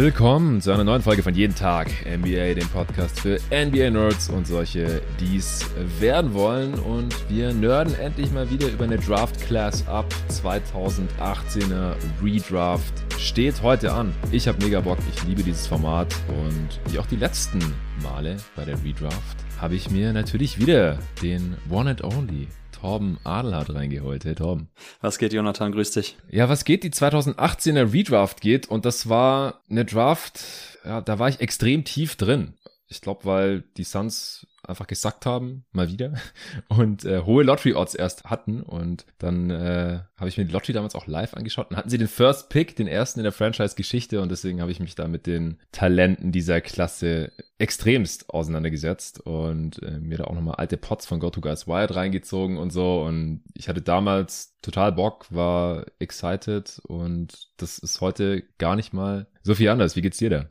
Willkommen zu einer neuen Folge von Jeden Tag NBA, dem Podcast für NBA-Nerds und solche, die es werden wollen. Und wir nerden endlich mal wieder über eine Draft Class ab. 2018er Redraft steht heute an. Ich habe mega Bock, ich liebe dieses Format und wie auch die letzten Male bei der Redraft habe ich mir natürlich wieder den One and Only Torben Adelhardt reingeholt. Hey Torben. Was geht, Jonathan? Grüß dich. Ja, was geht? Die 2018er Redraft geht und das war eine Draft, ja, da war ich extrem tief drin. Ich glaube, weil die Suns einfach gesackt haben, mal wieder, und äh, hohe Lottery-Odds erst hatten. Und dann äh, habe ich mir die Lottery damals auch live angeschaut und hatten sie den First Pick, den ersten in der Franchise-Geschichte. Und deswegen habe ich mich da mit den Talenten dieser Klasse extremst auseinandergesetzt und äh, mir da auch nochmal alte Pots von Go to Guys Wild reingezogen und so. Und ich hatte damals total Bock, war excited und das ist heute gar nicht mal so viel anders. Wie geht's dir da?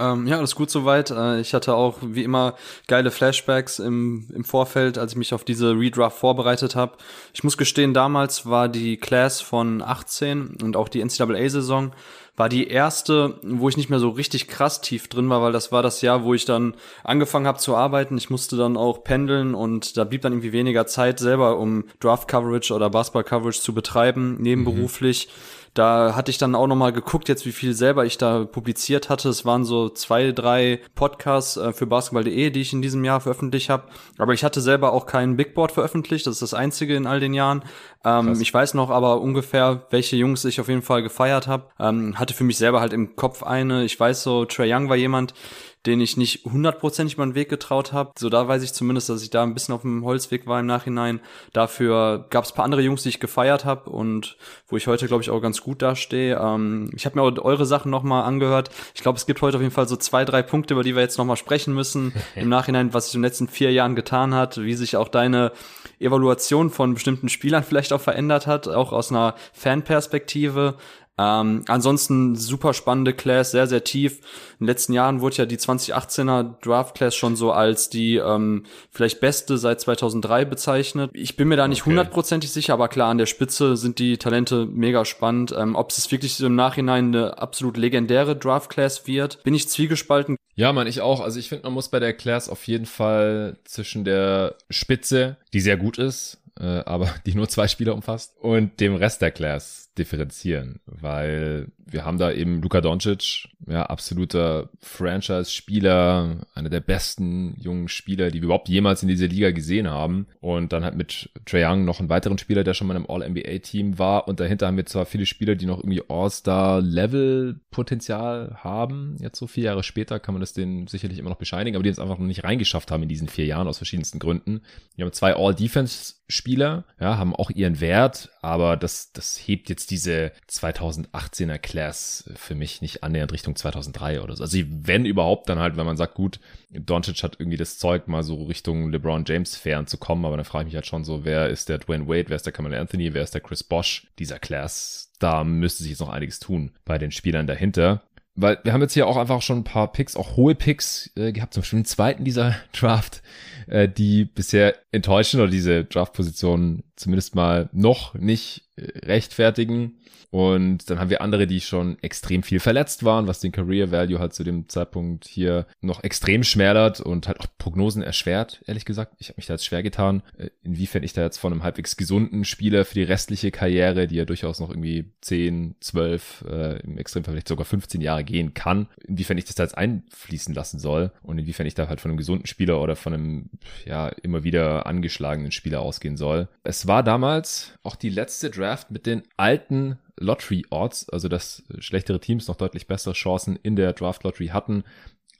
Ähm, ja, alles gut soweit. Äh, ich hatte auch wie immer geile Flashbacks im, im Vorfeld, als ich mich auf diese Redraft vorbereitet habe. Ich muss gestehen, damals war die Class von 18 und auch die NCAA-Saison war die erste, wo ich nicht mehr so richtig krass tief drin war, weil das war das Jahr, wo ich dann angefangen habe zu arbeiten. Ich musste dann auch pendeln und da blieb dann irgendwie weniger Zeit selber, um Draft-Coverage oder Basketball-Coverage zu betreiben, nebenberuflich. Mhm da hatte ich dann auch nochmal geguckt, jetzt wie viel selber ich da publiziert hatte. Es waren so zwei, drei Podcasts äh, für basketball.de, die ich in diesem Jahr veröffentlicht habe. Aber ich hatte selber auch kein Bigboard veröffentlicht. Das ist das einzige in all den Jahren. Ähm, ich weiß noch aber ungefähr, welche Jungs ich auf jeden Fall gefeiert habe. Ähm, hatte für mich selber halt im Kopf eine. Ich weiß so, Trey Young war jemand, den ich nicht hundertprozentig den Weg getraut habe. So da weiß ich zumindest, dass ich da ein bisschen auf dem Holzweg war im Nachhinein. Dafür gab es paar andere Jungs, die ich gefeiert habe und wo ich heute, glaube ich, auch ganz gut dastehe. Ähm, ich habe mir auch eure Sachen nochmal angehört. Ich glaube, es gibt heute auf jeden Fall so zwei, drei Punkte, über die wir jetzt nochmal sprechen müssen. Im Nachhinein, was sich in den letzten vier Jahren getan hat, wie sich auch deine Evaluation von bestimmten Spielern vielleicht auch verändert hat, auch aus einer Fanperspektive. Ähm, ansonsten super spannende Class, sehr, sehr tief. In den letzten Jahren wurde ja die 2018er Draft Class schon so als die ähm, vielleicht beste seit 2003 bezeichnet. Ich bin mir da nicht hundertprozentig okay. sicher, aber klar, an der Spitze sind die Talente mega spannend. Ähm, Ob es wirklich so im Nachhinein eine absolut legendäre Draft Class wird, bin ich zwiegespalten. Ja, man, ich auch. Also ich finde, man muss bei der Class auf jeden Fall zwischen der Spitze, die sehr gut ist, äh, aber die nur zwei Spieler umfasst, und dem Rest der Class differenzieren, weil wir haben da eben Luka Doncic, ja, absoluter Franchise-Spieler, einer der besten jungen Spieler, die wir überhaupt jemals in dieser Liga gesehen haben. Und dann halt mit Trae Young noch einen weiteren Spieler, der schon mal im All-NBA-Team war. Und dahinter haben wir zwar viele Spieler, die noch irgendwie All-Star-Level-Potenzial haben. Jetzt so vier Jahre später kann man das denen sicherlich immer noch bescheinigen, aber die es einfach noch nicht reingeschafft haben in diesen vier Jahren aus verschiedensten Gründen. Wir haben zwei All-Defense-Spieler, ja, haben auch ihren Wert, aber das, das hebt jetzt diese 2018er Class für mich nicht annähernd Richtung 2003 oder so. Also wenn überhaupt, dann halt, wenn man sagt, gut, Doncic hat irgendwie das Zeug, mal so Richtung LeBron James fern zu kommen, aber dann frage ich mich halt schon so, wer ist der Dwayne Wade, wer ist der Kamala Anthony, wer ist der Chris Bosch dieser Class? Da müsste sich jetzt noch einiges tun bei den Spielern dahinter weil wir haben jetzt hier auch einfach schon ein paar Picks, auch hohe Picks äh, gehabt, zum Beispiel den zweiten dieser Draft, äh, die bisher enttäuschen oder diese Draft-Position zumindest mal noch nicht äh, rechtfertigen. Und dann haben wir andere, die schon extrem viel verletzt waren, was den Career Value halt zu dem Zeitpunkt hier noch extrem schmälert und halt auch Prognosen erschwert, ehrlich gesagt. Ich habe mich da jetzt schwer getan, äh, inwiefern ich da jetzt von einem halbwegs gesunden Spieler für die restliche Karriere, die ja durchaus noch irgendwie 10, 12, äh, im Extremfall vielleicht sogar 15 Jahre gehen kann, inwiefern ich das da jetzt einfließen lassen soll und inwiefern ich da halt von einem gesunden Spieler oder von einem ja immer wieder angeschlagenen Spieler ausgehen soll. Es war damals auch die letzte Draft mit den alten Lottery Odds, also dass schlechtere Teams noch deutlich bessere Chancen in der Draft Lottery hatten,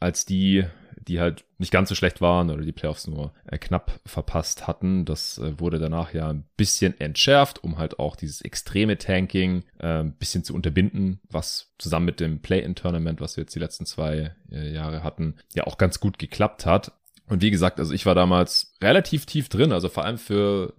als die, die halt nicht ganz so schlecht waren oder die Playoffs nur äh, knapp verpasst hatten. Das äh, wurde danach ja ein bisschen entschärft, um halt auch dieses extreme Tanking äh, ein bisschen zu unterbinden, was zusammen mit dem Play-in-Tournament, was wir jetzt die letzten zwei Jahre hatten, ja auch ganz gut geklappt hat. Und wie gesagt, also ich war damals relativ tief drin, also vor allem für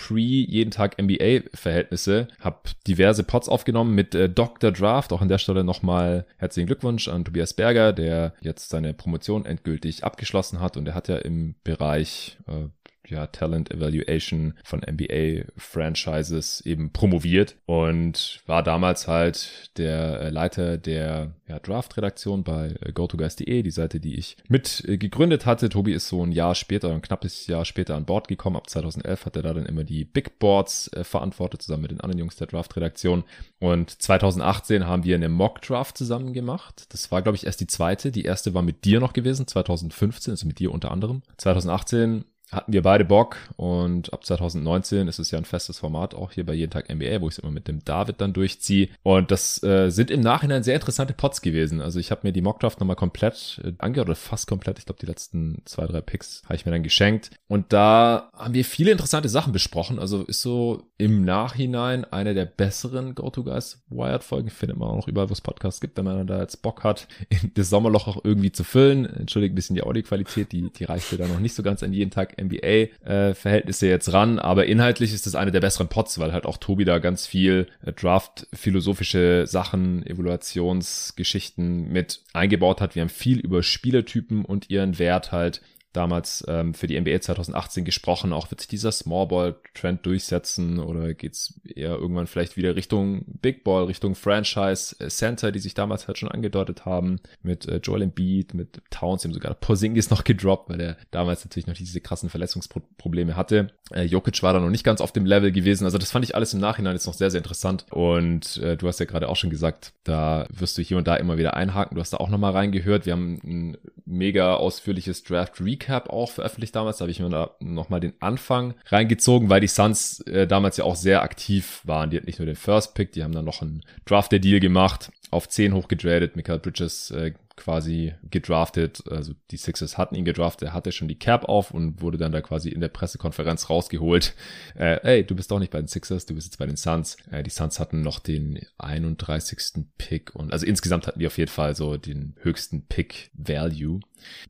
Pre jeden Tag NBA Verhältnisse, habe diverse Pots aufgenommen mit äh, Dr. Draft. Auch an der Stelle nochmal herzlichen Glückwunsch an Tobias Berger, der jetzt seine Promotion endgültig abgeschlossen hat und er hat ja im Bereich äh, ja, Talent Evaluation von NBA Franchises eben promoviert und war damals halt der äh, Leiter der ja, Draft-Redaktion bei äh, GoToGuys.de, die Seite, die ich mit äh, gegründet hatte. Tobi ist so ein Jahr später, ein knappes Jahr später an Bord gekommen. Ab 2011 hat er da dann immer die Big Boards äh, verantwortet, zusammen mit den anderen Jungs der Draft-Redaktion. Und 2018 haben wir eine Mock-Draft zusammen gemacht. Das war, glaube ich, erst die zweite. Die erste war mit dir noch gewesen, 2015, also mit dir unter anderem. 2018 hatten wir beide Bock und ab 2019 ist es ja ein festes Format auch hier bei Jeden Tag NBA, wo ich es immer mit dem David dann durchziehe. Und das äh, sind im Nachhinein sehr interessante Pots gewesen. Also ich habe mir die Mockdraft nochmal komplett äh, angehört oder fast komplett. Ich glaube, die letzten zwei, drei Picks habe ich mir dann geschenkt. Und da haben wir viele interessante Sachen besprochen. Also ist so im Nachhinein eine der besseren Go-To-Guys Wired-Folgen. Findet man auch noch überall, wo es Podcasts gibt, wenn man da jetzt Bock hat, das Sommerloch auch irgendwie zu füllen. Entschuldigt ein bisschen die Audioqualität, die, die reichte da noch nicht so ganz an jeden Tag NBA-Verhältnisse äh, jetzt ran, aber inhaltlich ist das eine der besseren Pots, weil halt auch Tobi da ganz viel äh, Draft-philosophische Sachen, Evaluationsgeschichten mit eingebaut hat. Wir haben viel über Spielertypen und ihren Wert halt damals ähm, für die NBA 2018 gesprochen. Auch wird sich dieser Smallball-Trend durchsetzen oder geht's eher irgendwann vielleicht wieder Richtung Big Ball, Richtung Franchise äh, Center, die sich damals halt schon angedeutet haben mit äh, Joel Embiid, mit Towns, dem sogar Porzingis noch gedroppt, weil er damals natürlich noch diese krassen Verletzungsprobleme hatte. Äh, Jokic war da noch nicht ganz auf dem Level gewesen. Also das fand ich alles im Nachhinein jetzt noch sehr, sehr interessant. Und äh, du hast ja gerade auch schon gesagt, da wirst du hier und da immer wieder einhaken. Du hast da auch nochmal reingehört. Wir haben ein mega ausführliches Draft Recap auch veröffentlicht damals. Da habe ich mir da nochmal den Anfang reingezogen, weil die Suns äh, damals ja auch sehr aktiv waren. Die hatten nicht nur den First Pick, die haben dann noch einen Draft Deal gemacht, auf 10 hochgetradet. Michael Bridges äh, quasi gedraftet. Also die Sixers hatten ihn gedraftet, er hatte schon die Cap auf und wurde dann da quasi in der Pressekonferenz rausgeholt. Äh, ey, du bist doch nicht bei den Sixers, du bist jetzt bei den Suns. Äh, die Suns hatten noch den 31. Pick und also insgesamt hatten die auf jeden Fall so den höchsten Pick Value.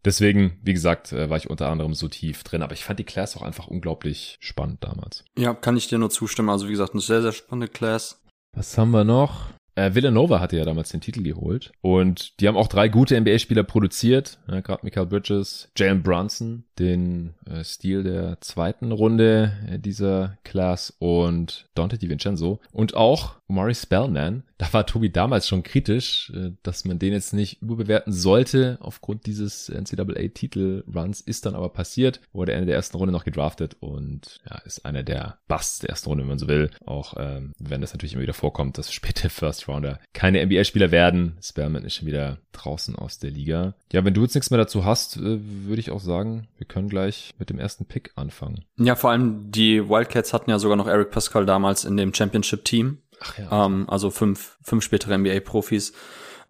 Deswegen, wie gesagt, äh, war ich unter anderem so tief drin, aber ich fand die Class auch einfach unglaublich spannend damals. Ja, kann ich dir nur zustimmen. Also wie gesagt, eine sehr, sehr spannende Class. Was haben wir noch? Äh, Villanova hatte ja damals den Titel geholt und die haben auch drei gute NBA-Spieler produziert, ja, gerade Michael Bridges, Jalen Brunson, den äh, Stil der zweiten Runde äh, dieser Class und Dante DiVincenzo und auch Omari Spellman. Da war Tobi damals schon kritisch, äh, dass man den jetzt nicht überbewerten sollte aufgrund dieses NCAA-Titel-Runs, ist dann aber passiert, wurde Ende der ersten Runde noch gedraftet und ja, ist einer der Busts der ersten Runde, wenn man so will. Auch ähm, wenn das natürlich immer wieder vorkommt, dass späte First Rounder keine NBA-Spieler werden. Spellman ist schon wieder draußen aus der Liga. Ja, wenn du jetzt nichts mehr dazu hast, äh, würde ich auch sagen, wir können gleich mit dem ersten Pick anfangen. Ja, vor allem die Wildcats hatten ja sogar noch Eric Pascal damals in dem Championship-Team. Ach ja. Ähm, also fünf, fünf spätere NBA-Profis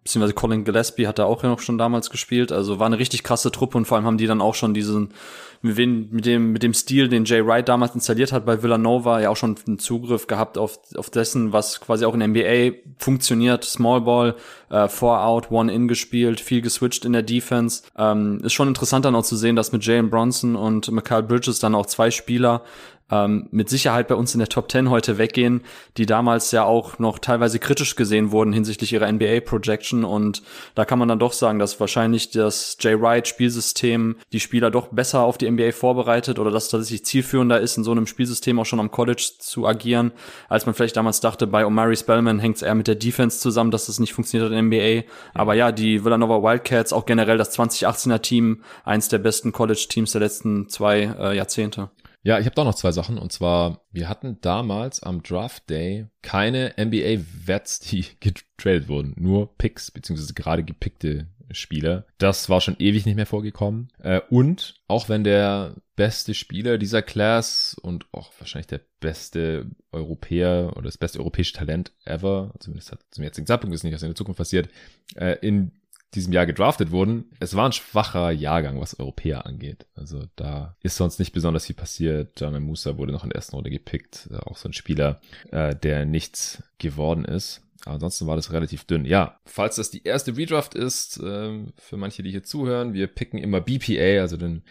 beziehungsweise Colin Gillespie hat da auch noch schon damals gespielt. Also war eine richtig krasse Truppe und vor allem haben die dann auch schon diesen, mit, dem, mit dem Stil, den Jay Wright damals installiert hat bei Villanova, ja auch schon einen Zugriff gehabt auf, auf dessen, was quasi auch in NBA funktioniert. Small Ball, äh, Four Out, One In gespielt, viel geswitcht in der Defense. Ähm, ist schon interessant dann auch zu sehen, dass mit Jalen Bronson und Mikal Bridges dann auch zwei Spieler ähm, mit Sicherheit bei uns in der Top 10 heute weggehen, die damals ja auch noch teilweise kritisch gesehen wurden hinsichtlich ihrer NBA-Projection. Und da kann man dann doch sagen, dass wahrscheinlich das Jay Wright-Spielsystem die Spieler doch besser auf die NBA vorbereitet oder dass es tatsächlich zielführender ist, in so einem Spielsystem auch schon am College zu agieren, als man vielleicht damals dachte, bei Omari Spellman hängt es eher mit der Defense zusammen, dass es das nicht funktioniert hat in der NBA. Aber ja, die Villanova Wildcats, auch generell das 2018er Team, eins der besten College-Teams der letzten zwei äh, Jahrzehnte. Ja, ich habe doch noch zwei Sachen. Und zwar, wir hatten damals am Draft Day keine NBA-Vets, die getradet wurden. Nur Picks, beziehungsweise gerade gepickte Spieler. Das war schon ewig nicht mehr vorgekommen. Äh, und auch wenn der beste Spieler dieser Class und auch wahrscheinlich der beste Europäer oder das beste europäische Talent ever, zumindest hat zum jetzigen Zeitpunkt ist nicht, was in der Zukunft passiert, äh, in diesem Jahr gedraftet wurden. Es war ein schwacher Jahrgang, was Europäer angeht. Also da ist sonst nicht besonders viel passiert. Jana Musa wurde noch in der ersten Runde gepickt. Äh, auch so ein Spieler, äh, der nichts geworden ist. Aber ansonsten war das relativ dünn. Ja, falls das die erste Redraft ist, äh, für manche, die hier zuhören, wir picken immer BPA, also den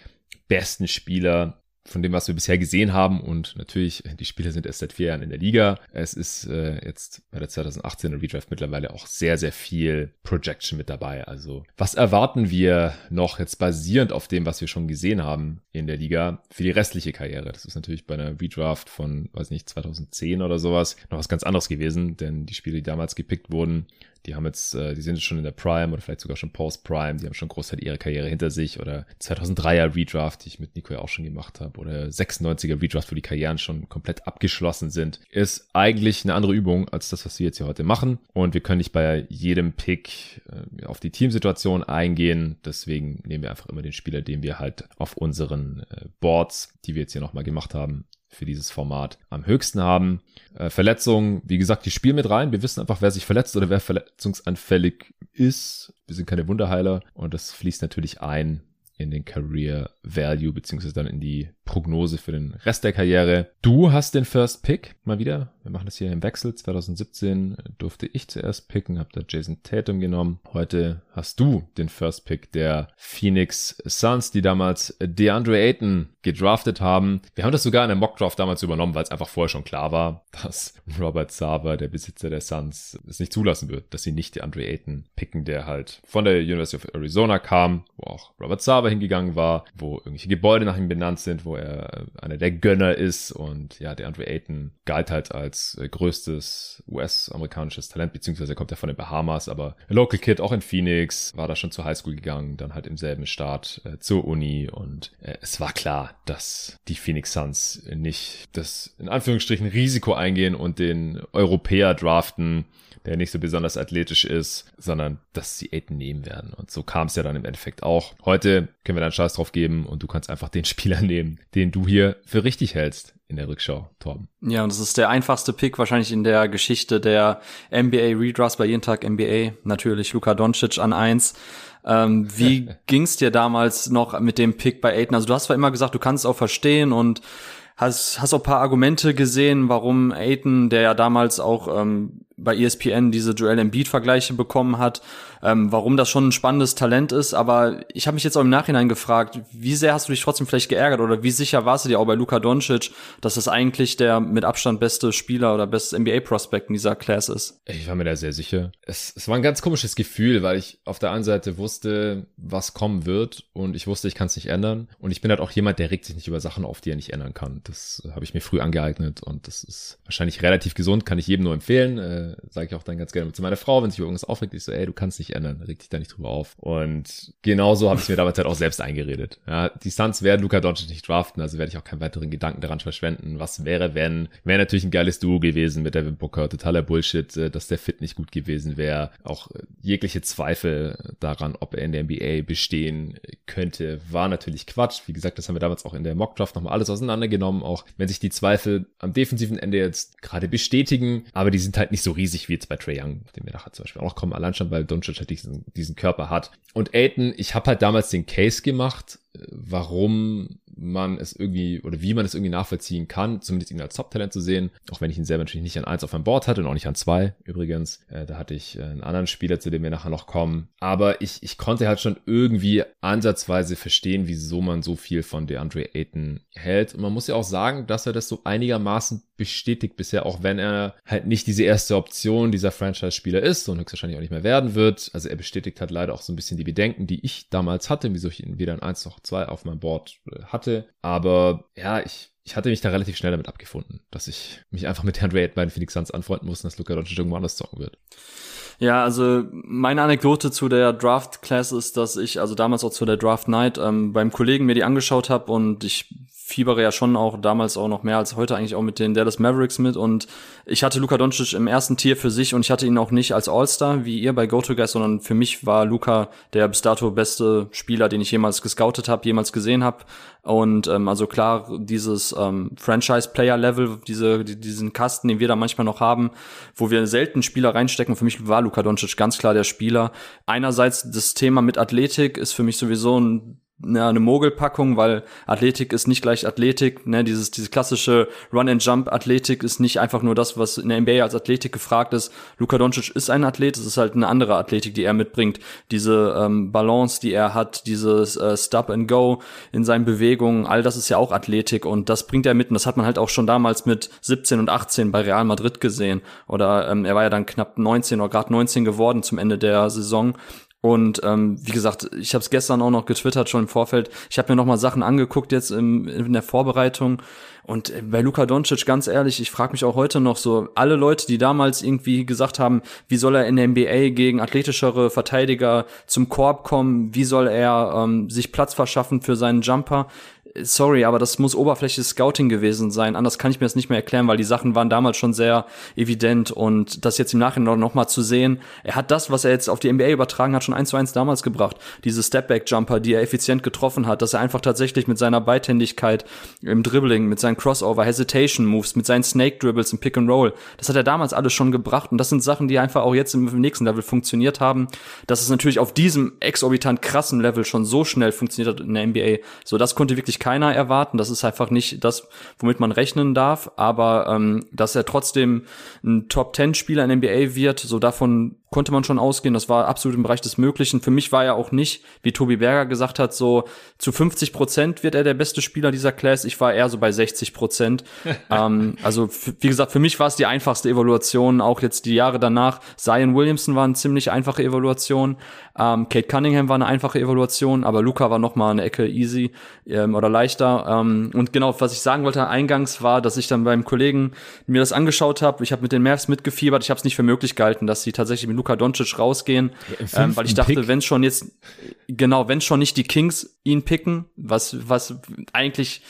besten Spieler von dem, was wir bisher gesehen haben. Und natürlich, die Spieler sind erst seit vier Jahren in der Liga. Es ist äh, jetzt bei der 2018er Redraft mittlerweile auch sehr, sehr viel Projection mit dabei. Also was erwarten wir noch jetzt basierend auf dem, was wir schon gesehen haben in der Liga für die restliche Karriere? Das ist natürlich bei einer Redraft von, weiß nicht, 2010 oder sowas noch was ganz anderes gewesen, denn die Spiele, die damals gepickt wurden, die haben jetzt, äh, die sind jetzt schon in der Prime oder vielleicht sogar schon Post-Prime, die haben schon Großteil ihrer Karriere hinter sich oder 2003er Redraft, die ich mit Nico ja auch schon gemacht habe oder 96er Redraft, wo die Karrieren schon komplett abgeschlossen sind, ist eigentlich eine andere Übung als das, was wir jetzt hier heute machen. Und wir können nicht bei jedem Pick äh, auf die Teamsituation eingehen, deswegen nehmen wir einfach immer den Spieler, den wir halt auf unseren äh, Boards, die wir jetzt hier nochmal gemacht haben, für dieses Format am höchsten haben. Äh, Verletzungen, wie gesagt, die spielen mit rein. Wir wissen einfach, wer sich verletzt oder wer verletzungsanfällig ist. Wir sind keine Wunderheiler und das fließt natürlich ein in den Career Value beziehungsweise dann in die Prognose für den Rest der Karriere. Du hast den First Pick mal wieder. Wir machen das hier im Wechsel. 2017 durfte ich zuerst picken, habe da Jason Tatum genommen. Heute hast du den First Pick der Phoenix Suns, die damals DeAndre Ayton gedraftet haben. Wir haben das sogar in der Mock Draft damals übernommen, weil es einfach vorher schon klar war, dass Robert Sava, der Besitzer der Suns, es nicht zulassen wird, dass sie nicht DeAndre Ayton picken, der halt von der University of Arizona kam, wo auch Robert Sava hingegangen war, wo irgendwelche Gebäude nach ihm benannt sind, wo er einer der Gönner ist und ja, der Andre Ayton galt halt als äh, größtes US-amerikanisches Talent, beziehungsweise kommt er von den Bahamas, aber Local Kid auch in Phoenix, war da schon zur Highschool gegangen, dann halt im selben Start äh, zur Uni und äh, es war klar, dass die Phoenix Suns nicht das in Anführungsstrichen Risiko eingehen und den Europäer draften, der nicht so besonders athletisch ist, sondern dass sie Aiden nehmen werden. Und so kam es ja dann im Endeffekt auch. Heute können wir dann Scheiß drauf geben und du kannst einfach den Spieler nehmen, den du hier für richtig hältst in der Rückschau, Torben. Ja, und das ist der einfachste Pick wahrscheinlich in der Geschichte der NBA Redrafts bei jeden Tag NBA. Natürlich Luka Doncic an eins. Ähm, wie ging's dir damals noch mit dem Pick bei Aiden? Also du hast zwar immer gesagt, du kannst es auch verstehen und hast, hast auch paar Argumente gesehen, warum Aiden, der ja damals auch ähm, bei ESPN diese Joel Embiid-Vergleiche bekommen hat, ähm, warum das schon ein spannendes Talent ist. Aber ich habe mich jetzt auch im Nachhinein gefragt, wie sehr hast du dich trotzdem vielleicht geärgert oder wie sicher warst du dir auch bei Luka Doncic, dass das eigentlich der mit Abstand beste Spieler oder beste NBA-Prospect in dieser Class ist? Ich war mir da sehr sicher. Es, es war ein ganz komisches Gefühl, weil ich auf der einen Seite wusste, was kommen wird und ich wusste, ich kann es nicht ändern. Und ich bin halt auch jemand, der regt sich nicht über Sachen auf, die er nicht ändern kann. Das habe ich mir früh angeeignet und das ist wahrscheinlich relativ gesund, kann ich jedem nur empfehlen. Äh, Sage ich auch dann ganz gerne zu meiner Frau, wenn sich irgendwas aufregt, ich so, ey, du kannst nicht ändern, reg dich da nicht drüber auf. Und genauso habe ich mir damals halt auch selbst eingeredet. Ja, die Suns werden Luca Doncic nicht draften, also werde ich auch keinen weiteren Gedanken daran verschwenden. Was wäre, wenn? Wäre natürlich ein geiles Duo gewesen mit Devin Booker, totaler Bullshit, äh, dass der Fit nicht gut gewesen wäre. Auch äh, jegliche Zweifel daran, ob er in der NBA bestehen könnte, war natürlich Quatsch. Wie gesagt, das haben wir damals auch in der Mockdraft nochmal alles auseinandergenommen, auch wenn sich die Zweifel am defensiven Ende jetzt gerade bestätigen, aber die sind halt nicht so riesig wie jetzt bei Trey Young, den wir nachher zum Beispiel auch kommen, allein schon, weil Doncic halt diesen, diesen Körper hat. Und Aiden, ich habe halt damals den Case gemacht, warum man es irgendwie oder wie man es irgendwie nachvollziehen kann, zumindest ihn als Top-Talent zu sehen, auch wenn ich ihn selber natürlich nicht an eins auf meinem Board hatte und auch nicht an zwei übrigens. Äh, da hatte ich äh, einen anderen Spieler, zu dem wir nachher noch kommen. Aber ich, ich konnte halt schon irgendwie ansatzweise verstehen, wieso man so viel von DeAndre Ayton hält. Und man muss ja auch sagen, dass er das so einigermaßen bestätigt bisher, auch wenn er halt nicht diese erste Option dieser Franchise-Spieler ist und höchstwahrscheinlich auch nicht mehr werden wird. Also er bestätigt halt leider auch so ein bisschen die Bedenken, die ich damals hatte, wieso ich ihn weder in eins noch zwei auf meinem Board äh, hatte. Aber ja, ich, ich hatte mich da relativ schnell damit abgefunden, dass ich mich einfach mit Herrn Wade bei den Phoenix Suns anfreunden muss dass Luca Doncic irgendwo anders zocken wird. Ja, also meine Anekdote zu der Draft Class ist, dass ich also damals auch zu der Draft Night ähm, beim Kollegen mir die angeschaut habe und ich fiebere ja schon auch damals auch noch mehr als heute eigentlich auch mit den Dallas Mavericks mit und ich hatte Luka Doncic im ersten Tier für sich und ich hatte ihn auch nicht als All-Star wie ihr bei GoToGuys, sondern für mich war Luka der bis dato beste Spieler, den ich jemals gescoutet habe, jemals gesehen habe und ähm, also klar dieses ähm, Franchise-Player-Level, diese die, diesen Kasten, den wir da manchmal noch haben, wo wir selten Spieler reinstecken. Für mich war Luka Doncic ganz klar der Spieler. Einerseits das Thema mit Athletik ist für mich sowieso ein ja, eine Mogelpackung, weil Athletik ist nicht gleich Athletik. Ne? Dieses, diese klassische Run-and-Jump-Athletik ist nicht einfach nur das, was in der NBA als Athletik gefragt ist. Luka Doncic ist ein Athlet, es ist halt eine andere Athletik, die er mitbringt. Diese ähm, Balance, die er hat, dieses äh, Stop and Go in seinen Bewegungen, all das ist ja auch Athletik und das bringt er mit. Und das hat man halt auch schon damals mit 17 und 18 bei Real Madrid gesehen. Oder ähm, er war ja dann knapp 19 oder gerade 19 geworden zum Ende der Saison. Und ähm, wie gesagt, ich habe es gestern auch noch getwittert schon im Vorfeld. Ich habe mir noch mal Sachen angeguckt jetzt im, in der Vorbereitung. Und äh, bei Luka Doncic, ganz ehrlich, ich frage mich auch heute noch so, alle Leute, die damals irgendwie gesagt haben, wie soll er in der NBA gegen athletischere Verteidiger zum Korb kommen, wie soll er ähm, sich Platz verschaffen für seinen Jumper, sorry, aber das muss oberflächliches Scouting gewesen sein. Anders kann ich mir das nicht mehr erklären, weil die Sachen waren damals schon sehr evident und das jetzt im Nachhinein noch mal zu sehen, er hat das, was er jetzt auf die NBA übertragen hat, schon eins zu eins damals gebracht. Diese Stepback-Jumper, die er effizient getroffen hat, dass er einfach tatsächlich mit seiner Beidhändigkeit im Dribbling, mit seinen Crossover, Hesitation-Moves, mit seinen Snake-Dribbles im Pick-and-Roll, das hat er damals alles schon gebracht und das sind Sachen, die einfach auch jetzt im nächsten Level funktioniert haben. Dass es natürlich auf diesem exorbitant krassen Level schon so schnell funktioniert hat in der NBA, so das konnte wirklich keiner erwarten. Das ist einfach nicht das, womit man rechnen darf. Aber ähm, dass er trotzdem ein Top-10-Spieler in NBA wird, so davon konnte man schon ausgehen. Das war absolut im Bereich des Möglichen. Für mich war er auch nicht, wie Tobi Berger gesagt hat, so zu 50 Prozent wird er der beste Spieler dieser Class. Ich war eher so bei 60 Prozent. ähm, also wie gesagt, für mich war es die einfachste Evaluation. Auch jetzt die Jahre danach. Zion Williamson war eine ziemlich einfache Evaluation. Ähm, Kate Cunningham war eine einfache Evaluation, aber Luca war noch mal eine Ecke easy ähm, oder leichter. Ähm, und genau, was ich sagen wollte eingangs war, dass ich dann beim Kollegen mir das angeschaut habe. Ich habe mit den Mavs mitgefiebert. Ich habe es nicht für möglich gehalten, dass sie tatsächlich mit Luka Doncic rausgehen, ja, ähm, weil ich dachte, wenn schon jetzt genau, wenn schon nicht die Kings ihn picken, was was eigentlich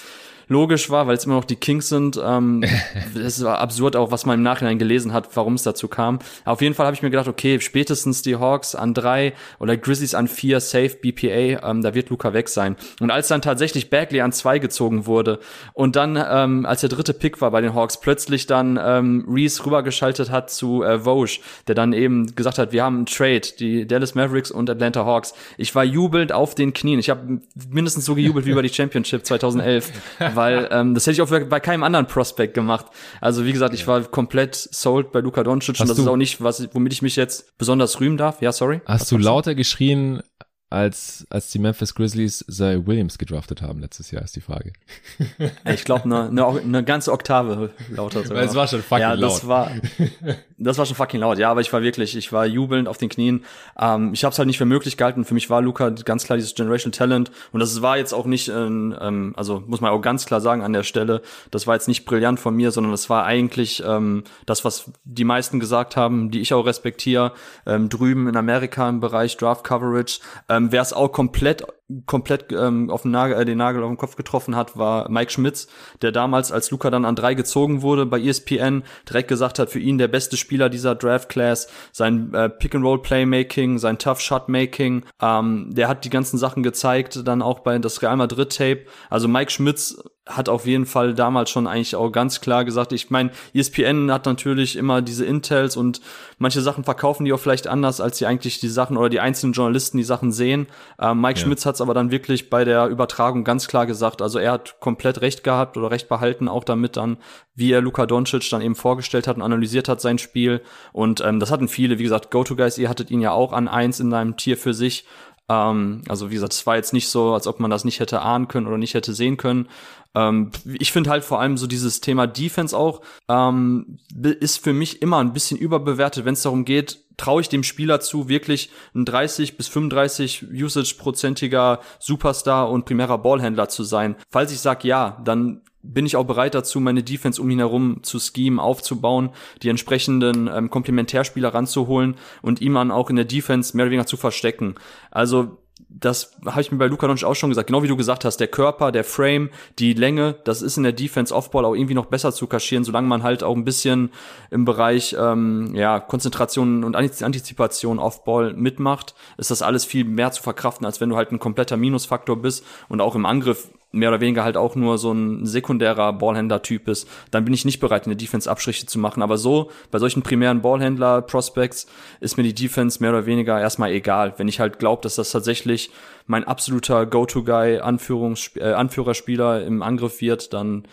logisch war, weil es immer noch die Kings sind. Ähm, es war absurd auch, was man im Nachhinein gelesen hat, warum es dazu kam. auf jeden Fall habe ich mir gedacht, okay, spätestens die Hawks an drei oder Grizzlies an vier, safe BPA, ähm, da wird Luca weg sein. Und als dann tatsächlich Bagley an zwei gezogen wurde und dann, ähm, als der dritte Pick war bei den Hawks, plötzlich dann ähm, Reese rübergeschaltet hat zu äh, Vogue, der dann eben gesagt hat, wir haben einen Trade, die Dallas Mavericks und Atlanta Hawks. Ich war jubelnd auf den Knien. Ich habe mindestens so gejubelt wie bei die Championship 2011, weil ähm, das hätte ich auch bei keinem anderen Prospect gemacht. Also wie gesagt, ich war komplett sold bei Luka Doncic Hast und das ist auch nicht, was, womit ich mich jetzt besonders rühmen darf. Ja, sorry. Hast du lauter geschrien, als, als die Memphis Grizzlies Zay Williams gedraftet haben letztes Jahr, ist die Frage. Ich glaube, eine, eine, eine ganze Oktave lauter sogar. Es war schon fucking ja, das laut. War, das war schon fucking laut, ja, aber ich war wirklich, ich war jubelnd auf den Knien. Ähm, ich habe es halt nicht für möglich gehalten. Für mich war Luca ganz klar dieses Generational Talent und das war jetzt auch nicht, ähm, also muss man auch ganz klar sagen an der Stelle, das war jetzt nicht brillant von mir, sondern das war eigentlich ähm, das, was die meisten gesagt haben, die ich auch respektiere, ähm, drüben in Amerika im Bereich Draft Coverage. Ähm, Wer es auch komplett komplett ähm, auf den Nagel, äh, den Nagel auf den Kopf getroffen hat, war Mike Schmitz, der damals, als Luca dann an drei gezogen wurde bei ESPN, direkt gesagt hat, für ihn der beste Spieler dieser Draft Class, sein äh, Pick-and-Roll-Playmaking, sein Tough-Shot-Making, ähm, der hat die ganzen Sachen gezeigt, dann auch bei das Real Madrid-Tape. Also Mike Schmitz hat auf jeden Fall damals schon eigentlich auch ganz klar gesagt, ich meine, ESPN hat natürlich immer diese Intels und manche Sachen verkaufen die auch vielleicht anders, als sie eigentlich die Sachen oder die einzelnen Journalisten die Sachen sehen. Ähm, Mike ja. Schmitz hat es aber dann wirklich bei der Übertragung ganz klar gesagt, also er hat komplett recht gehabt oder recht behalten, auch damit dann, wie er Luka Doncic dann eben vorgestellt hat und analysiert hat sein Spiel und ähm, das hatten viele, wie gesagt, Go-To-Guys, ihr hattet ihn ja auch an eins in seinem Tier für sich ähm, also wie gesagt, es war jetzt nicht so, als ob man das nicht hätte ahnen können oder nicht hätte sehen können. Ähm, ich finde halt vor allem so dieses Thema Defense auch ähm, ist für mich immer ein bisschen überbewertet, wenn es darum geht, traue ich dem Spieler zu, wirklich ein 30 bis 35 Usage-prozentiger Superstar und primärer Ballhändler zu sein. Falls ich sage ja, dann bin ich auch bereit dazu, meine Defense um ihn herum zu schemen, aufzubauen, die entsprechenden ähm, Komplementärspieler ranzuholen und ihm dann auch in der Defense mehr oder weniger zu verstecken. Also das habe ich mir bei Luka Doncic auch schon gesagt, genau wie du gesagt hast, der Körper, der Frame, die Länge, das ist in der Defense Offball auch irgendwie noch besser zu kaschieren, solange man halt auch ein bisschen im Bereich ähm, ja, Konzentration und Antizipation Offball mitmacht, ist das alles viel mehr zu verkraften, als wenn du halt ein kompletter Minusfaktor bist und auch im Angriff mehr oder weniger halt auch nur so ein sekundärer Ballhändler-Typ ist, dann bin ich nicht bereit, in der Defense Abstriche zu machen. Aber so, bei solchen primären Ballhändler-Prospects ist mir die Defense mehr oder weniger erstmal egal. Wenn ich halt glaube, dass das tatsächlich mein absoluter Go-To-Guy, äh, Anführerspieler im Angriff wird, dann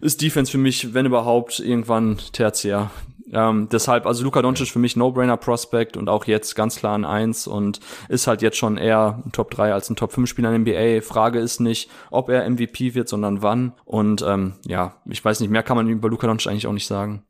ist Defense für mich, wenn überhaupt, irgendwann tertiär. Ähm, deshalb, also Luka Doncic für mich No-Brainer-Prospect und auch jetzt ganz klar ein Eins und ist halt jetzt schon eher ein Top 3 als ein Top 5 Spieler in NBA. Frage ist nicht, ob er MVP wird, sondern wann. Und ähm, ja, ich weiß nicht, mehr kann man über Luka Doncic eigentlich auch nicht sagen.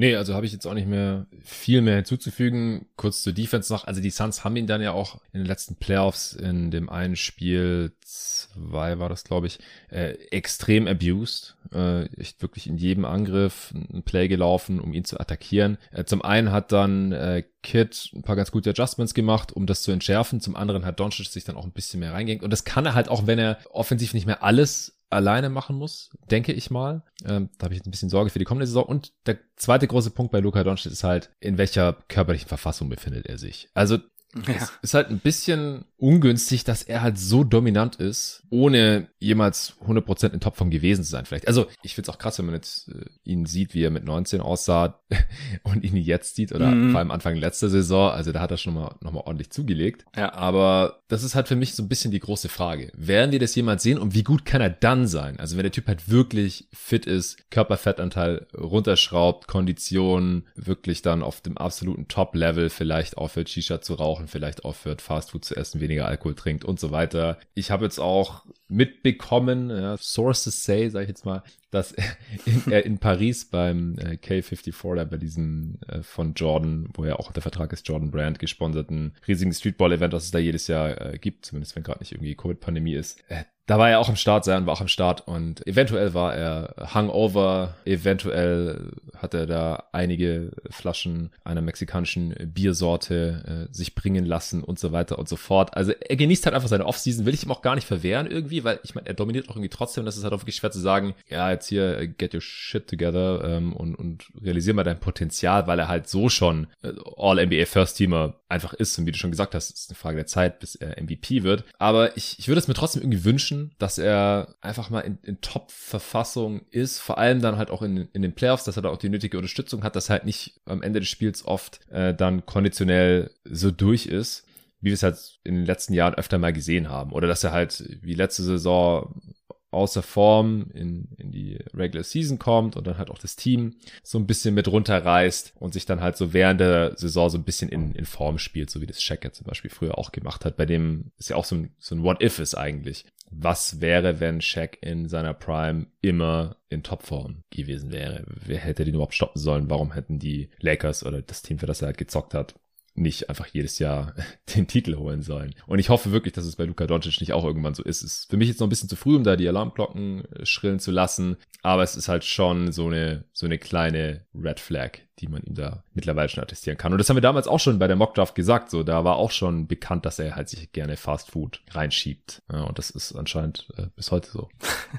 Nee, also habe ich jetzt auch nicht mehr viel mehr hinzuzufügen. Kurz zur Defense noch. Also die Suns haben ihn dann ja auch in den letzten Playoffs in dem einen Spiel, zwei war das, glaube ich, äh, extrem abused. Äh, echt wirklich in jedem Angriff ein Play gelaufen, um ihn zu attackieren. Äh, zum einen hat dann äh, Kid ein paar ganz gute Adjustments gemacht, um das zu entschärfen. Zum anderen hat Doncic sich dann auch ein bisschen mehr reingehängt. Und das kann er halt auch, wenn er offensiv nicht mehr alles alleine machen muss, denke ich mal. Ähm, da habe ich jetzt ein bisschen Sorge für die kommende Saison. Und der zweite große Punkt bei Luka Doncic ist halt, in welcher körperlichen Verfassung befindet er sich. Also ja. Es ist halt ein bisschen ungünstig, dass er halt so dominant ist, ohne jemals 100% in Topform gewesen zu sein vielleicht. Also ich find's auch krass, wenn man jetzt äh, ihn sieht, wie er mit 19 aussah und ihn jetzt sieht oder mhm. vor allem Anfang letzter Saison. Also da hat er schon mal, noch mal ordentlich zugelegt. Ja. Aber das ist halt für mich so ein bisschen die große Frage. Werden wir das jemals sehen und wie gut kann er dann sein? Also wenn der Typ halt wirklich fit ist, Körperfettanteil runterschraubt, Kondition wirklich dann auf dem absoluten Top-Level vielleicht aufhört, Shisha zu rauchen, vielleicht aufhört, Fastfood zu essen, weniger Alkohol trinkt und so weiter. Ich habe jetzt auch mitbekommen, ja, Sources say, sage ich jetzt mal, dass er in, er in Paris beim äh, K54, da bei diesem äh, von Jordan, wo ja auch der Vertrag ist, Jordan Brand gesponserten riesigen Streetball-Event, das es da jedes Jahr äh, gibt, zumindest wenn gerade nicht irgendwie Covid-Pandemie ist, äh, da war er auch am Start sein, war auch am Start und eventuell war er Hangover, eventuell hat er da einige Flaschen einer mexikanischen Biersorte äh, sich bringen lassen und so weiter und so fort. Also er genießt halt einfach seine Offseason, will ich ihm auch gar nicht verwehren irgendwie, weil ich meine, er dominiert auch irgendwie trotzdem, das ist halt auch wirklich schwer zu sagen, ja, jetzt hier äh, get your shit together ähm, und, und realisier mal dein Potenzial, weil er halt so schon äh, All-NBA First-Teamer einfach ist und wie du schon gesagt hast, ist eine Frage der Zeit, bis er MVP wird. Aber ich, ich würde es mir trotzdem irgendwie wünschen, dass er einfach mal in, in Top-Verfassung ist, vor allem dann halt auch in, in den Playoffs, dass er da auch die nötige Unterstützung hat, dass er halt nicht am Ende des Spiels oft äh, dann konditionell so durch ist wie wir es halt in den letzten Jahren öfter mal gesehen haben. Oder dass er halt wie letzte Saison außer Form in, in die Regular Season kommt und dann halt auch das Team so ein bisschen mit runterreißt und sich dann halt so während der Saison so ein bisschen in, in Form spielt, so wie das ja zum Beispiel früher auch gemacht hat. Bei dem ist ja auch so ein, so ein What-If ist eigentlich. Was wäre, wenn Shaq in seiner Prime immer in Topform gewesen wäre? Wer hätte den überhaupt stoppen sollen? Warum hätten die Lakers oder das Team, für das er halt gezockt hat, nicht einfach jedes Jahr den Titel holen sollen. Und ich hoffe wirklich, dass es bei Luka Doncic nicht auch irgendwann so ist. Es ist für mich jetzt noch ein bisschen zu früh, um da die Alarmglocken äh, schrillen zu lassen. Aber es ist halt schon so eine, so eine kleine Red Flag, die man ihm da mittlerweile schon attestieren kann. Und das haben wir damals auch schon bei der Mockdraft gesagt. So, da war auch schon bekannt, dass er halt sich gerne Fast Food reinschiebt. Ja, und das ist anscheinend äh, bis heute so.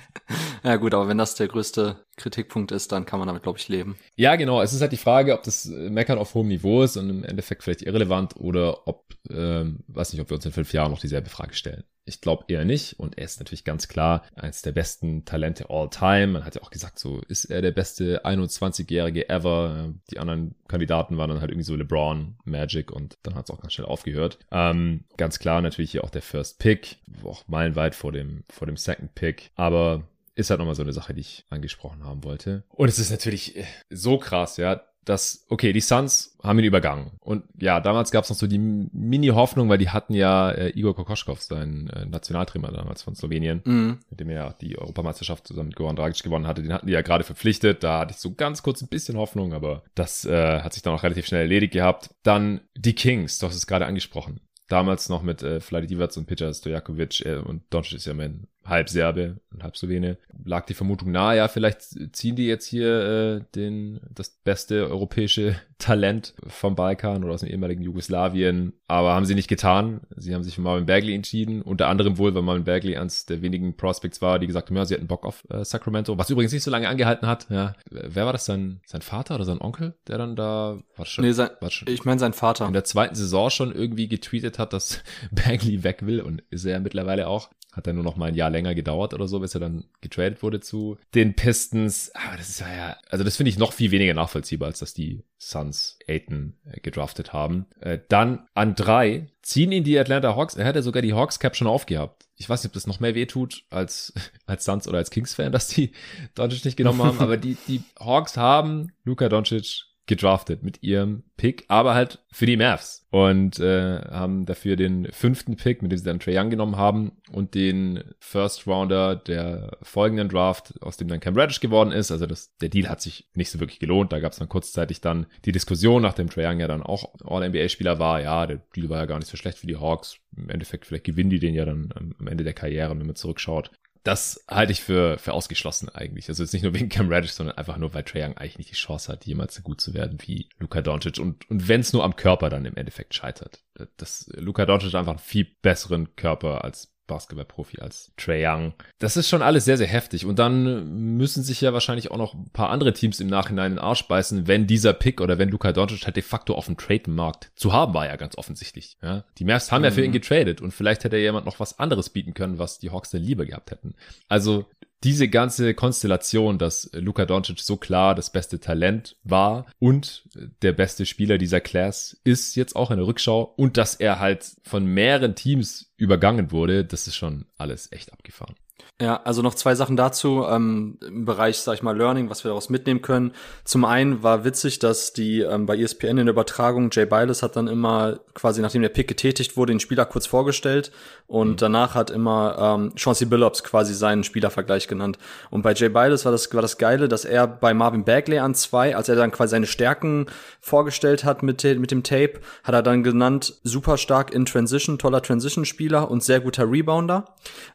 ja gut, aber wenn das der größte Kritikpunkt ist, dann kann man damit, glaube ich, leben. Ja, genau. Es ist halt die Frage, ob das Meckern auf hohem Niveau ist und im Endeffekt vielleicht irrelevant oder ob, ähm, weiß nicht, ob wir uns in fünf Jahren noch dieselbe Frage stellen. Ich glaube eher nicht. Und er ist natürlich ganz klar eines der besten Talente all time. Man hat ja auch gesagt, so ist er der beste 21-Jährige ever. Die anderen Kandidaten waren dann halt irgendwie so LeBron, Magic und dann hat es auch ganz schnell aufgehört. Ähm, ganz klar natürlich hier auch der First Pick, auch meilenweit vor dem, vor dem Second Pick. Aber ist halt nochmal so eine Sache, die ich angesprochen haben wollte. Und es ist natürlich so krass, ja dass, okay, die Suns haben ihn übergangen. Und ja, damals gab es noch so die Mini-Hoffnung, weil die hatten ja äh, Igor Kokoschkov, sein äh, Nationaltrainer damals von Slowenien, mhm. mit dem er ja die Europameisterschaft zusammen mit Goran Dragic gewonnen hatte. Den hatten die ja gerade verpflichtet. Da hatte ich so ganz kurz ein bisschen Hoffnung, aber das äh, hat sich dann auch relativ schnell erledigt gehabt. Dann die Kings, du hast es gerade angesprochen. Damals noch mit äh, Vladi Divac und Peter Stojakovic äh, und Doncic ist ja mein halb Serbe und halb Slowene, lag die Vermutung nahe, ja, vielleicht ziehen die jetzt hier äh, den das beste europäische Talent vom Balkan oder aus dem ehemaligen Jugoslawien, aber haben sie nicht getan. Sie haben sich für Marvin Bagley entschieden, unter anderem wohl, weil Marvin Bagley eines der wenigen Prospects war, die gesagt haben, ja, sie hatten Bock auf äh, Sacramento, was übrigens nicht so lange angehalten hat. Ja, wer war das? Sein sein Vater oder sein Onkel, der dann da war schon? Nee, sein, war schon ich meine sein Vater. In der zweiten Saison schon irgendwie getweetet hat, dass Bagley weg will und ist er mittlerweile auch. Hat dann nur noch mal ein Jahr länger gedauert oder so, bis er dann getradet wurde zu den Pistons. Aber das ist ja, also das finde ich noch viel weniger nachvollziehbar, als dass die Suns Aiton äh, gedraftet haben. Äh, dann an drei ziehen ihn die Atlanta Hawks. Er hätte sogar die Hawks Cap schon aufgehabt. Ich weiß nicht, ob das noch mehr wehtut als, als Suns oder als Kings-Fan, dass die Doncic nicht genommen haben. Aber die, die Hawks haben Luka Doncic gedraftet mit ihrem Pick, aber halt für die Mavs und äh, haben dafür den fünften Pick, mit dem sie dann Trae Young genommen haben und den First Rounder der folgenden Draft, aus dem dann Cam Reddish geworden ist. Also das, der Deal hat sich nicht so wirklich gelohnt. Da gab es dann kurzzeitig dann die Diskussion, nachdem Trae Young ja dann auch All-NBA-Spieler war. Ja, der Deal war ja gar nicht so schlecht für die Hawks. Im Endeffekt, vielleicht gewinnen die den ja dann am Ende der Karriere, wenn man zurückschaut das halte ich für, für ausgeschlossen eigentlich. Also jetzt nicht nur wegen Cam Reddish, sondern einfach nur, weil Trae Young eigentlich nicht die Chance hat, jemals so gut zu werden wie Luka Doncic. Und, und wenn es nur am Körper dann im Endeffekt scheitert. Das, Luka Doncic einfach einen viel besseren Körper als Basketballprofi als Trey Young. Das ist schon alles sehr, sehr heftig. Und dann müssen sich ja wahrscheinlich auch noch ein paar andere Teams im Nachhinein in den Arsch beißen, wenn dieser Pick oder wenn Luka Doncic halt de facto auf dem Trade-Markt zu haben war ja ganz offensichtlich. Ja? Die Mavs haben mhm. ja für ihn mhm. getradet und vielleicht hätte jemand noch was anderes bieten können, was die Hawks denn lieber gehabt hätten. Also diese ganze Konstellation, dass Luka Doncic so klar das beste Talent war und der beste Spieler dieser Class ist jetzt auch in der Rückschau und dass er halt von mehreren Teams übergangen wurde, das ist schon alles echt abgefahren. Ja, also noch zwei Sachen dazu ähm, im Bereich, sag ich mal, Learning, was wir daraus mitnehmen können. Zum einen war witzig, dass die ähm, bei ESPN in der Übertragung Jay Biles hat dann immer quasi nachdem der Pick getätigt wurde, den Spieler kurz vorgestellt und mhm. danach hat immer ähm, Chauncey Billups quasi seinen Spielervergleich genannt. Und bei Jay Biles war das war das Geile, dass er bei Marvin Bagley an zwei, als er dann quasi seine Stärken vorgestellt hat mit mit dem Tape, hat er dann genannt super stark in Transition, toller Transition-Spieler und sehr guter Rebounder.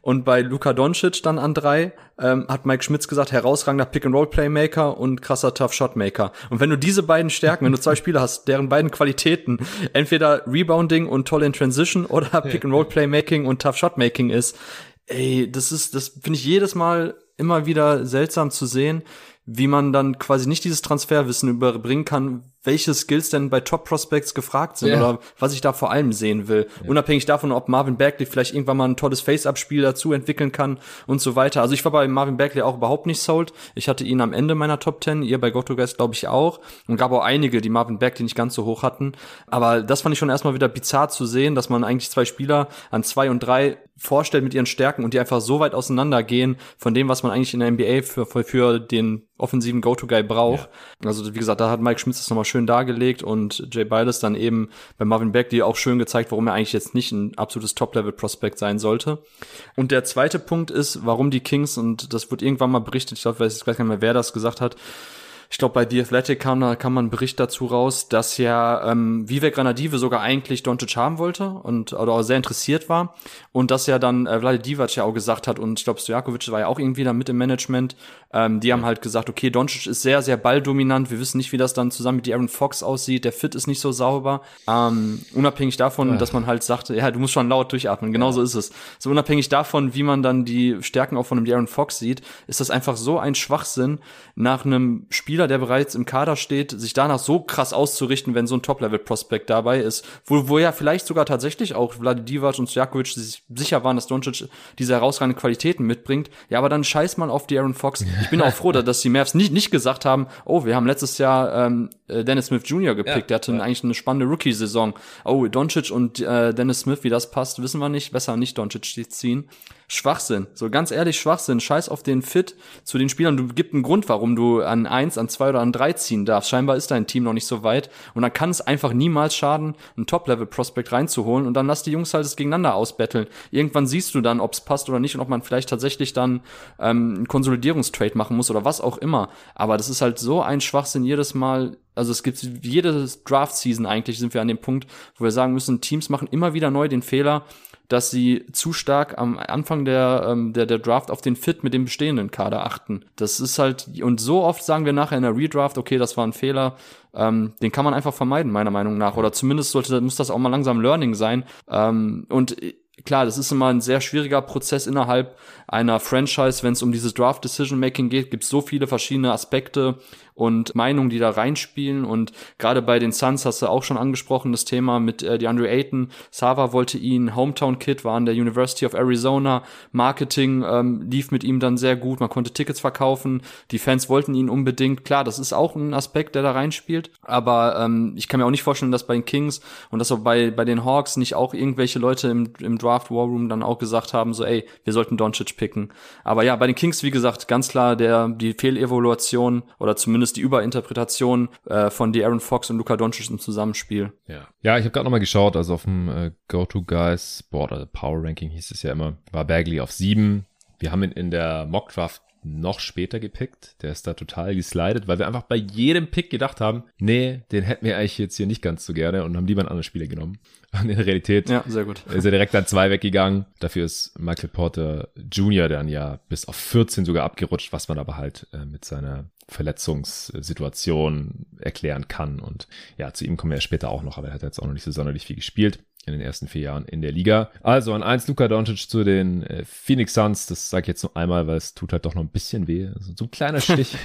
Und bei Luka Doncic Doncic dann an drei, ähm, hat Mike Schmitz gesagt, herausragender Pick-and-Roll-Playmaker und krasser Tough-Shot-Maker. Und wenn du diese beiden Stärken, wenn du zwei Spieler hast, deren beiden Qualitäten entweder Rebounding und toll in Transition oder Pick-and-Roll-Playmaking und Tough-Shot-Making ist, ey, das ist, das finde ich jedes Mal immer wieder seltsam zu sehen, wie man dann quasi nicht dieses Transferwissen überbringen kann, welche Skills denn bei Top Prospects gefragt sind ja. oder was ich da vor allem sehen will. Ja. Unabhängig davon, ob Marvin Bagley vielleicht irgendwann mal ein tolles Face-Up-Spiel dazu entwickeln kann und so weiter. Also ich war bei Marvin Bagley auch überhaupt nicht sold. Ich hatte ihn am Ende meiner Top 10, ihr bei GoToGuys glaube ich auch. Und gab auch einige, die Marvin Bagley nicht ganz so hoch hatten. Aber das fand ich schon erstmal wieder bizarr zu sehen, dass man eigentlich zwei Spieler an zwei und drei vorstellt mit ihren Stärken und die einfach so weit auseinandergehen von dem, was man eigentlich in der NBA für, für, den offensiven Go-To-Guy braucht. Ja. Also wie gesagt, da hat Mike Schmitz das nochmal schön dargelegt und Jay Biles dann eben bei Marvin Bagley auch schön gezeigt, warum er eigentlich jetzt nicht ein absolutes Top-Level-Prospect sein sollte. Und der zweite Punkt ist, warum die Kings, und das wird irgendwann mal berichtet, ich glaube, ich weiß gar nicht mehr, wer das gesagt hat, ich glaube, bei The Athletic kam da kam man Bericht dazu raus, dass ja ähm, Vivek Granadive sogar eigentlich Doncic haben wollte und oder auch sehr interessiert war und dass ja dann äh, Vlade Divac ja auch gesagt hat und ich glaube Stojakovic war ja auch irgendwie da mit im Management. Ähm, die haben halt gesagt, okay, Doncic ist sehr sehr balldominant. Wir wissen nicht, wie das dann zusammen mit Aaron Fox aussieht. Der Fit ist nicht so sauber. Ähm, unabhängig davon, ja. dass man halt sagt, ja, du musst schon laut durchatmen. Genauso ja. ist es. So unabhängig davon, wie man dann die Stärken auch von einem Aaron Fox sieht, ist das einfach so ein Schwachsinn nach einem Spiel Spieler, der bereits im Kader steht, sich danach so krass auszurichten, wenn so ein Top-Level-Prospect dabei ist, wo, wo ja vielleicht sogar tatsächlich auch Vlade Divac und Stojakovic sich sicher waren, dass Doncic diese herausragenden Qualitäten mitbringt. Ja, aber dann scheiß mal auf die Aaron Fox. Ich bin auch froh, dass die Mavs nicht, nicht gesagt haben, oh, wir haben letztes Jahr ähm, äh, Dennis Smith Jr. gepickt, der hatte ja. eigentlich eine spannende Rookie-Saison. Oh, Doncic und äh, Dennis Smith, wie das passt, wissen wir nicht. Besser nicht Doncic ziehen. Schwachsinn. So ganz ehrlich, Schwachsinn. Scheiß auf den Fit zu den Spielern. Du gibst einen Grund, warum du an eins, an zwei oder an drei ziehen darfst. Scheinbar ist dein Team noch nicht so weit. Und dann kann es einfach niemals schaden, einen Top-Level-Prospect reinzuholen. Und dann lass die Jungs halt es gegeneinander ausbetteln. Irgendwann siehst du dann, ob es passt oder nicht und ob man vielleicht tatsächlich dann ähm, einen Konsolidierungstrade machen muss oder was auch immer. Aber das ist halt so ein Schwachsinn jedes Mal. Also es gibt jede Draft-Season eigentlich sind wir an dem Punkt, wo wir sagen müssen, Teams machen immer wieder neu den Fehler, dass sie zu stark am Anfang der, ähm, der, der Draft auf den Fit mit dem bestehenden Kader achten. Das ist halt, und so oft sagen wir nachher in der Redraft, okay, das war ein Fehler, ähm, den kann man einfach vermeiden, meiner Meinung nach. Oder zumindest sollte, muss das auch mal langsam Learning sein. Ähm, und klar, das ist immer ein sehr schwieriger Prozess innerhalb einer Franchise, wenn es um dieses Draft Decision Making geht, gibt es so viele verschiedene Aspekte und Meinungen, die da reinspielen. Und gerade bei den Suns hast du auch schon angesprochen, das Thema mit äh, DeAndre Ayton. Sava wollte ihn, Hometown Kid war an der University of Arizona. Marketing ähm, lief mit ihm dann sehr gut. Man konnte Tickets verkaufen. Die Fans wollten ihn unbedingt. Klar, das ist auch ein Aspekt, der da reinspielt. Aber ähm, ich kann mir auch nicht vorstellen, dass bei den Kings und dass auch bei, bei den Hawks nicht auch irgendwelche Leute im, im Draft War Room dann auch gesagt haben, so ey, wir sollten Doncic picken. Aber ja, bei den Kings, wie gesagt, ganz klar der, die Fehlevaluation oder zumindest zumindest die Überinterpretation äh, von Aaron Fox und Luca Doncic im Zusammenspiel. Ja, ja ich habe gerade nochmal geschaut, also auf dem äh, Go-To-Guys Board, also Power Ranking hieß es ja immer, war Bagley auf sieben. Wir haben ihn in der Mock Draft noch später gepickt. Der ist da total geslidet, weil wir einfach bei jedem Pick gedacht haben, nee, den hätten wir eigentlich jetzt hier nicht ganz so gerne und haben lieber einen anderen Spieler genommen. Und in der Realität ja, sehr gut. ist er direkt an zwei weggegangen. Dafür ist Michael Porter Jr. dann ja bis auf 14 sogar abgerutscht, was man aber halt äh, mit seiner Verletzungssituation erklären kann. Und ja, zu ihm kommen wir ja später auch noch, aber er hat jetzt auch noch nicht so sonderlich viel gespielt in den ersten vier Jahren in der Liga. Also an eins Luka Doncic zu den äh, Phoenix Suns. Das sage ich jetzt nur einmal, weil es tut halt doch noch ein bisschen weh. Also so ein kleiner Stich.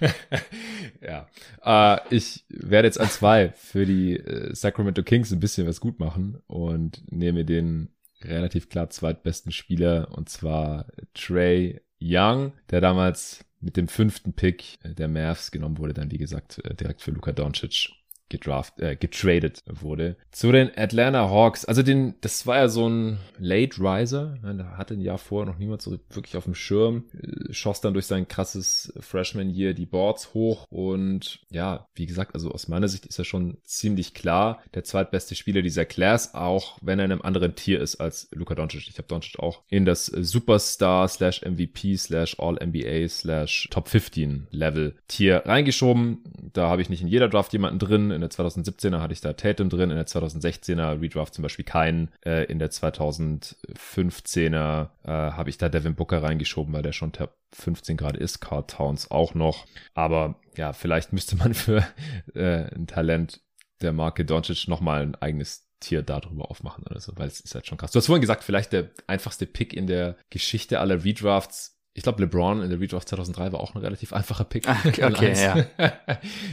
ja. Äh, ich werde jetzt an zwei für die äh, Sacramento Kings ein bisschen was gut machen und nehme den relativ klar zweitbesten Spieler und zwar Trey Young, der damals mit dem fünften Pick der Mavs genommen wurde, dann wie gesagt äh, direkt für Luka Doncic gedraft, äh, getradet wurde. Zu den Atlanta Hawks, also den, das war ja so ein Late Riser, da hatte ein Jahr vorher noch niemand so wirklich auf dem Schirm, äh, schoss dann durch sein krasses Freshman Year die Boards hoch und ja, wie gesagt, also aus meiner Sicht ist er schon ziemlich klar der zweitbeste Spieler dieser Class, auch wenn er in einem anderen Tier ist als Luka Doncic. Ich habe Doncic auch in das Superstar slash MVP slash All NBA slash Top 15 Level Tier reingeschoben. Da habe ich nicht in jeder Draft jemanden drin. In der 2017er hatte ich da Tatum drin, in der 2016er Redraft zum Beispiel keinen. Äh, in der 2015er äh, habe ich da Devin Booker reingeschoben, weil der schon Top 15 gerade ist. Carl Towns auch noch. Aber ja, vielleicht müsste man für äh, ein Talent der Marke Doncic nochmal ein eigenes Tier darüber aufmachen oder so, weil es ist halt schon krass. Du hast vorhin gesagt, vielleicht der einfachste Pick in der Geschichte aller Redrafts ich glaube, LeBron in der Redraft 2003 war auch ein relativ einfacher Pick. Ah, okay, okay ja.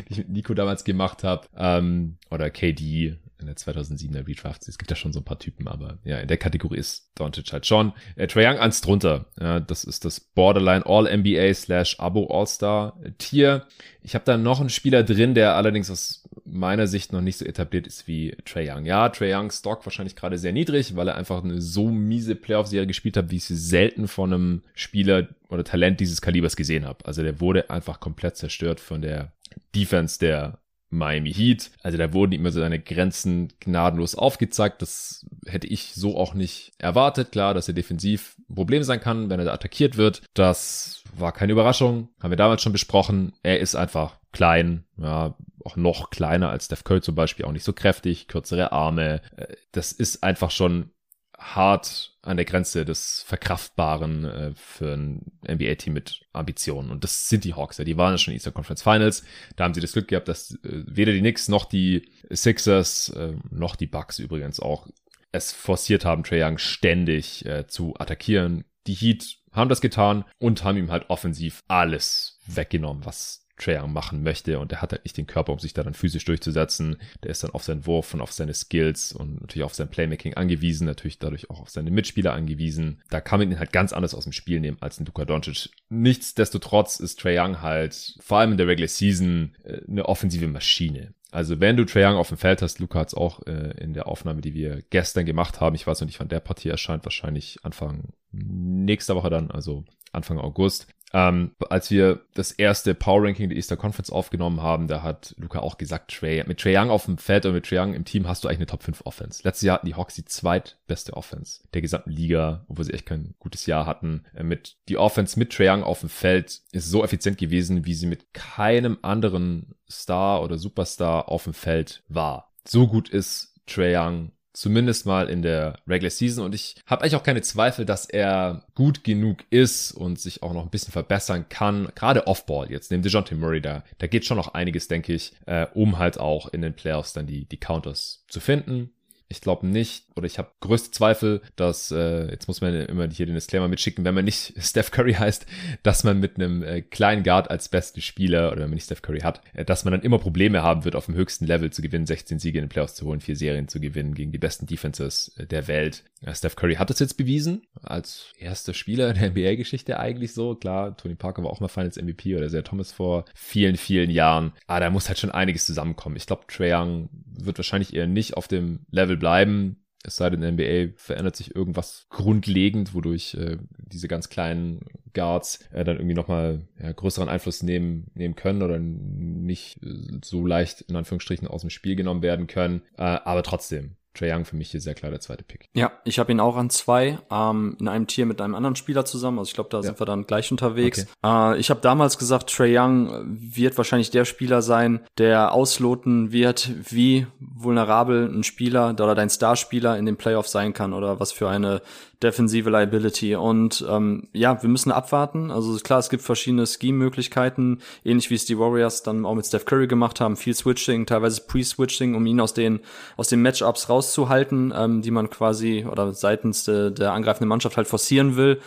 ich mit Nico damals gemacht habe. Ähm, oder KD in der 2007er Redraft. Es gibt ja schon so ein paar Typen, aber ja, in der Kategorie ist Doncic halt schon. Äh, Trae Young eins drunter. Ja, das ist das Borderline All-NBA slash Abo All-Star Tier. Ich habe da noch einen Spieler drin, der allerdings aus meiner Sicht noch nicht so etabliert ist wie Trey Young. Ja, Trey Youngs Stock wahrscheinlich gerade sehr niedrig, weil er einfach eine so miese Playoff-Serie gespielt hat, wie ich sie selten von einem Spieler oder Talent dieses Kalibers gesehen habe. Also der wurde einfach komplett zerstört von der Defense der Miami Heat. Also da wurden immer so seine Grenzen gnadenlos aufgezeigt. Das hätte ich so auch nicht erwartet. Klar, dass er defensiv ein Problem sein kann, wenn er da attackiert wird. Das war keine Überraschung. Haben wir damals schon besprochen. Er ist einfach klein, ja, auch noch kleiner als Steph Curry zum Beispiel, auch nicht so kräftig, kürzere Arme. Äh, das ist einfach schon hart an der Grenze des Verkraftbaren äh, für ein NBA-Team mit Ambitionen. Und das sind die Hawks. Ja. Die waren ja schon in Eastern Conference Finals. Da haben sie das Glück gehabt, dass äh, weder die Knicks noch die Sixers, äh, noch die Bucks übrigens auch es forciert haben, Trae Young ständig äh, zu attackieren. Die Heat haben das getan und haben ihm halt offensiv alles weggenommen, was Trae machen möchte und er hat halt nicht den Körper, um sich da dann physisch durchzusetzen. Der ist dann auf seinen Wurf und auf seine Skills und natürlich auf sein Playmaking angewiesen, natürlich dadurch auch auf seine Mitspieler angewiesen. Da kann man ihn halt ganz anders aus dem Spiel nehmen als ein Luka Doncic. Nichtsdestotrotz ist Trae Young halt vor allem in der Regular Season äh, eine offensive Maschine. Also wenn du Trae Young auf dem Feld hast, Luca hat es auch äh, in der Aufnahme, die wir gestern gemacht haben, ich weiß noch nicht, wann der Partie erscheint, wahrscheinlich Anfang nächster Woche dann, also Anfang August, ähm, als wir das erste Power Ranking der Easter Conference aufgenommen haben, da hat Luca auch gesagt, Trey, mit Trey Young auf dem Feld oder mit Trey Young im Team hast du eigentlich eine Top 5 Offense. Letztes Jahr hatten die Hawks die zweitbeste Offense der gesamten Liga, obwohl sie echt kein gutes Jahr hatten. Äh, mit die Offense mit Trey Young auf dem Feld ist so effizient gewesen, wie sie mit keinem anderen Star oder Superstar auf dem Feld war. So gut ist Trey Young Zumindest mal in der Regular Season. Und ich habe eigentlich auch keine Zweifel, dass er gut genug ist und sich auch noch ein bisschen verbessern kann. Gerade Offball jetzt, neben DeJounte Murray, da, da geht schon noch einiges, denke ich, äh, um halt auch in den Playoffs dann die, die Counters zu finden. Ich glaube nicht, oder ich habe größte Zweifel, dass, äh, jetzt muss man immer hier den Disclaimer mitschicken, wenn man nicht Steph Curry heißt, dass man mit einem äh, kleinen Guard als besten Spieler, oder wenn man nicht Steph Curry hat, äh, dass man dann immer Probleme haben wird, auf dem höchsten Level zu gewinnen, 16 Siege in den Playoffs zu holen, vier Serien zu gewinnen gegen die besten Defenses äh, der Welt. Ja, Steph Curry hat das jetzt bewiesen, als erster Spieler der NBA-Geschichte eigentlich so. Klar, Tony Parker war auch mal Finals MVP oder sehr Thomas vor vielen, vielen Jahren. Aber da muss halt schon einiges zusammenkommen. Ich glaube, Trae Young wird wahrscheinlich eher nicht auf dem Level bleiben. Es sei denn, in der NBA verändert sich irgendwas grundlegend, wodurch äh, diese ganz kleinen Guards äh, dann irgendwie nochmal ja, größeren Einfluss nehmen, nehmen können oder nicht äh, so leicht in Anführungsstrichen aus dem Spiel genommen werden können. Äh, aber trotzdem, Trae Young für mich hier sehr klar der zweite Pick. Ja, ich habe ihn auch an zwei, ähm, in einem Tier mit einem anderen Spieler zusammen. Also ich glaube, da ja. sind wir dann gleich unterwegs. Okay. Äh, ich habe damals gesagt, Trae Young wird wahrscheinlich der Spieler sein, der ausloten wird, wie vulnerabel ein Spieler oder dein Starspieler in den Playoffs sein kann oder was für eine defensive Liability. Und ähm, ja, wir müssen abwarten. Also klar, es gibt verschiedene Scheme-Möglichkeiten, ähnlich wie es die Warriors dann auch mit Steph Curry gemacht haben. Viel Switching, teilweise Pre-Switching, um ihn aus den aus den Matchups rauszuhalten, ähm, die man quasi oder seitens de, der angreifenden Mannschaft halt forcieren will.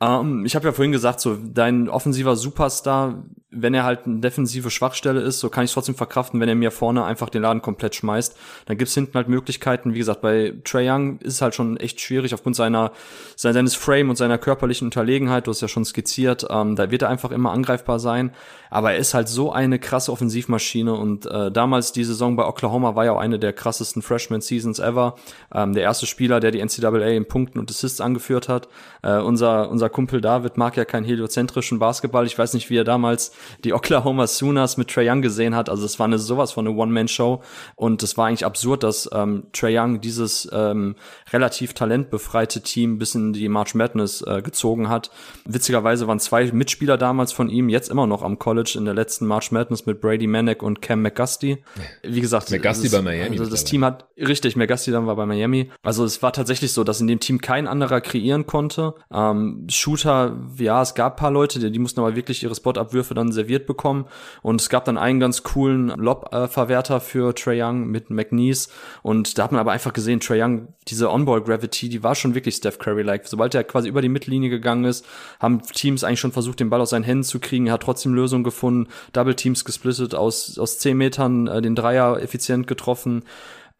Ähm, ich habe ja vorhin gesagt, so dein offensiver Superstar wenn er halt eine defensive Schwachstelle ist, so kann ich es trotzdem verkraften, wenn er mir vorne einfach den Laden komplett schmeißt. Dann gibt's hinten halt Möglichkeiten. Wie gesagt, bei Trey Young ist es halt schon echt schwierig aufgrund seiner seines Frame und seiner körperlichen Unterlegenheit. Du hast ja schon skizziert. Ähm, da wird er einfach immer angreifbar sein. Aber er ist halt so eine krasse Offensivmaschine und äh, damals die Saison bei Oklahoma war ja auch eine der krassesten Freshman Seasons ever. Ähm, der erste Spieler, der die NCAA in Punkten und Assists angeführt hat. Äh, unser unser Kumpel David mag ja keinen heliozentrischen Basketball. Ich weiß nicht, wie er damals die Oklahoma Sooners mit Trey Young gesehen hat. Also es war eine sowas von eine One-Man-Show und es war eigentlich absurd, dass ähm, Trey Young dieses ähm, relativ talentbefreite Team bis in die March Madness äh, gezogen hat. Witzigerweise waren zwei Mitspieler damals von ihm jetzt immer noch am College in der letzten March Madness mit Brady Manek und Cam McGusty. Wie gesagt, McGusty bei Miami. Also das Team hat richtig, McGusty dann war bei Miami. Also es war tatsächlich so, dass in dem Team kein anderer kreieren konnte. Ähm, Shooter, ja, es gab paar Leute, die, die mussten aber wirklich ihre Spot-Abwürfe dann serviert bekommen. Und es gab dann einen ganz coolen Lob-Verwerter für Trey Young mit McNeese. Und da hat man aber einfach gesehen, Trey Young, diese On-Ball-Gravity, die war schon wirklich Steph Curry-like. Sobald er quasi über die Mittellinie gegangen ist, haben Teams eigentlich schon versucht, den Ball aus seinen Händen zu kriegen. Er hat trotzdem Lösungen gefunden, Double Teams gesplittet, aus, aus zehn Metern äh, den Dreier effizient getroffen.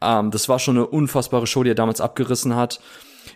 Ähm, das war schon eine unfassbare Show, die er damals abgerissen hat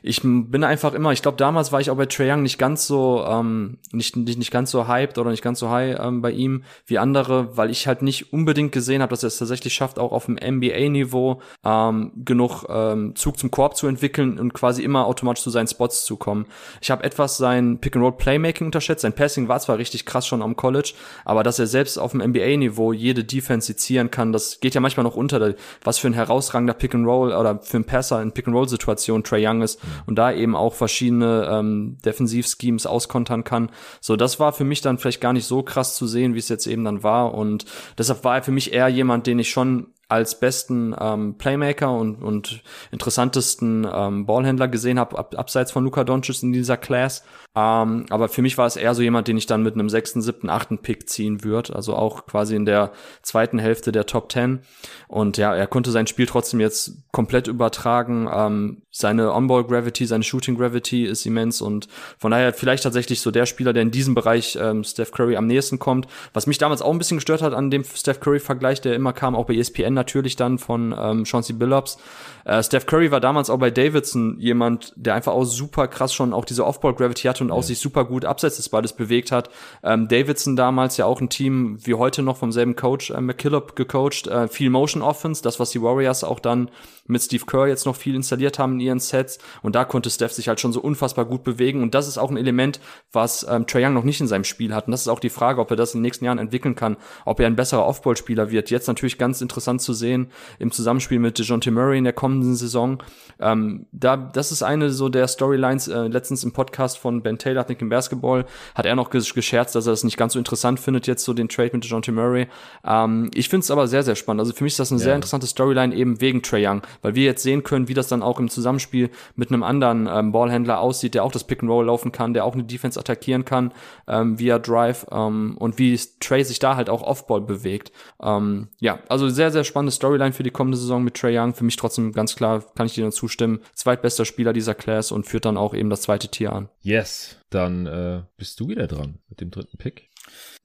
ich bin einfach immer, ich glaube, damals war ich auch bei Trae Young nicht ganz so, ähm, nicht, nicht, nicht ganz so hyped oder nicht ganz so high ähm, bei ihm wie andere, weil ich halt nicht unbedingt gesehen habe, dass er es tatsächlich schafft, auch auf dem NBA-Niveau ähm, genug ähm, Zug zum Korb zu entwickeln und quasi immer automatisch zu seinen Spots zu kommen. Ich habe etwas sein Pick-and-Roll-Playmaking unterschätzt. Sein Passing war zwar richtig krass schon am College, aber dass er selbst auf dem NBA-Niveau jede Defense sezieren kann, das geht ja manchmal noch unter, was für ein herausragender Pick-and-Roll oder für ein Passer in Pick-and-Roll-Situation Trae Young ist und da eben auch verschiedene ähm, Defensivschemes auskontern kann. So, das war für mich dann vielleicht gar nicht so krass zu sehen, wie es jetzt eben dann war. Und deshalb war er für mich eher jemand, den ich schon als besten ähm, Playmaker und, und interessantesten ähm, Ballhändler gesehen habe, ab, abseits von Luka Doncic in dieser Class. Ähm, aber für mich war es eher so jemand, den ich dann mit einem sechsten, siebten, achten Pick ziehen würde. Also auch quasi in der zweiten Hälfte der Top Ten. Und ja, er konnte sein Spiel trotzdem jetzt komplett übertragen. Ähm, seine On-Ball Gravity, seine Shooting Gravity ist immens und von daher vielleicht tatsächlich so der Spieler, der in diesem Bereich ähm, Steph Curry am nächsten kommt. Was mich damals auch ein bisschen gestört hat an dem Steph Curry Vergleich, der immer kam, auch bei ESPN natürlich dann von ähm, Chauncey Billups. Äh, Steph Curry war damals auch bei Davidson jemand, der einfach auch super krass schon auch diese Off-Ball Gravity hatte und ja. auch sich super gut abseits des Balles bewegt hat. Ähm, Davidson damals ja auch ein Team wie heute noch vom selben Coach äh, McKillop gecoacht, äh, viel Motion Offense, das was die Warriors auch dann mit Steve Kerr jetzt noch viel installiert haben in ihren Sets. Und da konnte Steph sich halt schon so unfassbar gut bewegen. Und das ist auch ein Element, was ähm, Trae Young noch nicht in seinem Spiel hat. Und das ist auch die Frage, ob er das in den nächsten Jahren entwickeln kann, ob er ein besserer Offball-Spieler wird. Jetzt natürlich ganz interessant zu sehen im Zusammenspiel mit DeJounte Murray in der kommenden Saison. Ähm, da, das ist eine so der Storylines, äh, letztens im Podcast von Ben Taylor, Nick im Basketball, hat er noch gescherzt, dass er das nicht ganz so interessant findet, jetzt so den Trade mit DeJounte Murray. Ähm, ich finde es aber sehr, sehr spannend. Also für mich ist das eine ja. sehr interessante Storyline eben wegen Trae Young, weil wir jetzt sehen können, wie das dann auch im Zusammenspiel mit einem anderen ähm, Ballhändler aussieht, der auch das Pick and Roll laufen kann, der auch eine Defense attackieren kann ähm, via Drive ähm, und wie Trey sich da halt auch Offball bewegt. Ähm, ja, also sehr, sehr spannende Storyline für die kommende Saison mit Trey Young. Für mich trotzdem ganz klar, kann ich dir nur zustimmen. Zweitbester Spieler dieser Class und führt dann auch eben das zweite Tier an. Yes, dann äh, bist du wieder dran mit dem dritten Pick.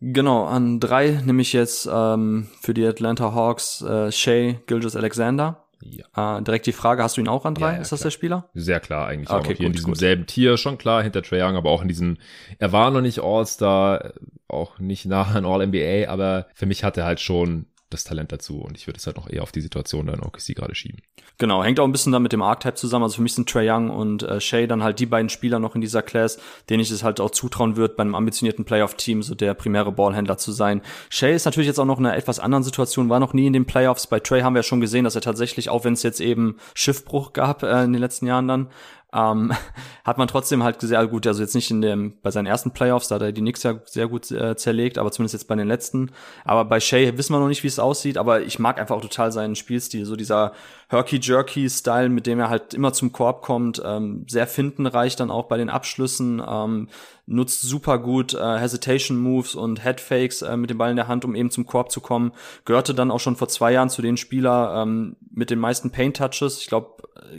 Genau, an drei nehme ich jetzt ähm, für die Atlanta Hawks äh, Shea Gilgis Alexander. Ja. Äh, direkt die Frage, hast du ihn auch an drei? Ja, ja, ist das klar. der Spieler? Sehr klar, eigentlich okay, auch hier gut, in diesem gut. selben Tier, schon klar, hinter Trae Young, aber auch in diesem, er war noch nicht All-Star, auch nicht nah an All-NBA, aber für mich hat er halt schon das Talent dazu und ich würde es halt noch eher auf die Situation dann OKC gerade schieben. Genau, hängt auch ein bisschen dann mit dem Archetype zusammen. Also für mich sind Trey Young und äh, Shea dann halt die beiden Spieler noch in dieser Class, denen ich es halt auch zutrauen würde, bei einem ambitionierten Playoff-Team so der primäre Ballhändler zu sein. Shea ist natürlich jetzt auch noch in einer etwas anderen Situation, war noch nie in den Playoffs. Bei Trey haben wir ja schon gesehen, dass er tatsächlich, auch wenn es jetzt eben Schiffbruch gab äh, in den letzten Jahren dann, ähm, hat man trotzdem halt sehr gut, also jetzt nicht in dem, bei seinen ersten Playoffs, da hat er die Knicks ja sehr gut äh, zerlegt, aber zumindest jetzt bei den letzten. Aber bei Shea wissen wir noch nicht, wie es aussieht, aber ich mag einfach auch total seinen Spielstil, so dieser Herky-Jerky-Style, mit dem er halt immer zum Korb kommt, ähm, sehr findenreich dann auch bei den Abschlüssen, ähm, nutzt super gut äh, Hesitation Moves und Headfakes äh, mit dem Ball in der Hand, um eben zum Korb zu kommen. Gehörte dann auch schon vor zwei Jahren zu den Spieler ähm, mit den meisten Paint Touches. Ich glaube,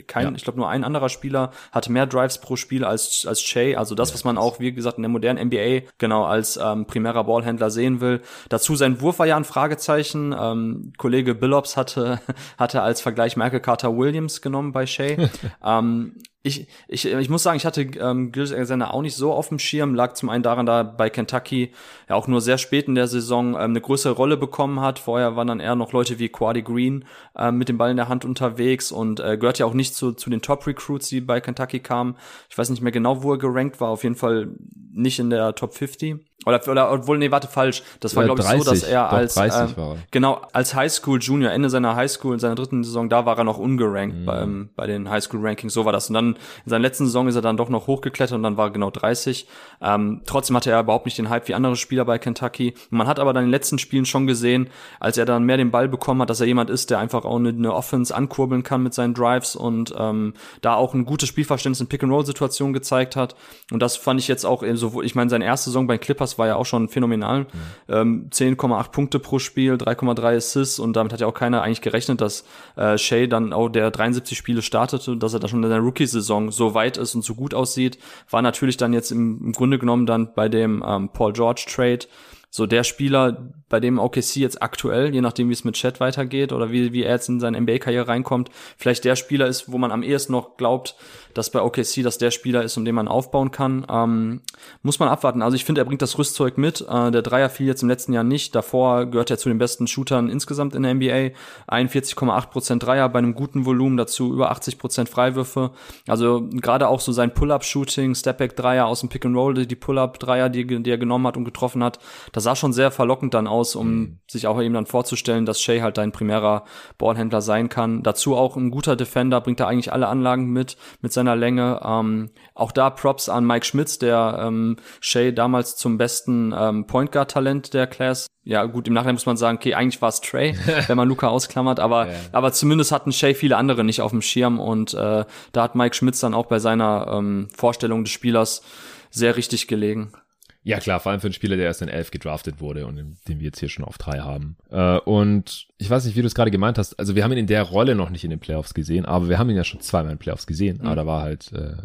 kein, ja. ich glaube nur ein anderer Spieler hatte mehr Drives pro Spiel als als Shay. Also das, ja, was man auch wie gesagt in der modernen NBA genau als ähm, primärer Ballhändler sehen will. Dazu sein Wurf war ja ein Fragezeichen. Ähm, Kollege Billops hatte hatte als Vergleich Michael Carter Williams genommen bei Shay. ähm, ich, ich, ich muss sagen, ich hatte ähm, Gilles Alexander auch nicht so auf dem Schirm. Lag zum einen daran, da bei Kentucky ja auch nur sehr spät in der Saison ähm, eine größere Rolle bekommen hat. Vorher waren dann eher noch Leute wie Quadi Green ähm, mit dem Ball in der Hand unterwegs und äh, gehört ja auch nicht zu, zu den Top-Recruits, die bei Kentucky kamen. Ich weiß nicht mehr genau, wo er gerankt war. Auf jeden Fall nicht in der Top 50. Oder, oder obwohl, nee, warte, falsch. Das war, glaube ich, so, dass er als äh, genau als Highschool Junior, Ende seiner Highschool, in seiner dritten Saison, da war er noch ungerankt mhm. beim, bei den Highschool Rankings. So war das. Und dann in seiner letzten Saison ist er dann doch noch hochgeklettert und dann war er genau 30. Ähm, trotzdem hatte er überhaupt nicht den Hype wie andere Spieler bei Kentucky. Man hat aber dann in den letzten Spielen schon gesehen, als er dann mehr den Ball bekommen hat, dass er jemand ist, der einfach auch eine, eine Offense ankurbeln kann mit seinen Drives und ähm, da auch ein gutes Spielverständnis in Pick-and-Roll-Situationen gezeigt hat. Und das fand ich jetzt auch so, ich meine, seine erste Saison bei Clippers war ja auch schon phänomenal. Mhm. Ähm, 10,8 Punkte pro Spiel, 3,3 Assists und damit hat ja auch keiner eigentlich gerechnet, dass äh, Shea dann auch der 73 Spiele startete, dass er da schon in der Rookie-Saison so weit ist und so gut aussieht. War natürlich dann jetzt im, im Grunde genommen dann bei dem ähm, Paul George Trade so der Spieler, bei dem OKC jetzt aktuell, je nachdem wie es mit Chat weitergeht oder wie, wie er jetzt in seine NBA-Karriere reinkommt, vielleicht der Spieler ist, wo man am ehesten noch glaubt, dass bei OKC das der Spieler ist, um den man aufbauen kann. Ähm, muss man abwarten. Also ich finde, er bringt das Rüstzeug mit. Äh, der Dreier fiel jetzt im letzten Jahr nicht. Davor gehört er zu den besten Shootern insgesamt in der NBA. 41,8% Dreier bei einem guten Volumen, dazu über 80% Freiwürfe. Also gerade auch so sein Pull-Up-Shooting, Stepback-Dreier aus dem Pick-and-Roll, die Pull-Up-Dreier, die, die er genommen hat und getroffen hat, das sah schon sehr verlockend dann aus, um mhm. sich auch eben dann vorzustellen, dass Shea halt dein primärer Ballhändler sein kann. Dazu auch ein guter Defender, bringt er eigentlich alle Anlagen mit, mit seiner Länge. Ähm, auch da Props an Mike Schmitz, der ähm, Shea damals zum besten ähm, Point Guard Talent der Class ja gut, im Nachhinein muss man sagen, okay, eigentlich war es Trey, wenn man Luca ausklammert, aber, ja. aber zumindest hatten Shay viele andere nicht auf dem Schirm und äh, da hat Mike Schmitz dann auch bei seiner ähm, Vorstellung des Spielers sehr richtig gelegen. Ja, klar, vor allem für einen Spieler, der erst in elf gedraftet wurde und den wir jetzt hier schon auf drei haben. Äh, und ich weiß nicht, wie du es gerade gemeint hast. Also wir haben ihn in der Rolle noch nicht in den Playoffs gesehen, aber wir haben ihn ja schon zweimal in den Playoffs gesehen. Mhm. Aber da war halt äh,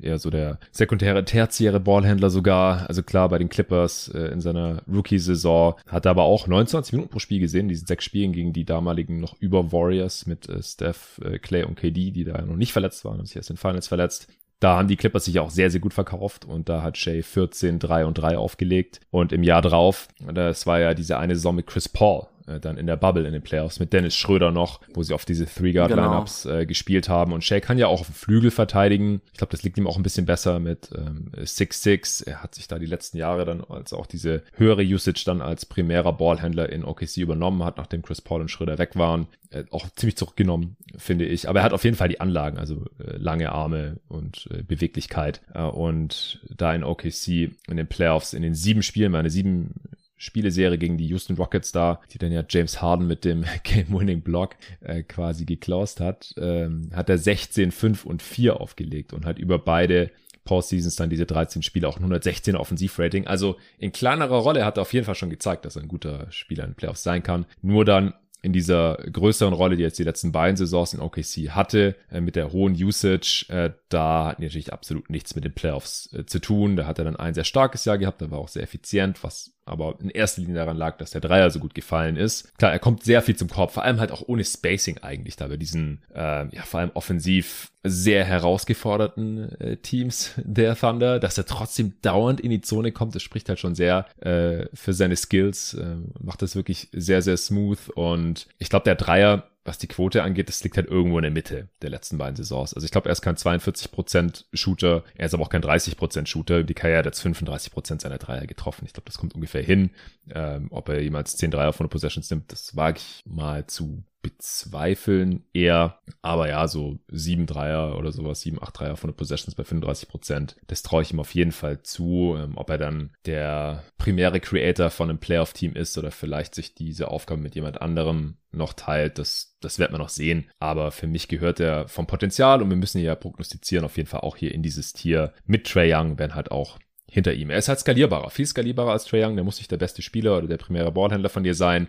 eher so der sekundäre, tertiäre Ballhändler sogar. Also klar, bei den Clippers äh, in seiner Rookie-Saison hat er aber auch 29 Minuten pro Spiel gesehen, diesen sechs Spielen gegen die damaligen noch über Warriors mit äh, Steph, äh, Clay und KD, die da noch nicht verletzt waren und sich erst in Finals verletzt. Da haben die Clippers sich auch sehr, sehr gut verkauft und da hat Shea 14, 3 und 3 aufgelegt. Und im Jahr drauf, das war ja diese eine Saison mit Chris Paul, äh, dann in der Bubble in den Playoffs mit Dennis Schröder noch, wo sie auf diese Three-Guard-Lineups genau. äh, gespielt haben. Und Shea kann ja auch auf dem Flügel verteidigen. Ich glaube, das liegt ihm auch ein bisschen besser mit 6-6. Ähm, er hat sich da die letzten Jahre dann als auch diese höhere Usage dann als primärer Ballhändler in OKC übernommen hat, nachdem Chris Paul und Schröder weg waren. Äh, auch ziemlich zurückgenommen, finde ich. Aber er hat auf jeden Fall die Anlagen, also äh, lange Arme und äh, Beweglichkeit. Äh, und da in OKC in den Playoffs, in den sieben Spielen, meine sieben Spieleserie gegen die Houston Rockets da, die dann ja James Harden mit dem Game-Winning-Block äh, quasi geklaust hat, ähm, hat er 16, 5 und 4 aufgelegt und hat über beide Postseasons dann diese 13 Spiele auch ein 116 Offensivrating. Also in kleinerer Rolle hat er auf jeden Fall schon gezeigt, dass er ein guter Spieler in den Playoffs sein kann. Nur dann in dieser größeren Rolle, die jetzt die letzten beiden Saisons in OKC hatte, äh, mit der hohen Usage, äh, da hat natürlich absolut nichts mit den Playoffs äh, zu tun. Da hat er dann ein sehr starkes Jahr gehabt, da war auch sehr effizient, was aber in erster Linie daran lag, dass der Dreier so gut gefallen ist. Klar, er kommt sehr viel zum Korb, vor allem halt auch ohne Spacing eigentlich, da bei diesen, äh, ja, vor allem offensiv sehr herausgeforderten äh, Teams der Thunder, dass er trotzdem dauernd in die Zone kommt, das spricht halt schon sehr äh, für seine Skills, äh, macht das wirklich sehr, sehr smooth und ich glaube, der Dreier was die Quote angeht, das liegt halt irgendwo in der Mitte der letzten beiden Saisons. Also ich glaube, er ist kein 42% Shooter, er ist aber auch kein 30% Shooter. Die Karriere hat jetzt 35% seiner Dreier getroffen. Ich glaube, das kommt ungefähr hin. Ähm, ob er jemals 10 Dreier von der Possessions nimmt, das wage ich mal zu bezweifeln eher. Aber ja, so sieben Dreier oder sowas, sieben, acht Dreier von der Possessions bei 35 Prozent. Das traue ich ihm auf jeden Fall zu. Ähm, ob er dann der primäre Creator von einem Playoff-Team ist oder vielleicht sich diese Aufgabe mit jemand anderem noch teilt, das, das wird man noch sehen. Aber für mich gehört er vom Potenzial und wir müssen ja prognostizieren, auf jeden Fall auch hier in dieses Tier mit Trey Young, wenn halt auch hinter ihm. Er ist halt skalierbarer, viel skalierbarer als Trey Young. Der muss nicht der beste Spieler oder der primäre Ballhändler von dir sein.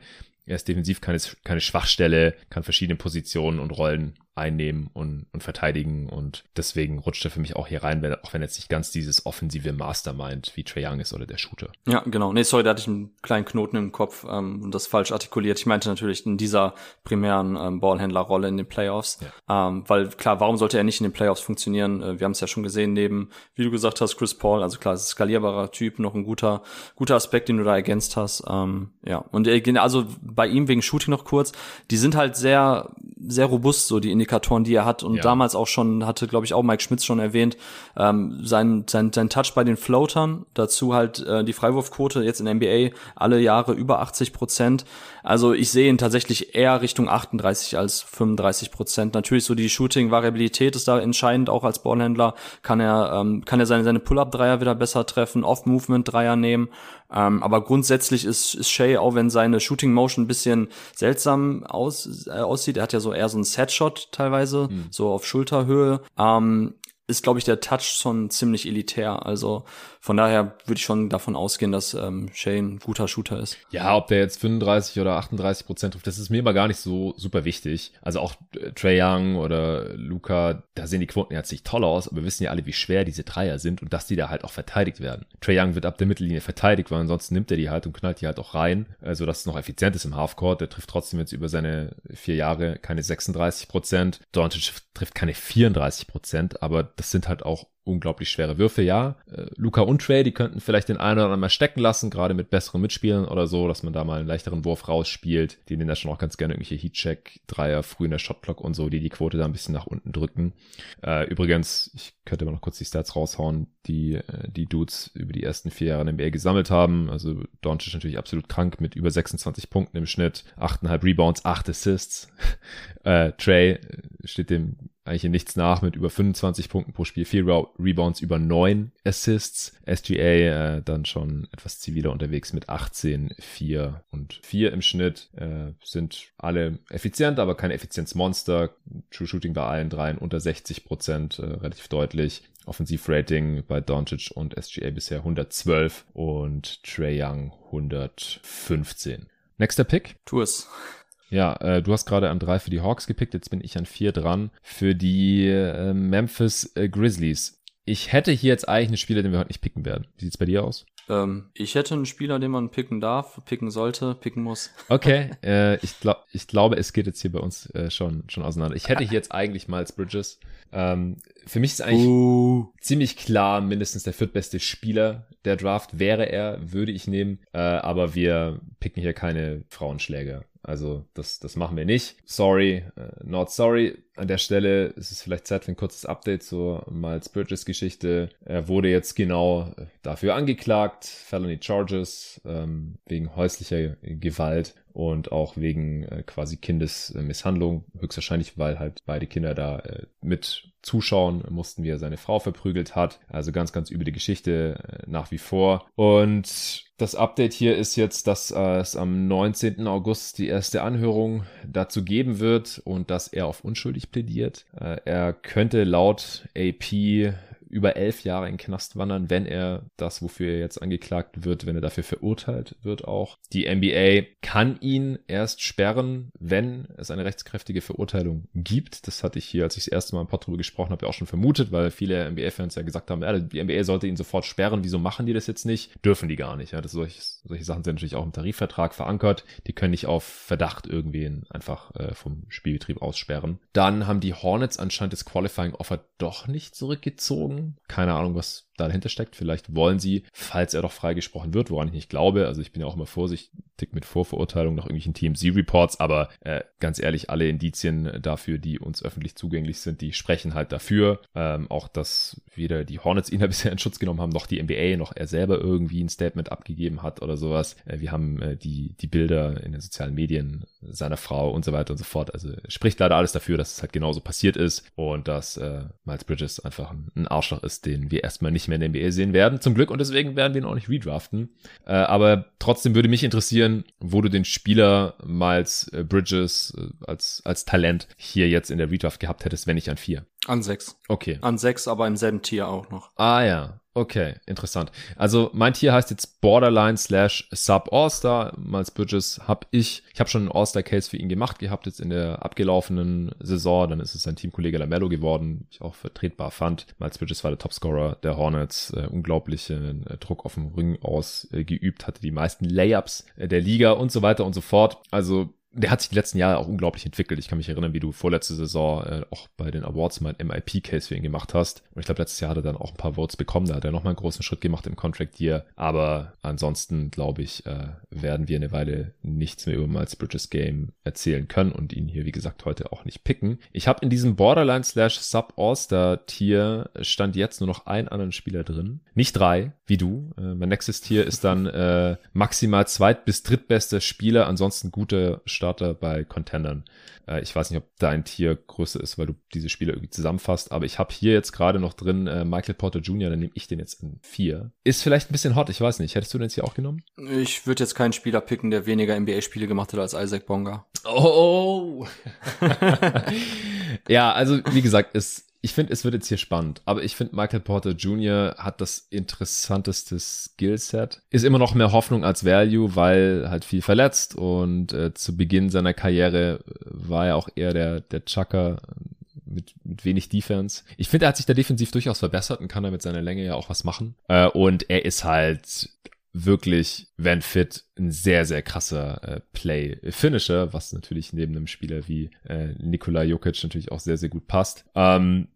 Er ist defensiv keine, keine Schwachstelle, kann verschiedene Positionen und Rollen einnehmen und, und verteidigen. Und deswegen rutscht er für mich auch hier rein, wenn, auch wenn jetzt nicht ganz dieses offensive Mastermind wie Trae Young ist oder der Shooter. Ja, genau. Nee, sorry, da hatte ich einen kleinen Knoten im Kopf ähm, und das falsch artikuliert. Ich meinte natürlich in dieser primären ähm, Ballhändlerrolle in den Playoffs. Ja. Ähm, weil klar, warum sollte er nicht in den Playoffs funktionieren? Äh, wir haben es ja schon gesehen, neben, wie du gesagt hast, Chris Paul, also klar, skalierbarer Typ, noch ein guter, guter Aspekt, den du da ergänzt hast. Ähm, ja. Und äh, also bei ihm wegen Shooting noch kurz, die sind halt sehr, sehr robust, so die Indikatoren Indikatoren, die er hat. Und ja. damals auch schon, hatte, glaube ich, auch Mike Schmitz schon erwähnt, ähm, sein, sein, sein Touch bei den Floatern, dazu halt äh, die Freiwurfquote jetzt in NBA alle Jahre über 80 Prozent. Also ich sehe ihn tatsächlich eher Richtung 38 als 35 Prozent. Natürlich so die Shooting-Variabilität ist da entscheidend, auch als Ballhändler kann er, ähm, kann er seine, seine Pull-Up-Dreier wieder besser treffen, Off-Movement-Dreier nehmen. Ähm, aber grundsätzlich ist, ist Shay, auch wenn seine Shooting Motion ein bisschen seltsam aus, äh, aussieht, er hat ja so eher so einen Set-Shot teilweise, mhm. so auf Schulterhöhe, ähm, ist, glaube ich, der Touch schon ziemlich elitär. Also von daher würde ich schon davon ausgehen, dass ähm, Shane ein guter Shooter ist. Ja, ob der jetzt 35 oder 38 Prozent trifft, das ist mir aber gar nicht so super wichtig. Also auch äh, Trey Young oder Luca, da sehen die Quoten jetzt nicht toll aus, aber wir wissen ja alle, wie schwer diese Dreier sind und dass die da halt auch verteidigt werden. Trey Young wird ab der Mittellinie verteidigt, weil ansonsten nimmt er die halt und knallt die halt auch rein, also dass es noch effizient ist im Halfcourt. Der trifft trotzdem jetzt über seine vier Jahre keine 36 Prozent. Doncic trifft keine 34 Prozent, aber das sind halt auch unglaublich schwere Würfe, ja. Äh, Luca und Trey, die könnten vielleicht den einen oder anderen mal stecken lassen, gerade mit besseren Mitspielern oder so, dass man da mal einen leichteren Wurf rausspielt. Die nehmen da schon auch ganz gerne irgendwelche Heatcheck, Dreier früh in der Shotblock und so, die die Quote da ein bisschen nach unten drücken. Äh, übrigens, ich könnte mal noch kurz die Stats raushauen, die äh, die Dudes über die ersten vier Jahre in der gesammelt haben. Also Doncic natürlich absolut krank mit über 26 Punkten im Schnitt, 8,5 Rebounds, 8 Assists. äh, Trey äh, steht dem eigentlich in nichts nach mit über 25 Punkten pro Spiel, vier Rebounds, über neun Assists. SGA äh, dann schon etwas ziviler unterwegs mit 18, 4 und 4 im Schnitt. Äh, sind alle effizient, aber keine Effizienzmonster. True Shooting bei allen dreien unter 60 Prozent, äh, relativ deutlich. Offensivrating bei Doncic und SGA bisher 112 und Trey Young 115. Nächster Pick? Tu es. Ja, äh, du hast gerade an drei für die Hawks gepickt, jetzt bin ich an vier dran für die äh, Memphis äh, Grizzlies. Ich hätte hier jetzt eigentlich einen Spieler, den wir heute nicht picken werden. Wie sieht's bei dir aus? Ähm, ich hätte einen Spieler, den man picken darf, picken sollte, picken muss. Okay, äh, ich, glaub, ich glaube, es geht jetzt hier bei uns äh, schon, schon auseinander. Ich hätte hier jetzt eigentlich Miles Bridges. Ähm, für mich ist eigentlich uh. ziemlich klar, mindestens der viertbeste Spieler der Draft wäre er, würde ich nehmen. Äh, aber wir picken hier keine Frauenschläger. Also das, das machen wir nicht. Sorry, uh, not sorry. An der Stelle ist es vielleicht Zeit für ein kurzes Update zur Miles Bridges Geschichte. Er wurde jetzt genau äh, dafür angeklagt, Felony Charges ähm, wegen häuslicher Gewalt und auch wegen äh, quasi Kindesmisshandlung, höchstwahrscheinlich, weil halt beide Kinder da äh, mit zuschauen mussten, wie er seine Frau verprügelt hat. Also ganz, ganz üble Geschichte äh, nach wie vor. Und das Update hier ist jetzt, dass äh, es am 19. August die erste Anhörung dazu geben wird und dass er auf unschuldig plädiert. Äh, er könnte laut AP über elf Jahre in den Knast wandern, wenn er das, wofür er jetzt angeklagt wird, wenn er dafür verurteilt wird auch. Die NBA kann ihn erst sperren, wenn es eine rechtskräftige Verurteilung gibt. Das hatte ich hier, als ich das erste Mal im Pod drüber gesprochen habe, auch schon vermutet, weil viele NBA-Fans ja gesagt haben, ja, die NBA sollte ihn sofort sperren. Wieso machen die das jetzt nicht? Dürfen die gar nicht. Ja, das solche, solche Sachen sind natürlich auch im Tarifvertrag verankert. Die können nicht auf Verdacht irgendwen einfach äh, vom Spielbetrieb aussperren. Dann haben die Hornets anscheinend das Qualifying Offer doch nicht zurückgezogen. Keine Ahnung, was dahinter steckt. Vielleicht wollen sie, falls er doch freigesprochen wird, woran ich nicht glaube, also ich bin ja auch immer vorsichtig mit Vorverurteilung nach irgendwelchen TMZ-Reports, aber äh, ganz ehrlich, alle Indizien dafür, die uns öffentlich zugänglich sind, die sprechen halt dafür. Ähm, auch, dass weder die Hornets ihn da bisher in Schutz genommen haben, noch die NBA, noch er selber irgendwie ein Statement abgegeben hat oder sowas. Äh, wir haben äh, die, die Bilder in den sozialen Medien seiner Frau und so weiter und so fort. Also spricht leider alles dafür, dass es halt genauso passiert ist und dass äh, Miles Bridges einfach ein, ein Arschloch ist, den wir erstmal nicht mehr in der NBA sehen werden, zum Glück. Und deswegen werden wir ihn auch nicht redraften. Äh, aber trotzdem würde mich interessieren, wo du den Spieler Miles äh, Bridges äh, als, als Talent hier jetzt in der Redraft gehabt hättest, wenn nicht an vier. An sechs. Okay. An sechs, aber im selben Tier auch noch. Ah ja, okay, interessant. Also mein Tier heißt jetzt Borderline slash Sub All-Star. Miles Bridges habe ich, ich habe schon einen All-Star-Case für ihn gemacht gehabt, jetzt in der abgelaufenen Saison. Dann ist es sein Teamkollege Lamello geworden, ich auch vertretbar fand. Miles Bridges war der Topscorer der Hornets, äh, unglaublichen äh, Druck auf dem Ring ausgeübt, äh, hatte die meisten Layups äh, der Liga und so weiter und so fort. Also der hat sich die letzten Jahre auch unglaublich entwickelt. Ich kann mich erinnern, wie du vorletzte Saison äh, auch bei den Awards mal ein MIP-Case für ihn gemacht hast. Und ich glaube, letztes Jahr hat er dann auch ein paar Votes bekommen. Da hat er nochmal einen großen Schritt gemacht im Contract Year. Aber ansonsten, glaube ich, äh, werden wir eine Weile nichts mehr über Miles Bridges Game erzählen können und ihn hier, wie gesagt, heute auch nicht picken. Ich habe in diesem Borderline slash Sub All-Star Tier stand jetzt nur noch einen anderen Spieler drin. Nicht drei, wie du. Äh, mein nächstes Tier ist dann äh, maximal zweit- bis drittbester Spieler. Ansonsten gute Starter bei Contendern. Äh, ich weiß nicht, ob dein Tier größer ist, weil du diese Spieler irgendwie zusammenfasst, aber ich habe hier jetzt gerade noch drin äh, Michael Porter Jr., dann nehme ich den jetzt in vier. Ist vielleicht ein bisschen hot, ich weiß nicht. Hättest du den jetzt hier auch genommen? Ich würde jetzt keinen Spieler picken, der weniger NBA-Spiele gemacht hat als Isaac Bonga. Oh! ja, also wie gesagt, es ich finde, es wird jetzt hier spannend, aber ich finde, Michael Porter Jr. hat das interessanteste Skillset. Ist immer noch mehr Hoffnung als Value, weil halt viel verletzt und äh, zu Beginn seiner Karriere war er auch eher der, der Chucker mit, mit wenig Defense. Ich finde, er hat sich da defensiv durchaus verbessert und kann da mit seiner Länge ja auch was machen. Äh, und er ist halt wirklich, wenn fit, ein sehr, sehr krasser äh, Play-Finisher, was natürlich neben einem Spieler wie äh, Nikola Jokic natürlich auch sehr, sehr gut passt. Ähm,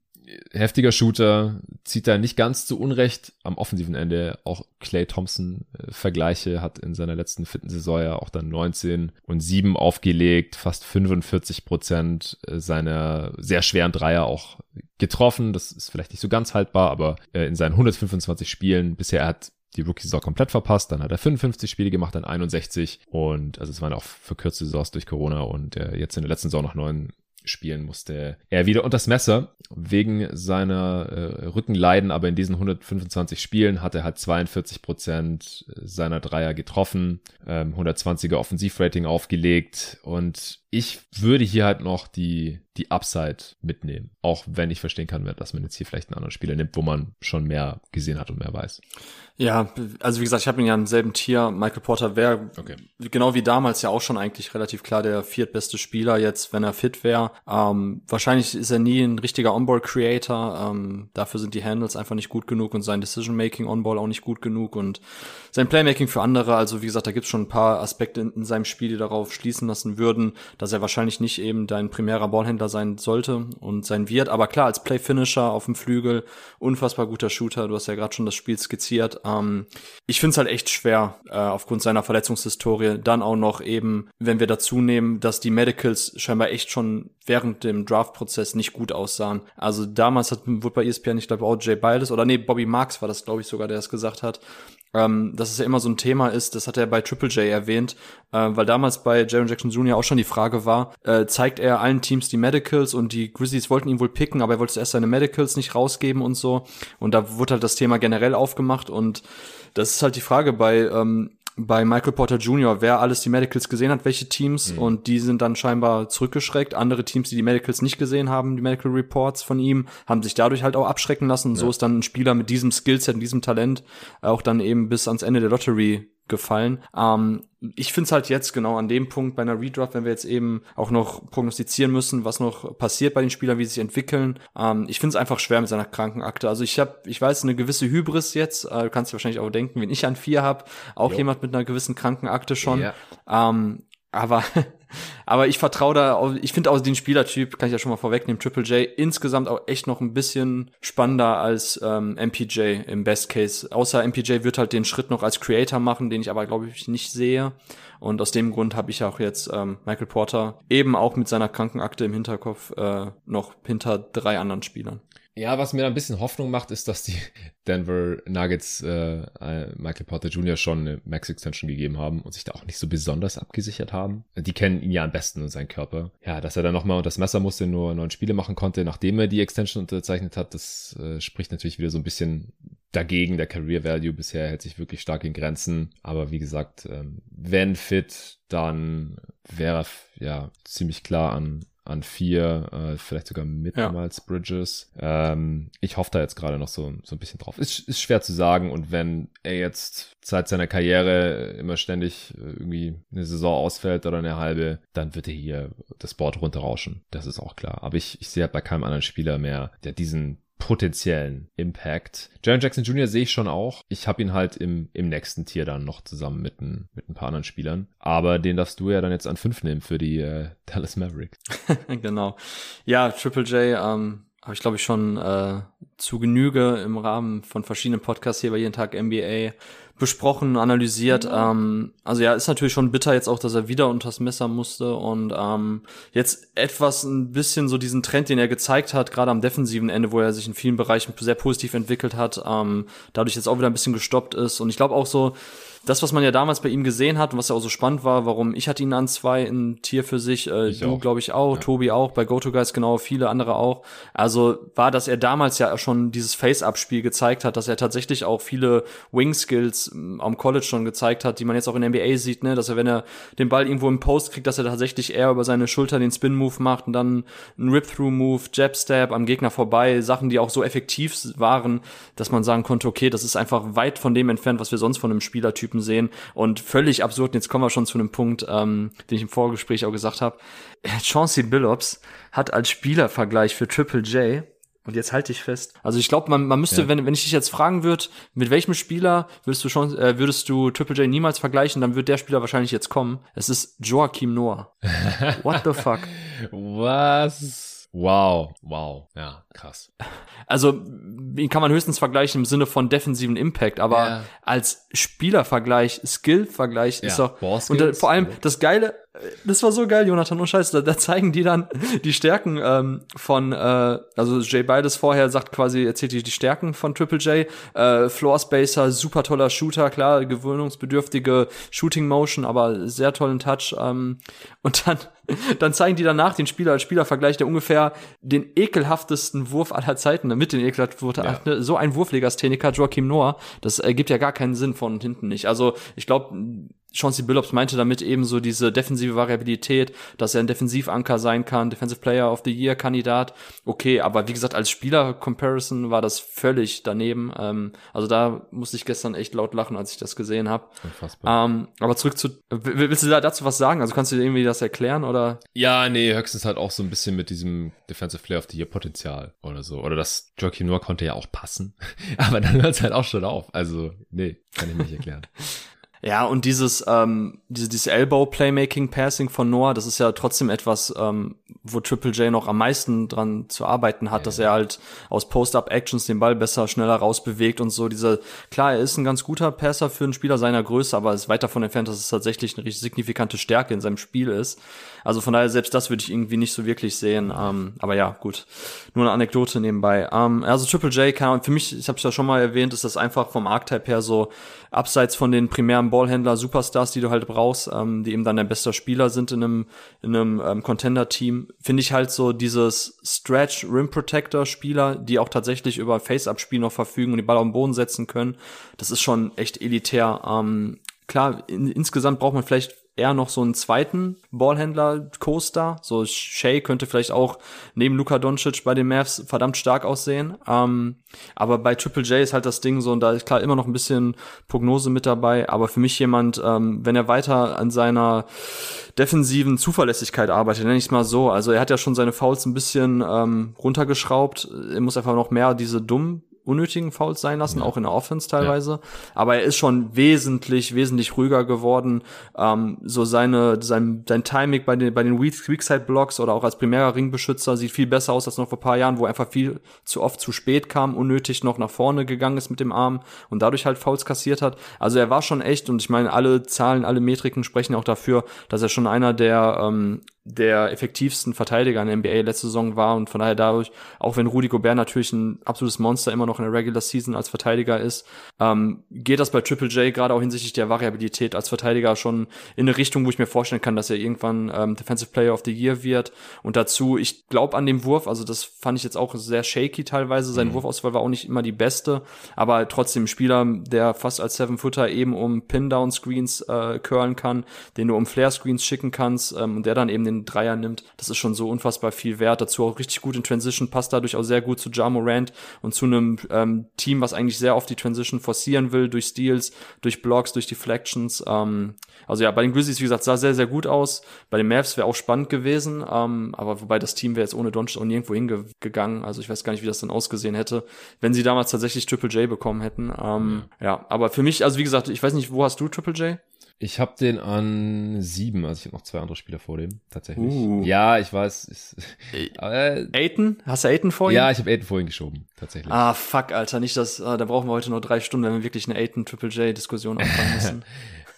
heftiger Shooter, zieht da nicht ganz zu Unrecht am offensiven Ende auch Clay Thompson äh, Vergleiche, hat in seiner letzten fitten Saison ja auch dann 19 und 7 aufgelegt, fast 45 Prozent äh, seiner sehr schweren Dreier auch getroffen. Das ist vielleicht nicht so ganz haltbar, aber äh, in seinen 125 Spielen bisher er hat die Rookie-Saison komplett verpasst. Dann hat er 55 Spiele gemacht, dann 61. Und also es waren auch verkürzte Saisons durch Corona und äh, jetzt in der letzten Saison noch neun spielen musste er wieder unters Messer wegen seiner äh, Rückenleiden, aber in diesen 125 Spielen hat er halt 42 Prozent seiner Dreier getroffen, ähm, 120er Offensivrating aufgelegt und ich würde hier halt noch die, die Upside mitnehmen. Auch wenn ich verstehen kann, dass man jetzt hier vielleicht einen anderen Spieler nimmt, wo man schon mehr gesehen hat und mehr weiß. Ja, also wie gesagt, ich habe ihn ja im selben Tier. Michael Porter wäre okay. genau wie damals ja auch schon eigentlich relativ klar der viertbeste Spieler jetzt, wenn er fit wäre. Ähm, wahrscheinlich ist er nie ein richtiger On-Ball-Creator. Ähm, dafür sind die Handles einfach nicht gut genug und sein Decision-Making On-Ball auch nicht gut genug und sein Playmaking für andere. Also wie gesagt, da gibt es schon ein paar Aspekte in, in seinem Spiel, die darauf schließen lassen würden, dass er wahrscheinlich nicht eben dein primärer Ballhändler sein sollte und sein wird. Aber klar, als Play-Finisher auf dem Flügel, unfassbar guter Shooter. Du hast ja gerade schon das Spiel skizziert. Ähm, ich finde es halt echt schwer, äh, aufgrund seiner Verletzungshistorie. Dann auch noch eben, wenn wir dazu nehmen, dass die Medicals scheinbar echt schon während dem Draft-Prozess nicht gut aussahen. Also damals hat, wurde bei ESPN, ich glaube auch Jay Biles oder nee, Bobby Marks war das, glaube ich, sogar, der es gesagt hat, ähm, dass es ja immer so ein Thema ist, das hat er bei Triple J erwähnt, äh, weil damals bei Jaron Jackson Jr. auch schon die Frage war, äh, zeigt er allen Teams die Medicals und die Grizzlies wollten ihn wohl picken, aber er wollte erst seine Medicals nicht rausgeben und so. Und da wurde halt das Thema generell aufgemacht und das ist halt die Frage bei ähm, bei Michael Porter Jr., wer alles die Medicals gesehen hat, welche Teams mhm. und die sind dann scheinbar zurückgeschreckt. Andere Teams, die die Medicals nicht gesehen haben, die Medical Reports von ihm, haben sich dadurch halt auch abschrecken lassen. Ja. So ist dann ein Spieler mit diesem Skillset, diesem Talent auch dann eben bis ans Ende der Lottery gefallen. Ähm, ich finde es halt jetzt genau an dem Punkt bei einer Redraft, wenn wir jetzt eben auch noch prognostizieren müssen, was noch passiert bei den Spielern, wie sie sich entwickeln. Ähm, ich finde es einfach schwer mit seiner Krankenakte. Also ich habe, ich weiß, eine gewisse Hybris jetzt. Äh, du kannst dir wahrscheinlich auch denken, wenn ich an vier habe, auch jo. jemand mit einer gewissen Krankenakte schon. Ja. Ähm, aber aber ich vertraue da, ich finde auch den Spielertyp, kann ich ja schon mal vorwegnehmen, Triple J, insgesamt auch echt noch ein bisschen spannender als ähm, MPJ im Best Case. Außer MPJ wird halt den Schritt noch als Creator machen, den ich aber, glaube ich, nicht sehe. Und aus dem Grund habe ich auch jetzt ähm, Michael Porter eben auch mit seiner Krankenakte im Hinterkopf äh, noch hinter drei anderen Spielern. Ja, was mir ein bisschen Hoffnung macht, ist, dass die Denver Nuggets äh, äh, Michael Porter Jr. schon eine Max Extension gegeben haben und sich da auch nicht so besonders abgesichert haben. Die kennen ihn ja am besten und seinen Körper. Ja, dass er dann nochmal unter das Messer musste, nur neun Spiele machen konnte, nachdem er die Extension unterzeichnet hat, das äh, spricht natürlich wieder so ein bisschen dagegen. Der Career Value bisher hält sich wirklich stark in Grenzen. Aber wie gesagt, ähm, wenn fit, dann wäre ja ziemlich klar an an vier, äh, vielleicht sogar mit ja. Miles Bridges. Ähm, ich hoffe da jetzt gerade noch so, so ein bisschen drauf. Ist, ist schwer zu sagen und wenn er jetzt seit seiner Karriere immer ständig äh, irgendwie eine Saison ausfällt oder eine halbe, dann wird er hier das Board runterrauschen. Das ist auch klar. Aber ich, ich sehe halt bei keinem anderen Spieler mehr, der diesen potenziellen Impact. Jaron Jackson Jr. sehe ich schon auch. Ich habe ihn halt im, im nächsten Tier dann noch zusammen mit ein, mit ein paar anderen Spielern. Aber den darfst du ja dann jetzt an fünf nehmen für die äh, Dallas Mavericks. genau. Ja, Triple J, ähm, habe ich glaube ich schon äh, zu Genüge im Rahmen von verschiedenen Podcasts hier bei jeden Tag NBA besprochen, analysiert. Ja. Ähm, also ja, ist natürlich schon bitter jetzt auch, dass er wieder unters Messer musste und ähm, jetzt etwas ein bisschen so diesen Trend, den er gezeigt hat, gerade am defensiven Ende, wo er sich in vielen Bereichen sehr positiv entwickelt hat, ähm, dadurch jetzt auch wieder ein bisschen gestoppt ist. Und ich glaube auch so, das, was man ja damals bei ihm gesehen hat und was ja auch so spannend war, warum ich hatte ihn an zwei in Tier für sich, äh, du glaube ich auch, ja. Tobi auch, bei GoToGuys genau, viele andere auch. Also war, dass er damals ja schon dieses Face-Up-Spiel gezeigt hat, dass er tatsächlich auch viele Wing-Skills ähm, am College schon gezeigt hat, die man jetzt auch in der NBA sieht, ne, dass er, wenn er den Ball irgendwo im Post kriegt, dass er tatsächlich eher über seine Schulter den Spin-Move macht und dann einen Rip-Through-Move, Jab-Stab am Gegner vorbei, Sachen, die auch so effektiv waren, dass man sagen konnte, okay, das ist einfach weit von dem entfernt, was wir sonst von einem Spielertyp Typen sehen und völlig absurd. Und jetzt kommen wir schon zu einem Punkt, ähm, den ich im Vorgespräch auch gesagt habe. Chauncey Billups hat als Spielervergleich für Triple J und jetzt halte ich fest. Also ich glaube, man, man müsste, ja. wenn, wenn ich dich jetzt fragen würde, mit welchem Spieler würdest du schon, äh, würdest du Triple J niemals vergleichen, dann wird der Spieler wahrscheinlich jetzt kommen. Es ist Joachim Noah. What the fuck? Was? Wow, wow, ja, krass. Also, ihn kann man höchstens vergleichen im Sinne von defensiven Impact, aber ja. als Spielervergleich, Skill-Vergleich ja. ist doch, und da, vor allem das Geile, das war so geil, Jonathan, und scheiße, da, da zeigen die dann die Stärken ähm, von, äh, also Jay Biles vorher sagt quasi, erzählt die, die Stärken von Triple J, äh, Floor Spacer, super toller Shooter, klar, gewöhnungsbedürftige Shooting Motion, aber sehr tollen Touch, ähm, und dann, dann zeigen die danach den Spieler als Spielervergleich, der ungefähr den ekelhaftesten Wurf aller Zeiten, mit den ekelhaftesten Wurf, ja. so ein Wurflegastheniker, Joachim Noah, das ergibt ja gar keinen Sinn von hinten nicht. Also, ich glaube, Chauncey Billups meinte damit eben so diese defensive Variabilität, dass er ein Defensivanker sein kann, Defensive Player of the Year Kandidat. Okay, aber wie gesagt, als Spieler-Comparison war das völlig daneben. Ähm, also da musste ich gestern echt laut lachen, als ich das gesehen habe. Unfassbar. Ähm, aber zurück zu, willst du da dazu was sagen? Also kannst du dir irgendwie das erklären oder? Ja, nee, höchstens halt auch so ein bisschen mit diesem Defensive Player of the Year Potenzial oder so. Oder das Joaquin Noah konnte ja auch passen. aber dann hört es halt auch schon auf. Also, nee, kann ich nicht erklären. Ja, und dieses, ähm, diese, dieses Elbow-Playmaking-Passing von Noah, das ist ja trotzdem etwas, ähm, wo Triple J noch am meisten dran zu arbeiten hat, ja. dass er halt aus Post-Up-Actions den Ball besser, schneller rausbewegt und so. Diese, klar, er ist ein ganz guter Passer für einen Spieler seiner Größe, aber ist weit davon entfernt, dass es tatsächlich eine richtig signifikante Stärke in seinem Spiel ist. Also von daher, selbst das würde ich irgendwie nicht so wirklich sehen. Ähm, aber ja, gut. Nur eine Anekdote nebenbei. Ähm, also Triple J, kann, für mich, ich habe es ja schon mal erwähnt, ist das einfach vom Archetype her so, abseits von den primären Ballhändler, Superstars, die du halt brauchst, ähm, die eben dann der beste Spieler sind in einem, in einem ähm, Contender-Team, finde ich halt so dieses Stretch Rim Protector Spieler, die auch tatsächlich über Face-Up-Spiel noch verfügen und die Ball auf den Boden setzen können. Das ist schon echt elitär. Ähm, klar, in, insgesamt braucht man vielleicht eher noch so einen zweiten Ballhändler Coaster. So Shea könnte vielleicht auch neben Luka Doncic bei den Mavs verdammt stark aussehen. Ähm, aber bei Triple J ist halt das Ding so und da ist klar immer noch ein bisschen Prognose mit dabei. Aber für mich jemand, ähm, wenn er weiter an seiner defensiven Zuverlässigkeit arbeitet, nenne ich es mal so. Also er hat ja schon seine Fouls ein bisschen ähm, runtergeschraubt. Er muss einfach noch mehr diese dummen unnötigen Fouls sein lassen, ja. auch in der Offense teilweise. Ja. Aber er ist schon wesentlich, wesentlich ruhiger geworden. Ähm, so seine, sein, sein Timing bei den, bei den Weakside Blocks oder auch als primärer Ringbeschützer sieht viel besser aus als noch vor paar Jahren, wo er einfach viel zu oft zu spät kam, unnötig noch nach vorne gegangen ist mit dem Arm und dadurch halt Fouls kassiert hat. Also er war schon echt und ich meine, alle Zahlen, alle Metriken sprechen auch dafür, dass er schon einer der ähm, der effektivsten Verteidiger in der NBA letzte Saison war und von daher dadurch, auch wenn Rudy Gobert natürlich ein absolutes Monster immer noch in der Regular Season als Verteidiger ist, ähm, geht das bei Triple J gerade auch hinsichtlich der Variabilität als Verteidiger schon in eine Richtung, wo ich mir vorstellen kann, dass er irgendwann ähm, Defensive Player of the Year wird. Und dazu, ich glaube an dem Wurf, also das fand ich jetzt auch sehr shaky teilweise. Sein mhm. Wurfauswahl war auch nicht immer die beste, aber trotzdem Spieler, der fast als Seven-Footer eben um Pin-Down-Screens äh, curlen kann, den du um Flare-Screens schicken kannst ähm, und der dann eben den den Dreier nimmt, das ist schon so unfassbar viel wert. Dazu auch richtig gut in Transition, passt dadurch auch sehr gut zu Ja Morant und zu einem ähm, Team, was eigentlich sehr oft die Transition forcieren will, durch Steals, durch Blocks, durch Deflections. Ähm, also ja, bei den Grizzlies, wie gesagt, sah sehr, sehr gut aus. Bei den Mavs wäre auch spannend gewesen, ähm, aber wobei das Team wäre jetzt ohne Doncic auch nirgendwo hingegangen. Also ich weiß gar nicht, wie das dann ausgesehen hätte, wenn sie damals tatsächlich Triple J bekommen hätten. Ähm, ja. ja, aber für mich, also wie gesagt, ich weiß nicht, wo hast du Triple J? Ich habe den an sieben, also ich habe noch zwei andere Spieler vor dem, tatsächlich. Uh. Ja, ich weiß. Ist, äh, Aiden? Hast du Aiden vor ihm? Ja, ich habe Aiden vorhin geschoben, tatsächlich. Ah, fuck, Alter, nicht das, ah, da brauchen wir heute nur drei Stunden, wenn wir wirklich eine Aiden Triple J Diskussion anfangen müssen.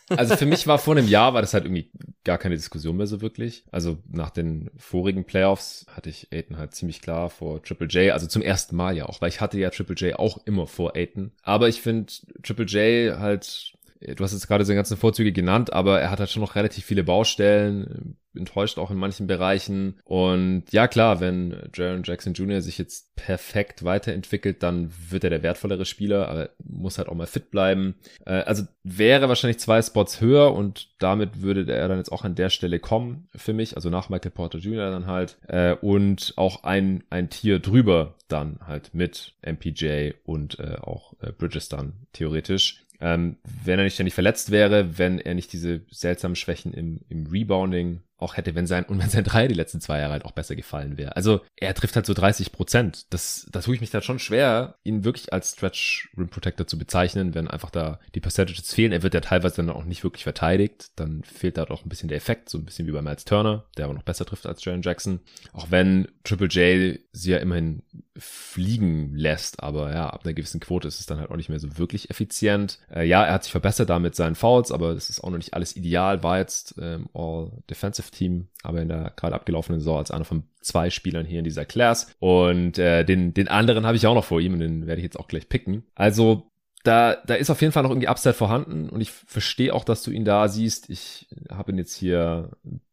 Also für mich war vor einem Jahr war das halt irgendwie gar keine Diskussion mehr so wirklich. Also nach den vorigen Playoffs hatte ich Aiden halt ziemlich klar vor Triple J, also zum ersten Mal ja auch, weil ich hatte ja Triple J auch immer vor Aiden. Aber ich finde Triple J halt du hast jetzt gerade seine ganzen Vorzüge genannt, aber er hat halt schon noch relativ viele Baustellen, enttäuscht auch in manchen Bereichen. Und ja, klar, wenn Jaron Jackson Jr. sich jetzt perfekt weiterentwickelt, dann wird er der wertvollere Spieler, aber muss halt auch mal fit bleiben. Äh, also wäre wahrscheinlich zwei Spots höher und damit würde er dann jetzt auch an der Stelle kommen für mich, also nach Michael Porter Jr. dann halt äh, und auch ein, ein Tier drüber dann halt mit MPJ und äh, auch Bridges dann theoretisch. Ähm, wenn er nicht ständig verletzt wäre, wenn er nicht diese seltsamen Schwächen im, im Rebounding auch hätte, wenn sein, und wenn sein Dreier die letzten zwei Jahre halt auch besser gefallen wäre. Also er trifft halt so 30 Prozent. Das, da tue ich mich dann schon schwer, ihn wirklich als Stretch Rim Protector zu bezeichnen, wenn einfach da die Percentages fehlen. Er wird ja teilweise dann auch nicht wirklich verteidigt. Dann fehlt da doch ein bisschen der Effekt, so ein bisschen wie bei Miles Turner, der aber noch besser trifft als Jaren Jackson. Auch wenn Triple J sie ja immerhin fliegen lässt, aber ja, ab einer gewissen Quote ist es dann halt auch nicht mehr so wirklich effizient. Äh, ja, er hat sich verbessert damit seinen Fouls, aber das ist auch noch nicht alles ideal. War jetzt ähm, All Defensive Team, aber in der gerade abgelaufenen Saison als einer von zwei Spielern hier in dieser Class. Und äh, den, den anderen habe ich auch noch vor ihm und den werde ich jetzt auch gleich picken. Also da, da ist auf jeden Fall noch irgendwie Upside vorhanden und ich verstehe auch, dass du ihn da siehst. Ich habe ihn jetzt hier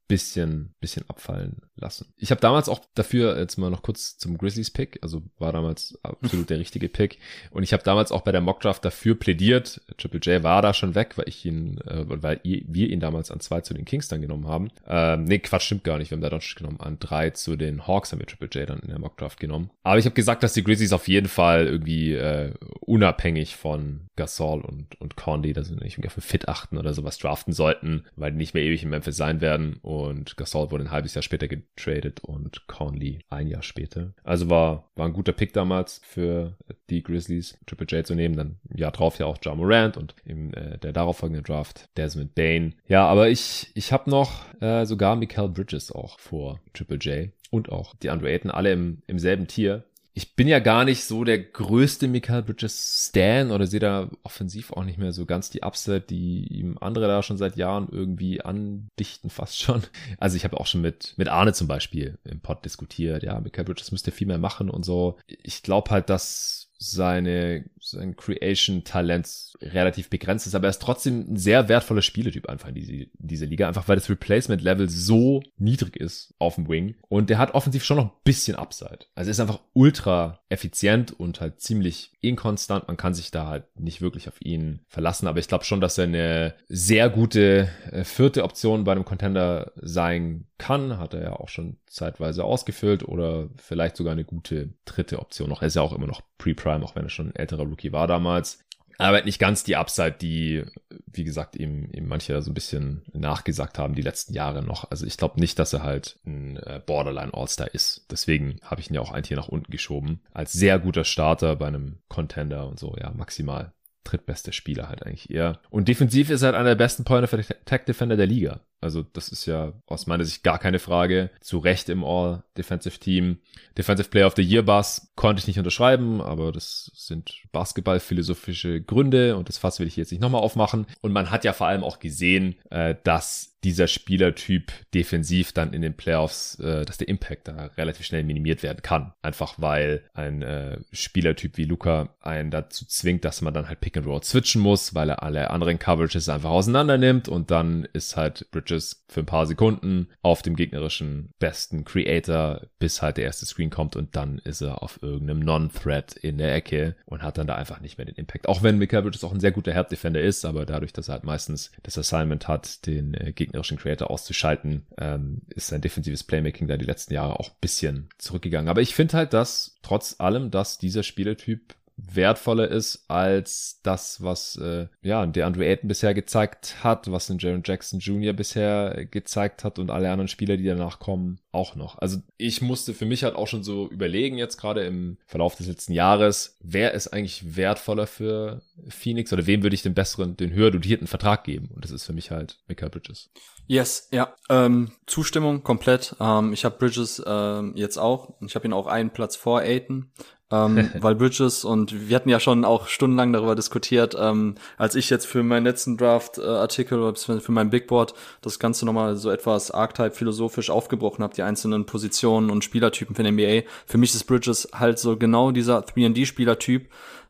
bisschen, bisschen abfallen lassen. Ich habe damals auch dafür, jetzt mal noch kurz zum Grizzlies-Pick, also war damals absolut der richtige Pick. Und ich habe damals auch bei der Mockdraft dafür plädiert. Triple J war da schon weg, weil ich ihn, äh, weil wir ihn damals an zwei zu den Kings dann genommen haben. Ähm, nee, Quatsch, stimmt gar nicht. Wir haben da Doncic genommen. An drei zu den Hawks haben wir Triple J dann in der Mockdraft genommen. Aber ich habe gesagt, dass die Grizzlies auf jeden Fall irgendwie äh, unabhängig von Gasol und, und Conley, da sind nicht auf Fit achten oder sowas draften sollten, weil die nicht mehr ewig in Memphis sein werden. Und Gasol wurde ein halbes Jahr später getradet und Conley ein Jahr später. Also war, war ein guter Pick damals für die Grizzlies, Triple J zu nehmen. Dann im Jahr drauf ja auch Ja Morant und im äh, der darauffolgenden Draft Desmond Bain. Ja, aber ich, ich habe noch äh, sogar Mikael Bridges auch vor Triple J und auch die Andrew Ayton alle im, im selben Tier ich bin ja gar nicht so der größte Michael Bridges Stan oder sehe da offensiv auch nicht mehr so ganz die Upset, die ihm andere da schon seit Jahren irgendwie andichten, fast schon. Also ich habe auch schon mit, mit Arne zum Beispiel im Pod diskutiert, ja, Michael Bridges müsste viel mehr machen und so. Ich glaube halt, dass seine, sein Creation-Talent relativ begrenzt ist, aber er ist trotzdem ein sehr wertvoller Spieletyp einfach in diese, diese Liga, einfach weil das Replacement-Level so niedrig ist auf dem Wing und der hat offensiv schon noch ein bisschen Upside. Also er ist einfach ultra effizient und halt ziemlich inkonstant. Man kann sich da halt nicht wirklich auf ihn verlassen, aber ich glaube schon, dass er eine sehr gute äh, vierte Option bei einem Contender sein kann. Hat er ja auch schon zeitweise ausgefüllt oder vielleicht sogar eine gute dritte Option noch. Er ist ja auch immer noch Pre-Prime, auch wenn er schon ein älterer Rookie war damals aber nicht ganz die Upside, die, wie gesagt, ihm, ihm manche so ein bisschen nachgesagt haben die letzten Jahre noch. Also ich glaube nicht, dass er halt ein äh, Borderline All-Star ist. Deswegen habe ich ihn ja auch ein Tier nach unten geschoben. Als sehr guter Starter bei einem Contender und so, ja, maximal drittbeste Spieler halt eigentlich eher. Und defensiv ist er halt einer der besten Point of Attack Defender der Liga. Also das ist ja aus meiner Sicht gar keine Frage. Zu Recht im All-Defensive Team. Defensive Player of the Year Bass konnte ich nicht unterschreiben, aber das sind Basketball-philosophische Gründe und das Fass will ich jetzt nicht nochmal aufmachen. Und man hat ja vor allem auch gesehen, äh, dass dieser Spielertyp defensiv dann in den Playoffs, äh, dass der Impact da relativ schnell minimiert werden kann. Einfach weil ein äh, Spielertyp wie Luca einen dazu zwingt, dass man dann halt Pick and Roll switchen muss, weil er alle anderen Coverages einfach auseinander nimmt und dann ist halt Bridges Bridges für ein paar Sekunden auf dem gegnerischen besten Creator, bis halt der erste Screen kommt und dann ist er auf irgendeinem Non-Threat in der Ecke und hat dann da einfach nicht mehr den Impact. Auch wenn Mikael Bridges auch ein sehr guter Herd-Defender ist, aber dadurch, dass er halt meistens das Assignment hat, den äh, gegnerischen Creator auszuschalten, ähm, ist sein defensives Playmaking da die letzten Jahre auch ein bisschen zurückgegangen. Aber ich finde halt, dass trotz allem, dass dieser Spielertyp wertvoller ist als das, was äh, ja der Andrew Ayton bisher gezeigt hat, was ein Jaron Jackson Jr. bisher gezeigt hat und alle anderen Spieler, die danach kommen, auch noch. Also ich musste für mich halt auch schon so überlegen jetzt gerade im Verlauf des letzten Jahres, wer ist eigentlich wertvoller für Phoenix oder wem würde ich den besseren, den höher dotierten Vertrag geben? Und das ist für mich halt Michael Bridges. Yes, ja. Ähm, Zustimmung komplett. Ähm, ich habe Bridges ähm, jetzt auch. Ich habe ihn auch einen Platz vor Aiton ähm, weil Bridges und wir hatten ja schon auch stundenlang darüber diskutiert, ähm, als ich jetzt für meinen letzten Draft-Artikel äh, oder für mein Big Board das Ganze nochmal so etwas Archetype philosophisch aufgebrochen habe, die einzelnen Positionen und Spielertypen für den NBA. Für mich ist Bridges halt so genau dieser 3D-Spielertyp,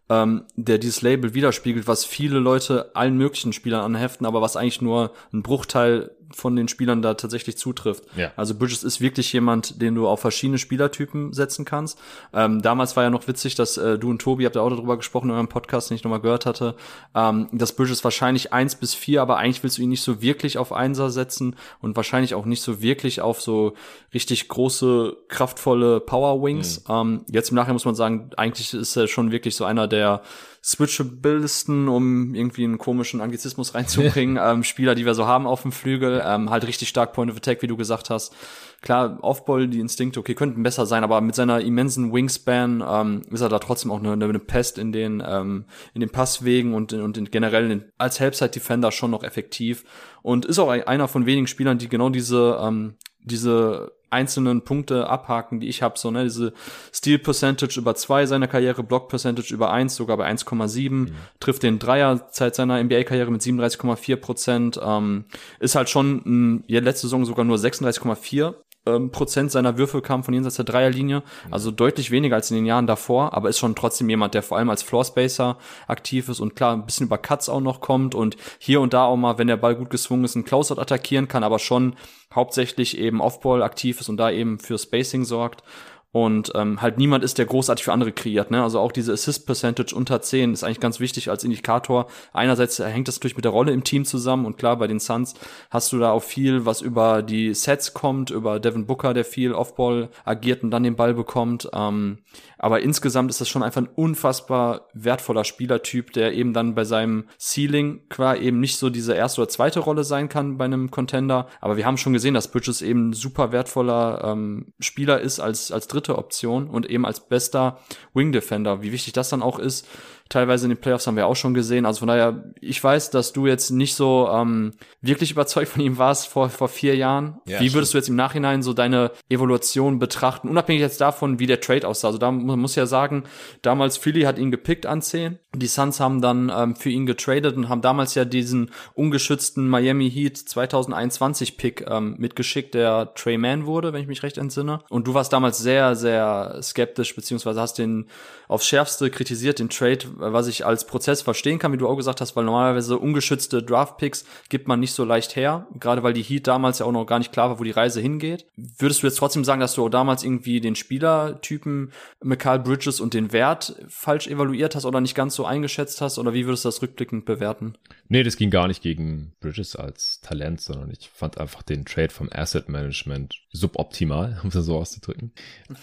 ähm, der dieses Label widerspiegelt, was viele Leute allen möglichen Spielern anheften, aber was eigentlich nur ein Bruchteil von den Spielern da tatsächlich zutrifft. Ja. Also Bridges ist wirklich jemand, den du auf verschiedene Spielertypen setzen kannst. Ähm, damals war ja noch witzig, dass äh, du und Tobi, habt ja auch darüber gesprochen in eurem Podcast, den ich nochmal gehört hatte, ähm, dass Bridges wahrscheinlich eins bis vier, aber eigentlich willst du ihn nicht so wirklich auf Einser setzen und wahrscheinlich auch nicht so wirklich auf so richtig große, kraftvolle Power Wings. Mhm. Ähm, jetzt im Nachhinein muss man sagen, eigentlich ist er schon wirklich so einer der switchablesten, um irgendwie einen komischen Anglizismus reinzubringen, ähm, Spieler, die wir so haben auf dem Flügel, ähm, halt richtig stark Point of Attack, wie du gesagt hast. Klar, Offball, die Instinkte, okay, könnten besser sein, aber mit seiner immensen Wingspan ähm, ist er da trotzdem auch eine, eine Pest in den ähm, in den Passwegen und und in generell in, als Helpside Defender schon noch effektiv und ist auch einer von wenigen Spielern, die genau diese ähm, diese einzelnen Punkte abhaken, die ich habe, so ne, diese Steal Percentage über zwei seiner Karriere, Block Percentage über eins, sogar bei 1,7, mhm. trifft den Dreier seit seiner NBA-Karriere mit 37,4 Prozent, ähm, ist halt schon m, ja, letzte Saison sogar nur 36,4 ähm, Prozent seiner Würfe kamen von jenseits der Dreierlinie, also deutlich weniger als in den Jahren davor, aber ist schon trotzdem jemand, der vor allem als Floorspacer aktiv ist und klar ein bisschen über Cuts auch noch kommt und hier und da auch mal, wenn der Ball gut geswungen ist, einen Closeout attackieren kann, aber schon hauptsächlich eben Offball aktiv ist und da eben für Spacing sorgt und ähm, halt niemand ist, der großartig für andere kreiert. Ne? Also auch diese Assist Percentage unter 10 ist eigentlich ganz wichtig als Indikator. Einerseits hängt das natürlich mit der Rolle im Team zusammen und klar, bei den Suns hast du da auch viel, was über die Sets kommt, über Devin Booker, der viel Offball agiert und dann den Ball bekommt. Ähm, aber insgesamt ist das schon einfach ein unfassbar wertvoller Spielertyp, der eben dann bei seinem Ceiling qua eben nicht so diese erste oder zweite Rolle sein kann bei einem Contender. Aber wir haben schon gesehen, dass Bridges eben super wertvoller ähm, Spieler ist als, als dritte Option und eben als bester Wing Defender. Wie wichtig das dann auch ist, teilweise in den Playoffs haben wir auch schon gesehen. Also von daher, ich weiß, dass du jetzt nicht so ähm, wirklich überzeugt von ihm warst vor, vor vier Jahren. Ja, wie würdest stimmt. du jetzt im Nachhinein so deine Evolution betrachten, unabhängig jetzt davon, wie der Trade aussah? Also da man muss ja sagen, damals Philly hat ihn gepickt an 10. Die Suns haben dann ähm, für ihn getradet und haben damals ja diesen ungeschützten Miami Heat 2021 Pick ähm, mitgeschickt, der Trey Mann wurde, wenn ich mich recht entsinne. Und du warst damals sehr, sehr skeptisch, beziehungsweise hast den aufs Schärfste kritisiert, den Trade, was ich als Prozess verstehen kann, wie du auch gesagt hast, weil normalerweise ungeschützte Draft-Picks gibt man nicht so leicht her, gerade weil die Heat damals ja auch noch gar nicht klar war, wo die Reise hingeht. Würdest du jetzt trotzdem sagen, dass du damals irgendwie den Spielertypen Mikal Bridges und den Wert falsch evaluiert hast oder nicht ganz so eingeschätzt hast, oder wie würdest du das rückblickend bewerten? Nee, das ging gar nicht gegen Bridges als Talent, sondern ich fand einfach den Trade vom Asset Management suboptimal, um es so auszudrücken.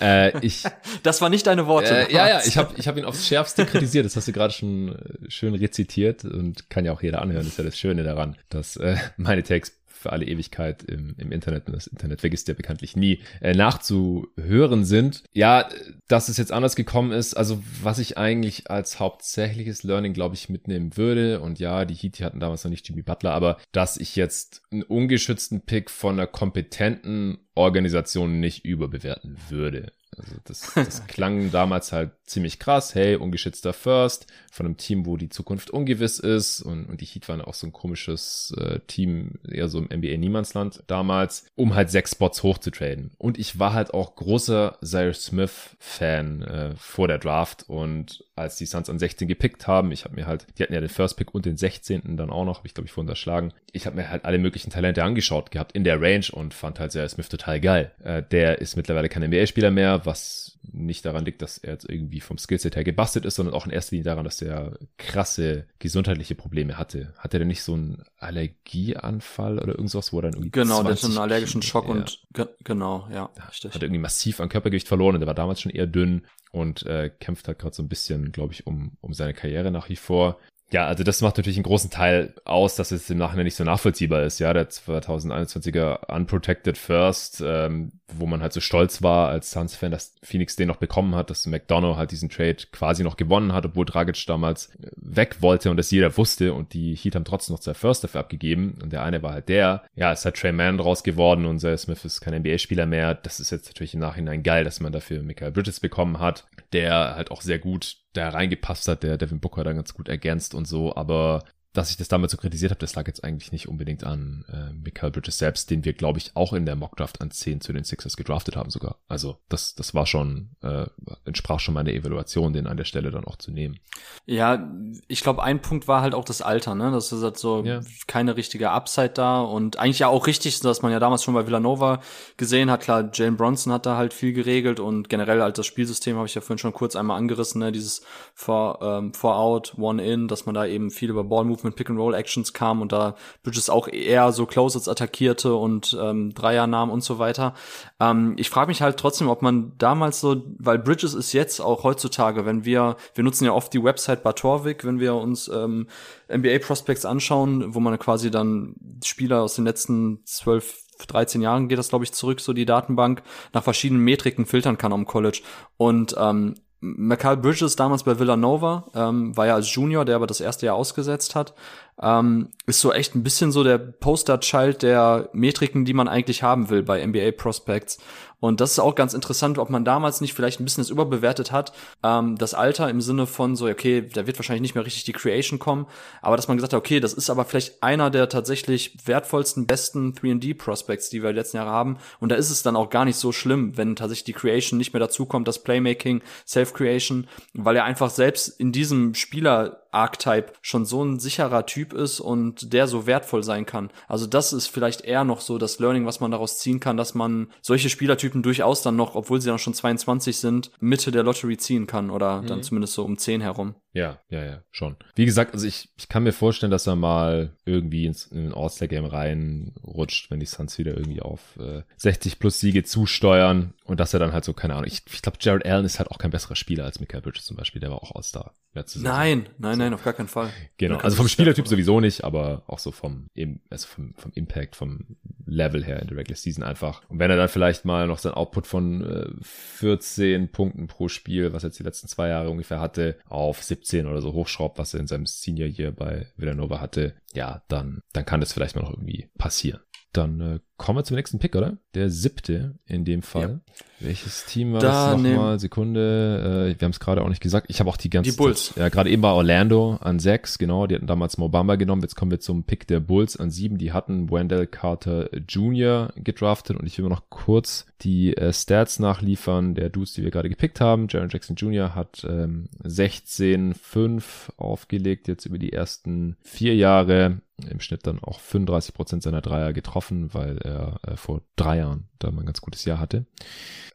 Äh, ich, das war nicht deine Worte. Äh, ja, ja, ich habe ich hab ihn aufs Schärfste kritisiert. Das hast du gerade schon äh, schön rezitiert und kann ja auch jeder anhören. Das ist ja das Schöne daran, dass äh, meine Takes für alle Ewigkeit im, im Internet, und das Internet vergisst ja bekanntlich nie, äh, nachzuhören sind. Ja, dass es jetzt anders gekommen ist, also was ich eigentlich als hauptsächliches Learning, glaube ich, mitnehmen würde, und ja, die Heat hatten damals noch nicht Jimmy Butler, aber dass ich jetzt einen ungeschützten Pick von einer kompetenten Organisation nicht überbewerten würde. Also das, das klang damals halt ziemlich krass. Hey, ungeschützter First von einem Team, wo die Zukunft ungewiss ist. Und, und die Heat waren auch so ein komisches äh, Team, eher so im NBA-Niemandsland damals, um halt sechs Spots hochzutraden. Und ich war halt auch großer Cyrus Smith-Fan äh, vor der Draft. Und als die Suns an 16 gepickt haben, ich habe mir halt, die hatten ja den First Pick und den 16. dann auch noch, habe ich glaube ich vorhin unterschlagen. Ich habe mir halt alle möglichen Talente angeschaut gehabt in der Range und fand halt Cyrus Smith total geil. Äh, der ist mittlerweile kein NBA-Spieler mehr, was nicht daran liegt, dass er jetzt irgendwie vom Skillset her gebastelt ist, sondern auch in erster Linie daran, dass er krasse gesundheitliche Probleme hatte. Hatte er denn nicht so einen Allergieanfall oder irgendwas, wo er dann irgendwie Genau, der hat einen allergischen Schock und ge genau, ja, richtig. Hat irgendwie massiv an Körpergewicht verloren und er war damals schon eher dünn und äh, kämpft halt gerade so ein bisschen, glaube ich, um, um seine Karriere nach wie vor. Ja, also das macht natürlich einen großen Teil aus, dass es im Nachhinein nicht so nachvollziehbar ist. Ja, der 2021er Unprotected First, ähm, wo man halt so stolz war als Suns-Fan, dass Phoenix den noch bekommen hat, dass McDonough halt diesen Trade quasi noch gewonnen hat, obwohl Dragic damals weg wollte und das jeder wusste und die Heat haben trotzdem noch zwei First dafür abgegeben und der eine war halt der. Ja, ist halt Trey Mann draus geworden und Zay Smith ist kein NBA-Spieler mehr. Das ist jetzt natürlich im Nachhinein geil, dass man dafür Michael Bridges bekommen hat, der halt auch sehr gut da reingepasst hat, der Devin Booker dann ganz gut ergänzt und so, aber dass ich das damals so kritisiert habe, das lag jetzt eigentlich nicht unbedingt an äh, Michael Bridges selbst, den wir, glaube ich, auch in der Mockdraft an 10 zu den Sixers gedraftet haben sogar. Also das, das war schon, äh, entsprach schon meiner Evaluation, den an der Stelle dann auch zu nehmen. Ja, ich glaube, ein Punkt war halt auch das Alter, ne? Das ist halt so ja. keine richtige Upside da und eigentlich ja auch richtig, dass man ja damals schon bei Villanova gesehen hat, klar, Jalen Bronson hat da halt viel geregelt und generell halt das Spielsystem habe ich ja vorhin schon kurz einmal angerissen, ne? Dieses Four, ähm, Four Out, One In, dass man da eben viel über Ball Movement Pick-and-Roll-Actions kam und da Bridges auch eher so Closets attackierte und ähm, Dreier nahm und so weiter. Ähm, ich frage mich halt trotzdem, ob man damals so, weil Bridges ist jetzt auch heutzutage, wenn wir, wir nutzen ja oft die Website Batorvik, wenn wir uns ähm, NBA Prospects anschauen, wo man quasi dann Spieler aus den letzten zwölf 13 Jahren geht das, glaube ich, zurück, so die Datenbank, nach verschiedenen Metriken filtern kann am College. Und ähm, Michael Bridges damals bei Villanova, ähm, war ja als Junior, der aber das erste Jahr ausgesetzt hat, ähm, ist so echt ein bisschen so der Poster-Child der Metriken, die man eigentlich haben will bei NBA Prospects. Und das ist auch ganz interessant, ob man damals nicht vielleicht ein bisschen das überbewertet hat, ähm, das Alter im Sinne von so, okay, da wird wahrscheinlich nicht mehr richtig die Creation kommen, aber dass man gesagt hat, okay, das ist aber vielleicht einer der tatsächlich wertvollsten, besten 3D-Prospects, die wir letzten Jahre haben. Und da ist es dann auch gar nicht so schlimm, wenn tatsächlich die Creation nicht mehr dazukommt, das Playmaking, Self-Creation, weil er einfach selbst in diesem Spieler Archetype schon so ein sicherer Typ ist und der so wertvoll sein kann. Also das ist vielleicht eher noch so das Learning, was man daraus ziehen kann, dass man solche Spielertypen durchaus dann noch, obwohl sie dann schon 22 sind, Mitte der Lottery ziehen kann oder mhm. dann zumindest so um 10 herum. Ja, ja, ja, schon. Wie gesagt, also ich, ich kann mir vorstellen, dass er mal irgendwie ins in ein All-Star-Game reinrutscht, wenn die Suns wieder irgendwie auf äh, 60 plus Siege zusteuern und dass er dann halt so, keine Ahnung, ich, ich glaube, Jared Allen ist halt auch kein besserer Spieler als Michael Bridges zum Beispiel, der war auch All-Star. Nein, nein, nein, auf gar keinen Fall. Genau, also vom Spielertyp sowieso nicht, aber auch so vom, also vom, vom Impact, vom Level her in der Regular Season einfach. Und wenn er dann vielleicht mal noch sein Output von äh, 14 Punkten pro Spiel, was er jetzt die letzten zwei Jahre ungefähr hatte, auf 17 oder so hochschraubt, was er in seinem Senior Year bei Villanova hatte, ja, dann, dann kann das vielleicht mal noch irgendwie passieren. Dann äh, kommen wir zum nächsten Pick, oder? Der siebte in dem Fall. Ja. Welches Team war da das nochmal? Sekunde. Äh, wir haben es gerade auch nicht gesagt. Ich habe auch die ganze Die Bulls. Zeit, ja, gerade eben war Orlando an sechs, genau. Die hatten damals Mobamba genommen. Jetzt kommen wir zum Pick der Bulls an sieben. Die hatten Wendell Carter Jr. gedraftet und ich will mir noch kurz die äh, Stats nachliefern der Dudes, die wir gerade gepickt haben. Jaron Jackson Jr. hat ähm, 16,5 aufgelegt jetzt über die ersten vier Jahre im Schnitt dann auch 35 Prozent seiner Dreier getroffen, weil er äh, vor drei Jahren da mal ein ganz gutes Jahr hatte.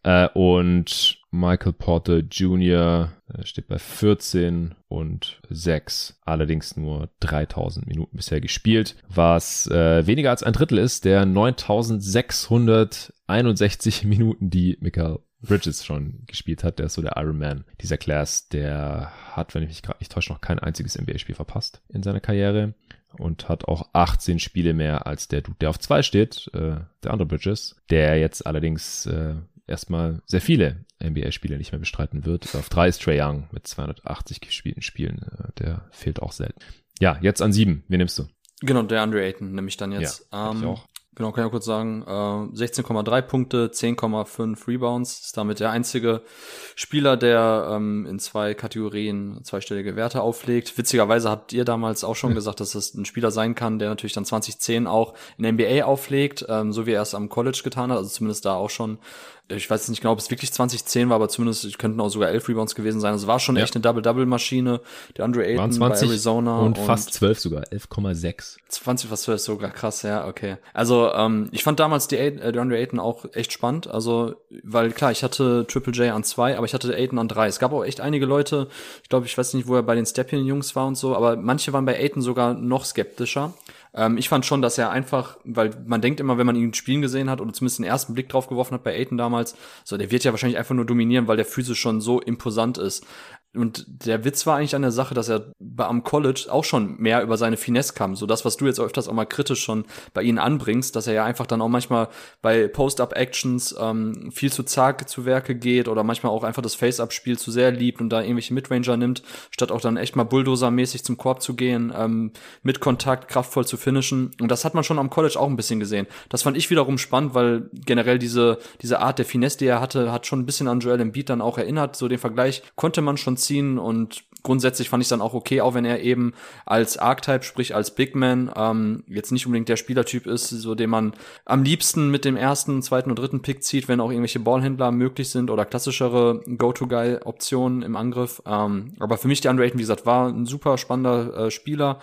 Äh, und Michael Porter Jr. Äh, steht bei 14 und 6, allerdings nur 3000 Minuten bisher gespielt, was äh, weniger als ein Drittel ist der 9661 Minuten, die Michael Bridges schon gespielt hat. Der ist so der Iron Man dieser Class. Der hat, wenn ich mich gerade nicht täusche, noch kein einziges NBA-Spiel verpasst in seiner Karriere und hat auch 18 Spiele mehr als der Dude, der auf zwei steht, äh, der andere Bridges, der jetzt allerdings äh, erstmal sehr viele NBA-Spiele nicht mehr bestreiten wird. Auf drei ist Trey Young mit 280 gespielten Spielen, äh, der fehlt auch selten. Ja, jetzt an sieben, wen nimmst du? Genau, der Andre Ayton nehme ich dann jetzt. Ja, ähm, ich auch. Genau, kann ich kurz sagen. Äh, 16,3 Punkte, 10,5 Rebounds. Ist damit der einzige Spieler, der ähm, in zwei Kategorien zweistellige Werte auflegt. Witzigerweise habt ihr damals auch schon gesagt, dass das ein Spieler sein kann, der natürlich dann 2010 auch in NBA auflegt, ähm, so wie er es am College getan hat. Also zumindest da auch schon ich weiß nicht genau, ob es wirklich 2010 war, aber zumindest es könnten auch sogar elf Rebounds gewesen sein. Also war schon ja. echt eine Double-Double-Maschine. Der Andre Ayton 20 bei Arizona. Und, und fast zwölf sogar, 11,6. 20 fast zwölf sogar, krass, ja, okay. Also ähm, ich fand damals die, äh, der Andre Ayton auch echt spannend. Also, weil klar, ich hatte Triple J an zwei, aber ich hatte Ayton an drei. Es gab auch echt einige Leute, ich glaube, ich weiß nicht, wo er bei den Stepien-Jungs war und so, aber manche waren bei Ayton sogar noch skeptischer. Ähm, ich fand schon, dass er einfach, weil man denkt immer, wenn man ihn spielen gesehen hat oder zumindest den ersten Blick drauf geworfen hat bei Aiden damals, so der wird ja wahrscheinlich einfach nur dominieren, weil der physisch schon so imposant ist. Und der Witz war eigentlich an der Sache, dass er am College auch schon mehr über seine Finesse kam. So das, was du jetzt öfters auch mal kritisch schon bei ihnen anbringst, dass er ja einfach dann auch manchmal bei Post-Up-Actions ähm, viel zu zag zu Werke geht oder manchmal auch einfach das Face-Up-Spiel zu sehr liebt und da irgendwelche Midranger nimmt, statt auch dann echt mal Bulldozer-mäßig zum Korb zu gehen, ähm, mit Kontakt kraftvoll zu finishen. Und das hat man schon am College auch ein bisschen gesehen. Das fand ich wiederum spannend, weil generell diese, diese Art der Finesse, die er hatte, hat schon ein bisschen an Joel Embiid dann auch erinnert. So den Vergleich konnte man schon ziehen und grundsätzlich fand ich dann auch okay, auch wenn er eben als Archetype, sprich als Big Man, ähm, jetzt nicht unbedingt der Spielertyp ist, so den man am liebsten mit dem ersten, zweiten und dritten Pick zieht, wenn auch irgendwelche Ballhändler möglich sind oder klassischere Go-To-Guy-Optionen im Angriff. Ähm, aber für mich Andre Ayton, wie gesagt, war ein super spannender äh, Spieler.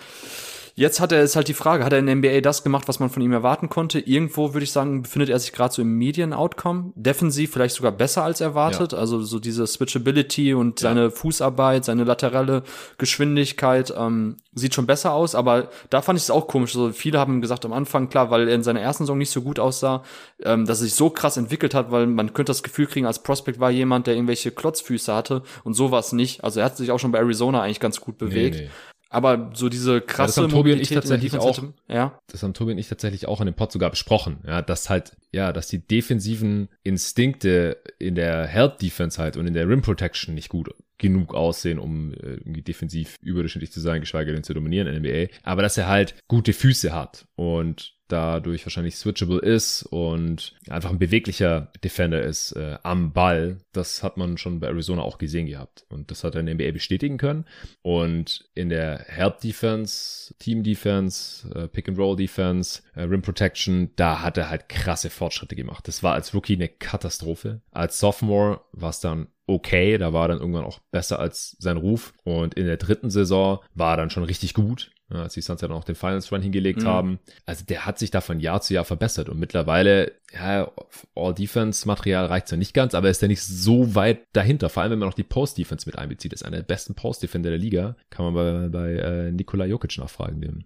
Jetzt hat er, ist halt die Frage, hat er in der NBA das gemacht, was man von ihm erwarten konnte? Irgendwo würde ich sagen, befindet er sich gerade so im Medien-Outcome. Defensiv vielleicht sogar besser als erwartet. Ja. Also so diese Switchability und ja. seine Fußarbeit, seine laterale Geschwindigkeit ähm, sieht schon besser aus. Aber da fand ich es auch komisch. Also viele haben gesagt am Anfang, klar, weil er in seiner ersten Saison nicht so gut aussah, ähm, dass er sich so krass entwickelt hat, weil man könnte das Gefühl kriegen, als Prospect war jemand, der irgendwelche Klotzfüße hatte und sowas nicht. Also er hat sich auch schon bei Arizona eigentlich ganz gut bewegt. Nee, nee. Aber so diese krasse ja, das haben Tobi und ich tatsächlich auch, ja. Das haben Tobi und ich tatsächlich auch in dem Pod sogar besprochen, ja, dass halt, ja, dass die defensiven Instinkte in der Health Defense halt und in der Rim Protection nicht gut genug aussehen, um äh, irgendwie defensiv überdurchschnittlich zu sein, geschweige denn zu dominieren in der NBA. Aber dass er halt gute Füße hat und dadurch wahrscheinlich switchable ist und einfach ein beweglicher Defender ist äh, am Ball. Das hat man schon bei Arizona auch gesehen gehabt. Und das hat er in der NBA bestätigen können. Und in der Help Defense, Team Defense, äh, Pick and Roll Defense, äh, Rim Protection, da hat er halt krasse Fortschritte gemacht. Das war als Rookie eine Katastrophe. Als Sophomore war es dann okay, da war dann irgendwann auch besser als sein Ruf. Und in der dritten Saison war er dann schon richtig gut als die Suns ja dann auch den Finals Run hingelegt mhm. haben. Also der hat sich da von Jahr zu Jahr verbessert und mittlerweile, ja, All-Defense-Material reicht ja nicht ganz, aber ist ja nicht so weit dahinter. Vor allem, wenn man noch die Post-Defense mit einbezieht. ist einer der besten Post-Defender der Liga. Kann man bei, bei äh, Nikola Jokic nachfragen, dem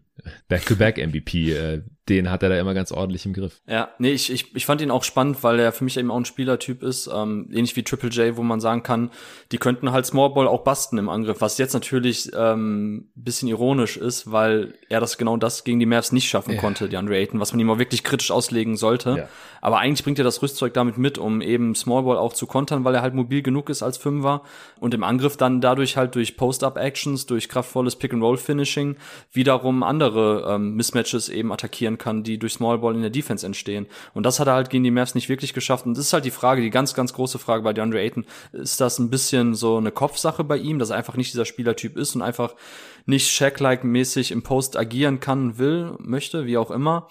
Back-to-Back-MVP, äh, den hat er da immer ganz ordentlich im Griff. Ja, nee, ich, ich, ich fand ihn auch spannend, weil er für mich eben auch ein Spielertyp ist, ähm, ähnlich wie Triple J, wo man sagen kann, die könnten halt Small Ball auch basten im Angriff, was jetzt natürlich ähm, bisschen ironisch ist, weil er das genau das gegen die Mavs nicht schaffen ja. konnte, die Andre Ayton, was man ihm auch wirklich kritisch auslegen sollte. Ja. Aber eigentlich bringt er das Rüstzeug damit mit, um eben Small Ball auch zu kontern, weil er halt mobil genug ist als Fünfer und im Angriff dann dadurch halt durch Post-Up-Actions, durch kraftvolles Pick-and-Roll-Finishing wiederum andere ähm, Mismatches eben attackieren kann, die durch Small in der Defense entstehen. Und das hat er halt gegen die Mavs nicht wirklich geschafft. Und das ist halt die Frage, die ganz, ganz große Frage bei DeAndre Ayton. Ist das ein bisschen so eine Kopfsache bei ihm, dass er einfach nicht dieser Spielertyp ist und einfach nicht Shaq-like mäßig im Post agieren kann, will, möchte, wie auch immer?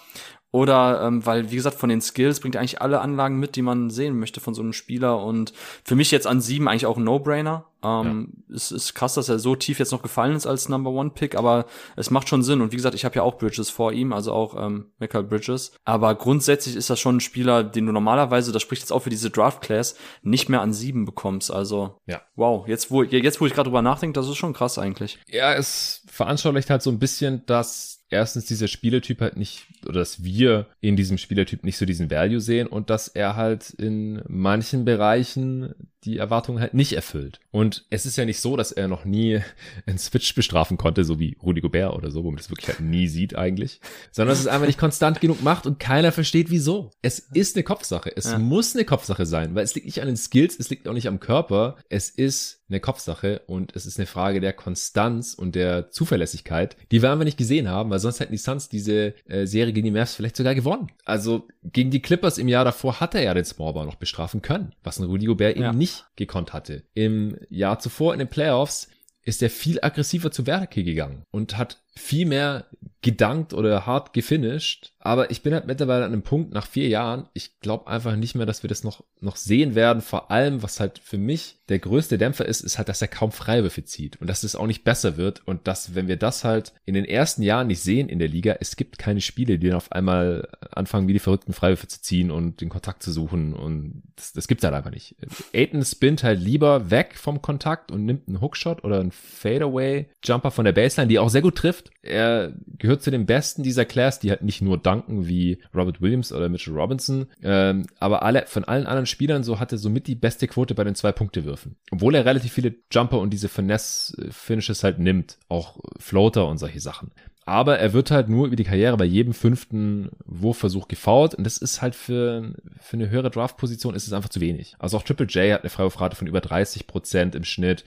Oder ähm, weil, wie gesagt, von den Skills bringt er eigentlich alle Anlagen mit, die man sehen möchte von so einem Spieler. Und für mich jetzt an sieben eigentlich auch ein No-Brainer. Ähm, ja. Es ist krass, dass er so tief jetzt noch gefallen ist als Number One Pick, aber es macht schon Sinn. Und wie gesagt, ich habe ja auch Bridges vor ihm, also auch ähm, Michael Bridges. Aber grundsätzlich ist das schon ein Spieler, den du normalerweise, das spricht jetzt auch für diese Draft Class, nicht mehr an sieben bekommst. Also ja. wow, jetzt wo jetzt wo ich gerade drüber nachdenke, das ist schon krass eigentlich. Ja, es veranschaulicht halt so ein bisschen, dass erstens dieser Spielertyp halt nicht, oder dass wir in diesem Spielertyp nicht so diesen Value sehen und dass er halt in manchen Bereichen die Erwartungen halt nicht erfüllt. Und es ist ja nicht so, dass er noch nie einen Switch bestrafen konnte, so wie Rudy Gobert oder so, wo man das wirklich halt nie sieht eigentlich, sondern dass es einfach nicht konstant genug macht und keiner versteht wieso. Es ist eine Kopfsache. Es ja. muss eine Kopfsache sein, weil es liegt nicht an den Skills, es liegt auch nicht am Körper. Es ist eine Kopfsache und es ist eine Frage der Konstanz und der Zuverlässigkeit, die wir einfach nicht gesehen haben, weil sonst hätten die Suns diese äh, Serie gegen die Mavs vielleicht sogar gewonnen. Also gegen die Clippers im Jahr davor hat er ja den Smallball noch bestrafen können, was ein Rudy Gobert ja. eben nicht gekonnt hatte. Im Jahr zuvor in den Playoffs ist er viel aggressiver zu Werke gegangen und hat viel mehr gedankt oder hart gefinisht. Aber ich bin halt mittlerweile an einem Punkt nach vier Jahren, ich glaube einfach nicht mehr, dass wir das noch, noch sehen werden. Vor allem, was halt für mich der größte Dämpfer ist, ist halt, dass er kaum Freiwürfe zieht und dass es auch nicht besser wird und dass, wenn wir das halt in den ersten Jahren nicht sehen in der Liga, es gibt keine Spiele, die dann auf einmal anfangen, wie die verrückten Freiwürfe zu ziehen und den Kontakt zu suchen und das, das gibt's halt einfach nicht. Aiden spinnt halt lieber weg vom Kontakt und nimmt einen Hookshot oder einen Fadeaway Jumper von der Baseline, die auch sehr gut trifft. Er gehört zu den Besten dieser Class, die halt nicht nur danken wie Robert Williams oder Mitchell Robinson, ähm, aber alle von allen anderen Spielern so hatte somit die beste Quote bei den zwei Punktewürfen. Obwohl er relativ viele Jumper und diese Finesse-Finishes halt nimmt, auch Floater und solche Sachen. Aber er wird halt nur über die Karriere bei jedem fünften Wurfversuch gefault und das ist halt für, für eine höhere Draftposition ist es einfach zu wenig. Also auch Triple J hat eine Freiwurfrate von über 30 Prozent im Schnitt.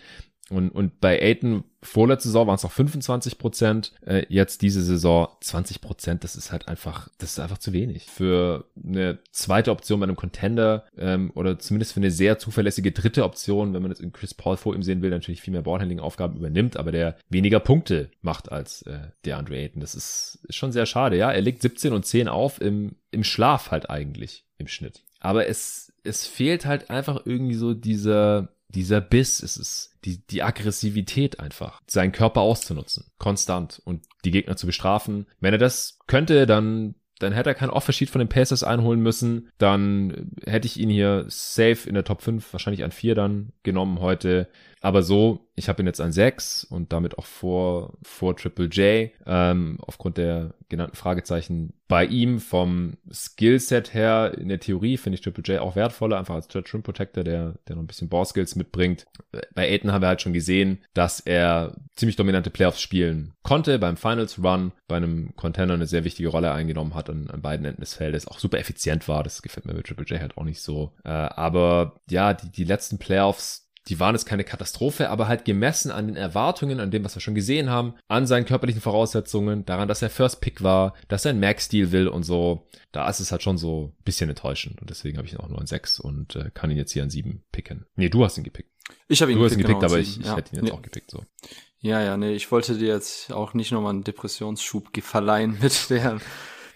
Und, und bei Aiton vorletzte Saison waren es noch 25 Prozent, äh, jetzt diese Saison 20 Prozent. Das ist halt einfach, das ist einfach zu wenig für eine zweite Option bei einem Contender ähm, oder zumindest für eine sehr zuverlässige dritte Option, wenn man jetzt in Chris Paul vor ihm sehen will, natürlich viel mehr Ballhandling-Aufgaben übernimmt, aber der weniger Punkte macht als äh, der Andre Ayton. Das ist, ist schon sehr schade. Ja, er legt 17 und 10 auf im im Schlaf halt eigentlich im Schnitt. Aber es es fehlt halt einfach irgendwie so dieser dieser Biss, es ist die, die Aggressivität einfach, seinen Körper auszunutzen, konstant und die Gegner zu bestrafen. Wenn er das könnte, dann dann hätte er kein Offersheet von den Pacers einholen müssen. Dann hätte ich ihn hier safe in der Top 5, wahrscheinlich an 4 dann genommen heute. Aber so, ich habe ihn jetzt an 6 und damit auch vor, vor Triple J, ähm, aufgrund der genannten Fragezeichen bei ihm vom Skillset her. In der Theorie finde ich Triple J auch wertvoller, einfach als Judge Rim Protector, der, der noch ein bisschen Ball-Skills mitbringt. Bei Aiden haben wir halt schon gesehen, dass er ziemlich dominante Playoffs spielen konnte, beim Finals Run, bei einem Contender eine sehr wichtige Rolle eingenommen hat an, an beiden Enden des Feldes, auch super effizient war. Das gefällt mir mit Triple J halt auch nicht so. Äh, aber ja, die, die letzten Playoffs, die waren jetzt keine Katastrophe, aber halt gemessen an den Erwartungen, an dem, was wir schon gesehen haben, an seinen körperlichen Voraussetzungen, daran, dass er First Pick war, dass er einen Max-Deal will und so, da ist es halt schon so ein bisschen enttäuschend. Und deswegen habe ich ihn auch nur an 6 und äh, kann ihn jetzt hier an 7 picken. Nee, du hast ihn gepickt. Ich habe ihn, du gepickt, hast ihn gepickt, genau, aber ich, ich ja. hätte ihn jetzt nee. auch gepickt, so. Ja, ja, nee, ich wollte dir jetzt auch nicht nochmal einen Depressionsschub verleihen mit der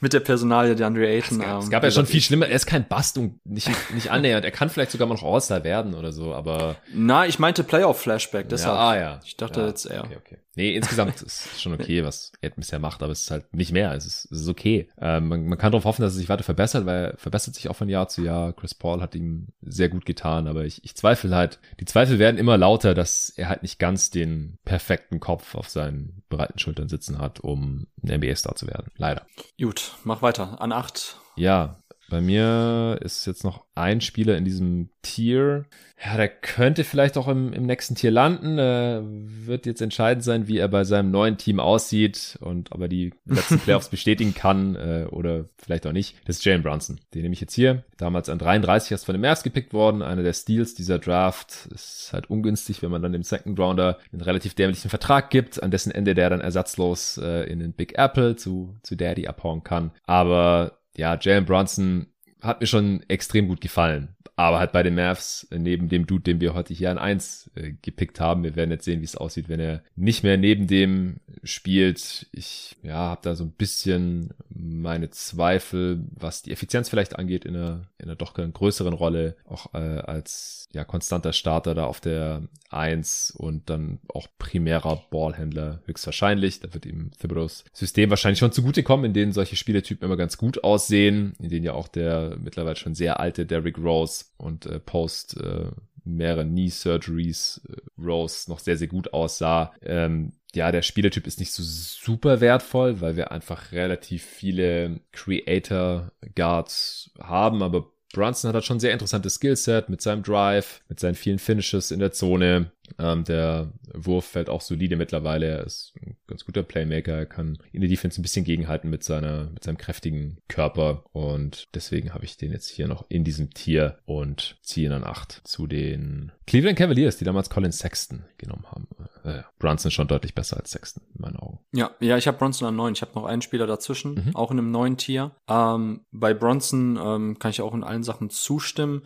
mit der Personalie der Andre Ayton. Es gab, ähm, es gab ja schon viel schlimmer. Er ist kein Bast und nicht, nicht annähernd. Er kann vielleicht sogar mal noch All-Star werden oder so, aber. Na, ich meinte Playoff-Flashback, deshalb. Ja, ah, ja. Ich dachte ja, jetzt eher. Okay, okay. Nee, insgesamt ist schon okay, was er bisher macht, aber es ist halt nicht mehr. Es ist, es ist okay. Ähm, man, man kann darauf hoffen, dass er sich weiter verbessert, weil er verbessert sich auch von Jahr zu Jahr. Chris Paul hat ihm sehr gut getan, aber ich, ich zweifle halt, die Zweifel werden immer lauter, dass er halt nicht ganz den perfekten Kopf auf seinen breiten Schultern sitzen hat, um ein NBA-Star zu werden. Leider. Gut, mach weiter. An acht. Ja, bei mir ist jetzt noch ein Spieler in diesem Tier. Ja, der könnte vielleicht auch im, im nächsten Tier landen. Äh, wird jetzt entscheidend sein, wie er bei seinem neuen Team aussieht und ob er die letzten Playoffs bestätigen kann äh, oder vielleicht auch nicht. Das ist Jalen Brunson. Den nehme ich jetzt hier. Damals an 33 erst von den Mavs gepickt worden. Einer der Steals dieser Draft. Ist halt ungünstig, wenn man dann dem Second Rounder einen relativ dämlichen Vertrag gibt, an dessen Ende der dann ersatzlos äh, in den Big Apple zu, zu Daddy abhauen kann. Aber ja, Jalen Brunson hat mir schon extrem gut gefallen. Aber halt bei den Mavs, neben dem Dude, den wir heute hier an eins äh, gepickt haben, wir werden jetzt sehen, wie es aussieht, wenn er nicht mehr neben dem spielt. Ich ja, habe da so ein bisschen meine Zweifel, was die Effizienz vielleicht angeht, in einer, in einer doch größeren Rolle, auch äh, als ja konstanter Starter da auf der eins und dann auch primärer Ballhändler höchstwahrscheinlich. Da wird ihm Thibodeaus System wahrscheinlich schon zugutekommen, in denen solche Spielertypen immer ganz gut aussehen, in denen ja auch der mittlerweile schon sehr alte Derrick Rose und äh, Post äh, mehrere Knee Surgeries äh, Rose noch sehr, sehr gut aussah. Ähm, ja, der Spielertyp ist nicht so super wertvoll, weil wir einfach relativ viele Creator Guards haben, aber Brunson hat halt schon sehr interessantes Skillset mit seinem Drive, mit seinen vielen Finishes in der Zone. Ähm, der Wurf fällt auch solide mittlerweile. Er ist ein ganz guter Playmaker. Er kann in der Defense ein bisschen gegenhalten mit seiner, mit seinem kräftigen Körper. Und deswegen habe ich den jetzt hier noch in diesem Tier und ziehe ihn an 8 zu den Cleveland Cavaliers, die damals Colin Sexton genommen haben. Äh, Brunson schon deutlich besser als Sexton, in meinen Augen. Ja, ja, ich habe Bronson an 9. Ich habe noch einen Spieler dazwischen, mhm. auch in einem neuen Tier. Ähm, bei Bronson ähm, kann ich auch in allen Sachen zustimmen.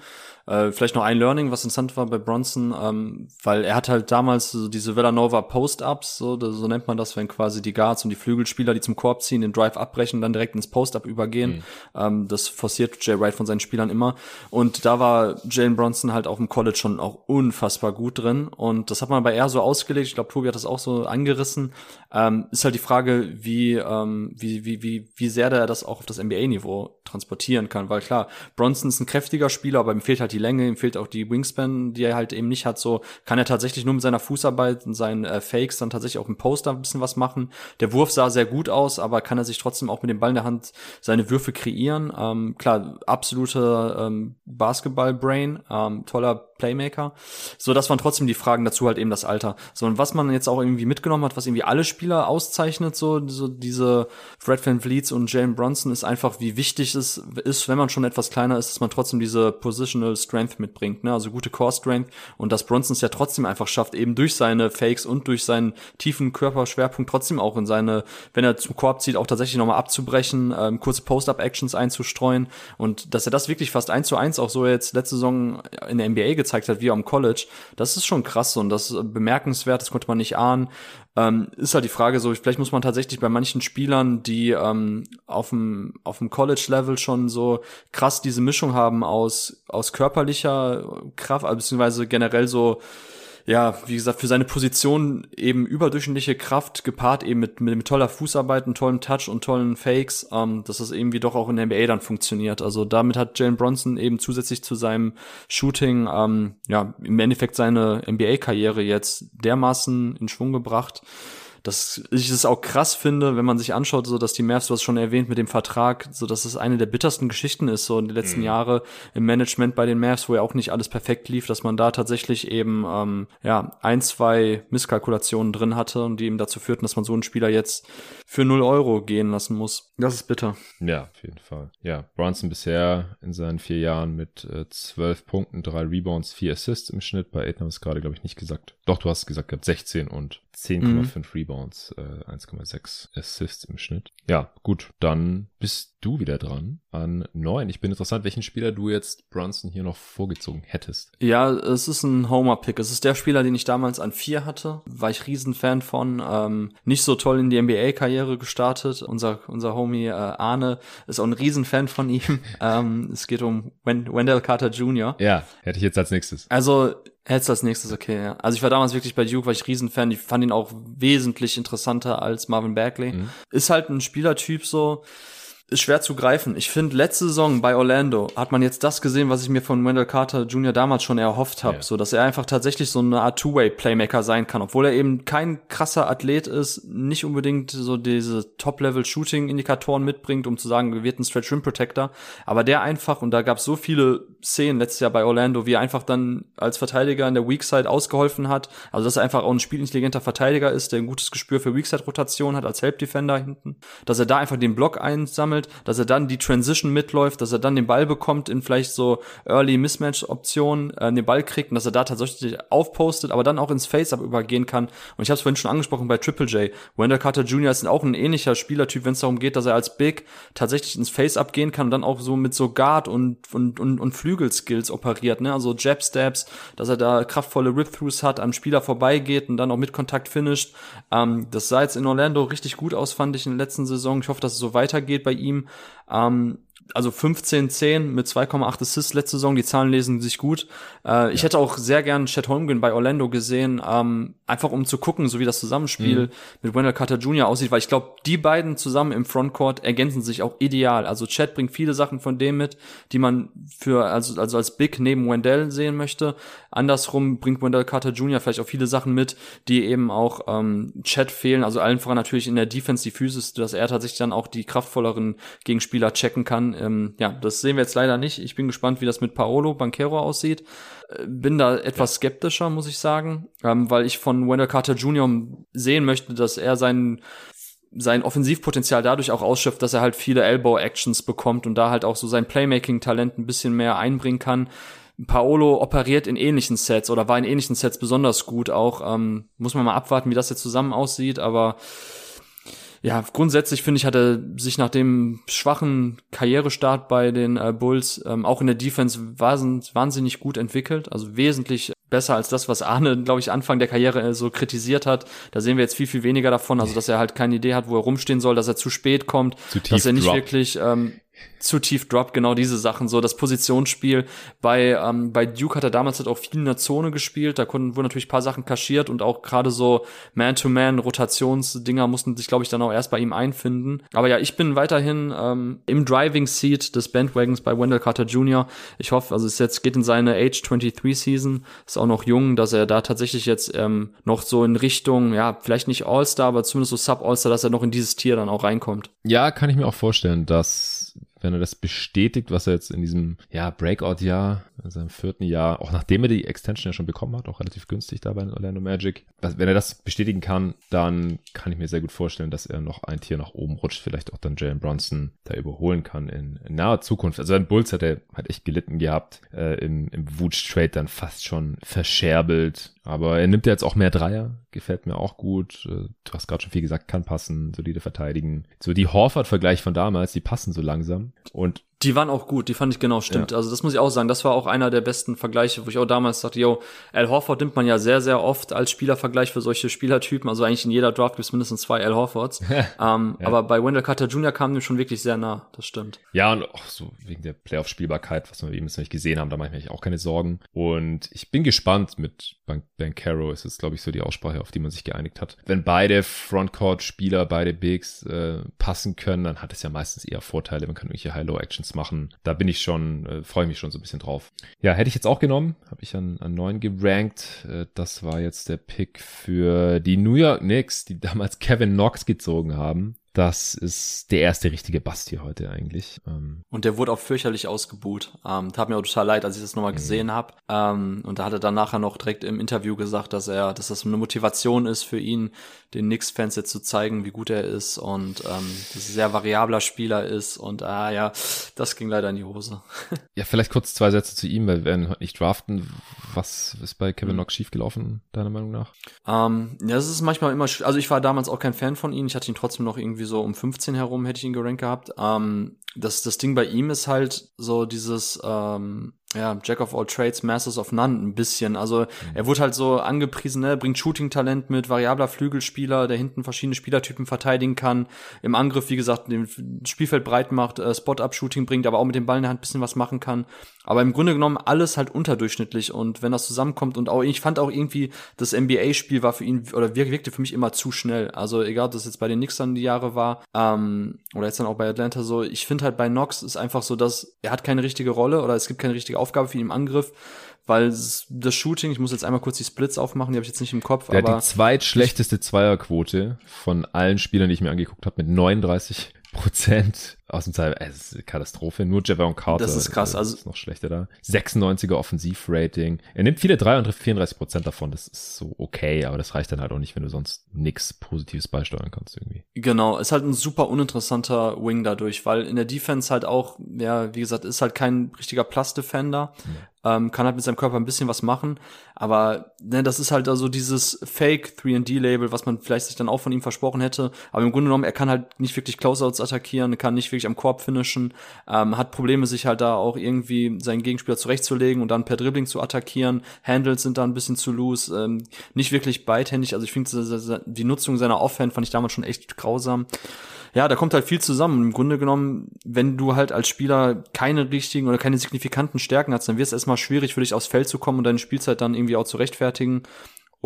Äh, vielleicht noch ein Learning, was interessant war bei Bronson, ähm, weil er hat halt damals so diese Villanova Post-Ups, so, so nennt man das, wenn quasi die Guards und die Flügelspieler, die zum Korb ziehen, den Drive abbrechen, dann direkt ins Post-Up übergehen. Mhm. Ähm, das forciert Jay Wright von seinen Spielern immer. Und da war Jalen Bronson halt auch im College schon auch unfassbar gut drin. Und das hat man bei er so ausgelegt. Ich glaube, Tobi hat das auch so angerissen. Ähm, ist halt die Frage, wie, ähm, wie, wie, wie, wie sehr der das auch auf das NBA-Niveau transportieren kann. Weil klar, Bronson ist ein kräftiger Spieler, aber ihm fehlt halt die Länge, ihm fehlt auch die Wingspan, die er halt eben nicht hat. So kann er tatsächlich nur mit seiner Fußarbeit und seinen äh, Fakes dann tatsächlich auch im Poster ein bisschen was machen. Der Wurf sah sehr gut aus, aber kann er sich trotzdem auch mit dem Ball in der Hand seine Würfe kreieren. Ähm, klar, absolute ähm, Basketball-Brain, ähm, toller Playmaker. So, das waren trotzdem die Fragen dazu halt eben das Alter. So, und was man jetzt auch irgendwie mitgenommen hat, was irgendwie alle Spieler auszeichnet, so, so diese Fred Van Vliets und Jalen Bronson, ist einfach, wie wichtig es ist, wenn man schon etwas kleiner ist, dass man trotzdem diese Positional Strength mitbringt, ne? Also gute Core Strength und dass Bronson es ja trotzdem einfach schafft, eben durch seine Fakes und durch seinen tiefen Körperschwerpunkt trotzdem auch in seine, wenn er zum Korb zieht, auch tatsächlich nochmal abzubrechen, ähm, kurze Post-Up-Actions einzustreuen und dass er das wirklich fast eins zu eins auch so jetzt letzte Saison in der NBA gezeigt hat, wie am College, das ist schon krass und das ist bemerkenswert, das konnte man nicht ahnen. Ähm, ist halt die Frage so, vielleicht muss man tatsächlich bei manchen Spielern, die ähm, auf dem College-Level schon so krass diese Mischung haben aus aus körperlicher Kraft, beziehungsweise generell so ja, wie gesagt, für seine Position eben überdurchschnittliche Kraft gepaart eben mit, mit, mit toller Fußarbeit, einem tollen Touch und tollen Fakes, ähm, dass das irgendwie doch auch in der NBA dann funktioniert. Also damit hat Jalen Bronson eben zusätzlich zu seinem Shooting, ähm, ja, im Endeffekt seine NBA-Karriere jetzt dermaßen in Schwung gebracht, dass ich es auch krass finde, wenn man sich anschaut, so dass die Mavs, du hast schon erwähnt mit dem Vertrag, so dass es eine der bittersten Geschichten ist, so in den letzten mhm. Jahre im Management bei den Mavs, wo ja auch nicht alles perfekt lief, dass man da tatsächlich eben ähm, ja ein, zwei Misskalkulationen drin hatte und die eben dazu führten, dass man so einen Spieler jetzt für null Euro gehen lassen muss. Das ist bitter. Ja, auf jeden Fall. Ja, Bronson bisher in seinen vier Jahren mit äh, zwölf Punkten, drei Rebounds, vier Assists im Schnitt. Bei Aiden haben wir es gerade, glaube ich, nicht gesagt. Doch, du hast gesagt gehabt 16 und 10,5 mhm. Rebounds, äh, 1,6 Assists im Schnitt. Ja, gut, dann bist du wieder dran an 9. Ich bin interessant, welchen Spieler du jetzt Brunson hier noch vorgezogen hättest. Ja, es ist ein Homer-Pick. Es ist der Spieler, den ich damals an 4 hatte. War ich Riesenfan von. Ähm, nicht so toll in die NBA-Karriere gestartet. Unser, unser Homie äh, Arne ist auch ein Riesenfan von ihm. ähm, es geht um Wendell Carter Jr. Ja, hätte ich jetzt als nächstes. Also Hättest als nächstes, okay, ja. Also ich war damals wirklich bei Duke, war ich Riesenfan. Ich fand ihn auch wesentlich interessanter als Marvin Bagley. Mhm. Ist halt ein Spielertyp so ist schwer zu greifen. Ich finde, letzte Saison bei Orlando hat man jetzt das gesehen, was ich mir von Wendell Carter Jr. damals schon erhofft habe, yeah. so dass er einfach tatsächlich so eine Art Two-Way-Playmaker sein kann, obwohl er eben kein krasser Athlet ist, nicht unbedingt so diese Top-Level-Shooting-Indikatoren mitbringt, um zu sagen, wir wird ein Stretch Rim Protector, aber der einfach und da gab es so viele Szenen letztes Jahr bei Orlando, wie er einfach dann als Verteidiger in der Weakside ausgeholfen hat, also dass er einfach auch ein spielintelligenter Verteidiger ist, der ein gutes Gespür für Weakside-Rotation hat als Help-Defender hinten, dass er da einfach den Block einsammelt sammelt, dass er dann die Transition mitläuft, dass er dann den Ball bekommt in vielleicht so Early Mismatch Optionen, äh, den Ball kriegt und dass er da tatsächlich aufpostet, aber dann auch ins Face-Up übergehen kann. Und ich habe es vorhin schon angesprochen bei Triple J. Wendell Carter Jr. ist auch ein ähnlicher Spielertyp, wenn es darum geht, dass er als Big tatsächlich ins Face-Up gehen kann und dann auch so mit so Guard und und und, und Flügelskills operiert, ne? Also Jab Stabs, dass er da kraftvolle Rip-Throughs hat, am Spieler vorbeigeht und dann auch mit Kontakt finisht. Ähm, das sah jetzt in Orlando richtig gut aus, fand ich in der letzten Saison. Ich hoffe, dass es so weitergeht bei ihm ihm. Ähm, also 15, 10 mit 2,8 Assists letzte Saison. Die Zahlen lesen sich gut. Äh, ja. Ich hätte auch sehr gern Chet Holmgren bei Orlando gesehen, ähm, einfach um zu gucken, so wie das Zusammenspiel mhm. mit Wendell Carter Jr. aussieht, weil ich glaube, die beiden zusammen im Frontcourt ergänzen sich auch ideal. Also Chet bringt viele Sachen von dem mit, die man für also also als Big neben Wendell sehen möchte. Andersrum bringt Wendell Carter Jr. vielleicht auch viele Sachen mit, die eben auch ähm, Chet fehlen. Also allen voran natürlich in der Defense die Physis, dass er tatsächlich dann auch die kraftvolleren Gegenspieler checken kann. Ähm, ja, das sehen wir jetzt leider nicht. Ich bin gespannt, wie das mit Paolo Banquero aussieht. Äh, bin da etwas skeptischer, muss ich sagen, ähm, weil ich von Wendell Carter Jr. sehen möchte, dass er seinen sein Offensivpotenzial dadurch auch ausschöpft, dass er halt viele Elbow-Actions bekommt und da halt auch so sein Playmaking-Talent ein bisschen mehr einbringen kann. Paolo operiert in ähnlichen Sets oder war in ähnlichen Sets besonders gut auch. Ähm, muss man mal abwarten, wie das jetzt zusammen aussieht, aber ja, grundsätzlich finde ich, hat er sich nach dem schwachen Karrierestart bei den äh, Bulls ähm, auch in der Defense wahnsinnig gut entwickelt. Also wesentlich besser als das, was Arne, glaube ich, Anfang der Karriere äh, so kritisiert hat. Da sehen wir jetzt viel, viel weniger davon. Also, dass er halt keine Idee hat, wo er rumstehen soll, dass er zu spät kommt, dass er nicht drop. wirklich ähm, zu tief droppt, genau diese Sachen, so das Positionsspiel. Bei, ähm, bei Duke hat er damals halt auch viel in der Zone gespielt, da konnten, wurden natürlich paar Sachen kaschiert und auch gerade so Man-to-Man-Rotationsdinger mussten sich, glaube ich, dann auch erst bei ihm einfinden. Aber ja, ich bin weiterhin ähm, im Driving Seat des Bandwagons bei Wendell Carter Jr. Ich hoffe, also es jetzt geht in seine Age 23 Season, ist auch noch jung, dass er da tatsächlich jetzt ähm, noch so in Richtung, ja, vielleicht nicht All-Star, aber zumindest so Sub-All-Star, dass er noch in dieses Tier dann auch reinkommt. Ja, kann ich mir auch vorstellen, dass wenn er das bestätigt, was er jetzt in diesem ja, Breakout-Jahr, in seinem vierten Jahr, auch nachdem er die Extension ja schon bekommen hat, auch relativ günstig da bei Orlando Magic, wenn er das bestätigen kann, dann kann ich mir sehr gut vorstellen, dass er noch ein Tier nach oben rutscht, vielleicht auch dann Jalen Bronson da überholen kann in, in naher Zukunft. Also ein Bulls hat er halt echt gelitten gehabt, äh, im, im Wutsch-Trade dann fast schon verscherbelt, aber er nimmt ja jetzt auch mehr Dreier, gefällt mir auch gut. Äh, du hast gerade schon viel gesagt, kann passen, solide verteidigen. So die Horford-Vergleich von damals, die passen so langsam. Und die waren auch gut, die fand ich genau, stimmt. Ja. Also das muss ich auch sagen, das war auch einer der besten Vergleiche, wo ich auch damals dachte, yo, Al Horford nimmt man ja sehr, sehr oft als Spielervergleich für solche Spielertypen. Also eigentlich in jeder Draft gibt es mindestens zwei Al Horfords. ähm, ja. Aber bei Wendell Carter Jr. kam dem schon wirklich sehr nah, das stimmt. Ja, und auch so wegen der Playoff-Spielbarkeit, was wir eben jetzt nicht gesehen haben, da mache ich mir auch keine Sorgen. Und ich bin gespannt mit Ben Caro, ist es, glaube ich, so die Aussprache, auf die man sich geeinigt hat. Wenn beide Frontcourt-Spieler, beide Bigs äh, passen können, dann hat es ja meistens eher Vorteile. Man kann irgendwelche High-Low-Actions machen. Da bin ich schon, äh, freue mich schon so ein bisschen drauf. Ja, hätte ich jetzt auch genommen, habe ich an, an neun gerankt. Äh, das war jetzt der Pick für die New York Knicks, die damals Kevin Knox gezogen haben Das ist der erste richtige Bast hier heute eigentlich. Ähm, und der wurde auch fürchterlich ausgebuht. Ähm, tat mir auch total leid, als ich das nochmal mhm. gesehen habe. Ähm, und da hat er dann nachher noch direkt im Interview gesagt, dass er, dass das eine Motivation ist für ihn, den Knicks-Fans jetzt zu zeigen, wie gut er ist und ähm, dass er sehr variabler Spieler ist. Und ah ja, das ging leider in die Hose. ja, vielleicht kurz zwei Sätze zu ihm, weil wir werden heute nicht draften. Was ist bei Kevin mhm. Knox schiefgelaufen, deiner Meinung nach? Ähm, ja, es ist manchmal immer, also ich war damals auch kein Fan von ihm. Ich hatte ihn trotzdem noch irgendwie so um 15 herum, hätte ich ihn gerankt gehabt. Ähm, das, das Ding bei ihm ist halt so dieses, ähm, ja, Jack of all trades, Masters of none ein bisschen. Also er wurde halt so angepriesen, ne, bringt Shooting-Talent mit, variabler Flügelspieler, der hinten verschiedene Spielertypen verteidigen kann. Im Angriff, wie gesagt, den Spielfeld breit macht, äh, Spot-Up-Shooting bringt, aber auch mit dem Ball in der Hand bisschen was machen kann. Aber im Grunde genommen alles halt unterdurchschnittlich und wenn das zusammenkommt und auch, ich fand auch irgendwie, das NBA-Spiel war für ihn, oder wirkte für mich immer zu schnell. Also egal, ob das jetzt bei den Knicks dann die Jahre war, ähm, oder jetzt dann auch bei Atlanta so, ich finde halt bei Knox ist einfach so, dass er hat keine richtige Rolle oder es gibt keine richtige Aufgabe für ihn im Angriff, weil das Shooting, ich muss jetzt einmal kurz die Splits aufmachen, die habe ich jetzt nicht im Kopf. Der aber hat die zweitschlechteste Zweierquote von allen Spielern, die ich mir angeguckt habe, mit 39 Prozent aus dem Zeit. Es ist Katastrophe. Nur Javon Carter. Das ist krass. Äh, also ist noch schlechter da. 96er Offensivrating. Er nimmt viele drei und trifft 34 Prozent davon. Das ist so okay, aber das reicht dann halt auch nicht, wenn du sonst nichts Positives beisteuern kannst irgendwie. Genau. Ist halt ein super uninteressanter Wing dadurch, weil in der Defense halt auch, ja, wie gesagt, ist halt kein richtiger Plus-Defender. Ja. Ähm, kann halt mit seinem Körper ein bisschen was machen. Aber ne, das ist halt also dieses Fake 3D-Label, was man vielleicht sich dann auch von ihm versprochen hätte. Aber im Grunde genommen, er kann halt nicht wirklich Closeouts attackieren, kann nicht wirklich am Korb finishen, ähm, hat Probleme, sich halt da auch irgendwie seinen Gegenspieler zurechtzulegen und dann per Dribbling zu attackieren. Handles sind da ein bisschen zu loose, ähm, nicht wirklich beidhändig. Also ich finde, die Nutzung seiner Offhand fand ich damals schon echt grausam ja, da kommt halt viel zusammen. Im Grunde genommen, wenn du halt als Spieler keine richtigen oder keine signifikanten Stärken hast, dann wird es erstmal schwierig für dich aufs Feld zu kommen und deine Spielzeit dann irgendwie auch zu rechtfertigen.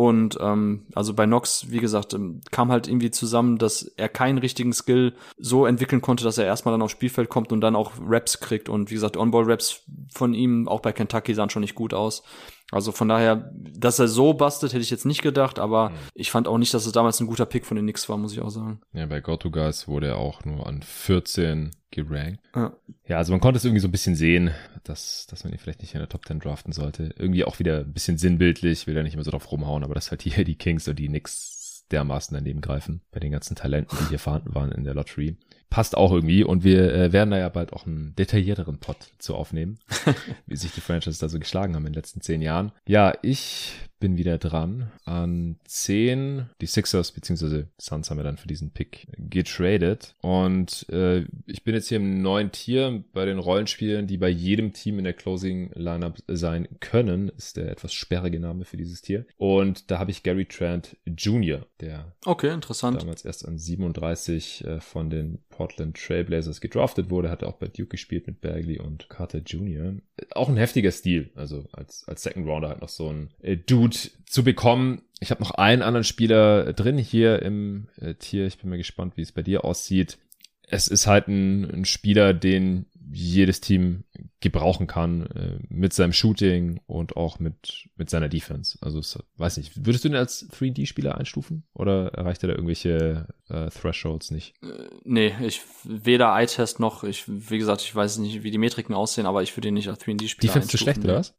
Und ähm, also bei Nox, wie gesagt, ähm, kam halt irgendwie zusammen, dass er keinen richtigen Skill so entwickeln konnte, dass er erstmal dann aufs Spielfeld kommt und dann auch Raps kriegt. Und wie gesagt, On-Ball-Raps von ihm auch bei Kentucky sahen schon nicht gut aus. Also von daher, dass er so bastet, hätte ich jetzt nicht gedacht, aber mhm. ich fand auch nicht, dass es damals ein guter Pick von den Knicks war, muss ich auch sagen. Ja, bei GoToGuys wurde er auch nur an 14 gerankt. Ja. ja, also man konnte es irgendwie so ein bisschen sehen, dass, dass man ihn vielleicht nicht in der Top 10 draften sollte. Irgendwie auch wieder ein bisschen sinnbildlich, will er nicht immer so drauf rumhauen, aber dass halt hier die Kings und die Knicks dermaßen daneben greifen bei den ganzen Talenten, die hier vorhanden waren in der Lottery passt auch irgendwie und wir äh, werden da ja bald auch einen detaillierteren Pod zu aufnehmen, wie sich die Franchises da so geschlagen haben in den letzten zehn Jahren. Ja, ich bin wieder dran. An 10, die Sixers bzw. Suns haben wir dann für diesen Pick getradet. Und äh, ich bin jetzt hier im neuen Tier bei den Rollenspielen, die bei jedem Team in der Closing Lineup sein können, ist der etwas sperrige Name für dieses Tier. Und da habe ich Gary Trent Jr., der okay, interessant. damals erst an 37 äh, von den Portland Trailblazers gedraftet wurde, hat er auch bei Duke gespielt mit Bagley und Carter Jr. Auch ein heftiger Stil, also als, als Second Rounder halt noch so ein äh, Dude gut zu bekommen. Ich habe noch einen anderen Spieler drin hier im äh, Tier. Ich bin mal gespannt, wie es bei dir aussieht. Es ist halt ein, ein Spieler, den jedes Team gebrauchen kann äh, mit seinem Shooting und auch mit mit seiner Defense. Also es, weiß nicht, würdest du ihn als 3D-Spieler einstufen oder erreicht er da irgendwelche äh, Thresholds nicht? Äh, nee, ich weder Eye-Test noch, ich wie gesagt, ich weiß nicht, wie die Metriken aussehen, aber ich würde ihn nicht als 3D-Spieler Defense zu schlecht oder was?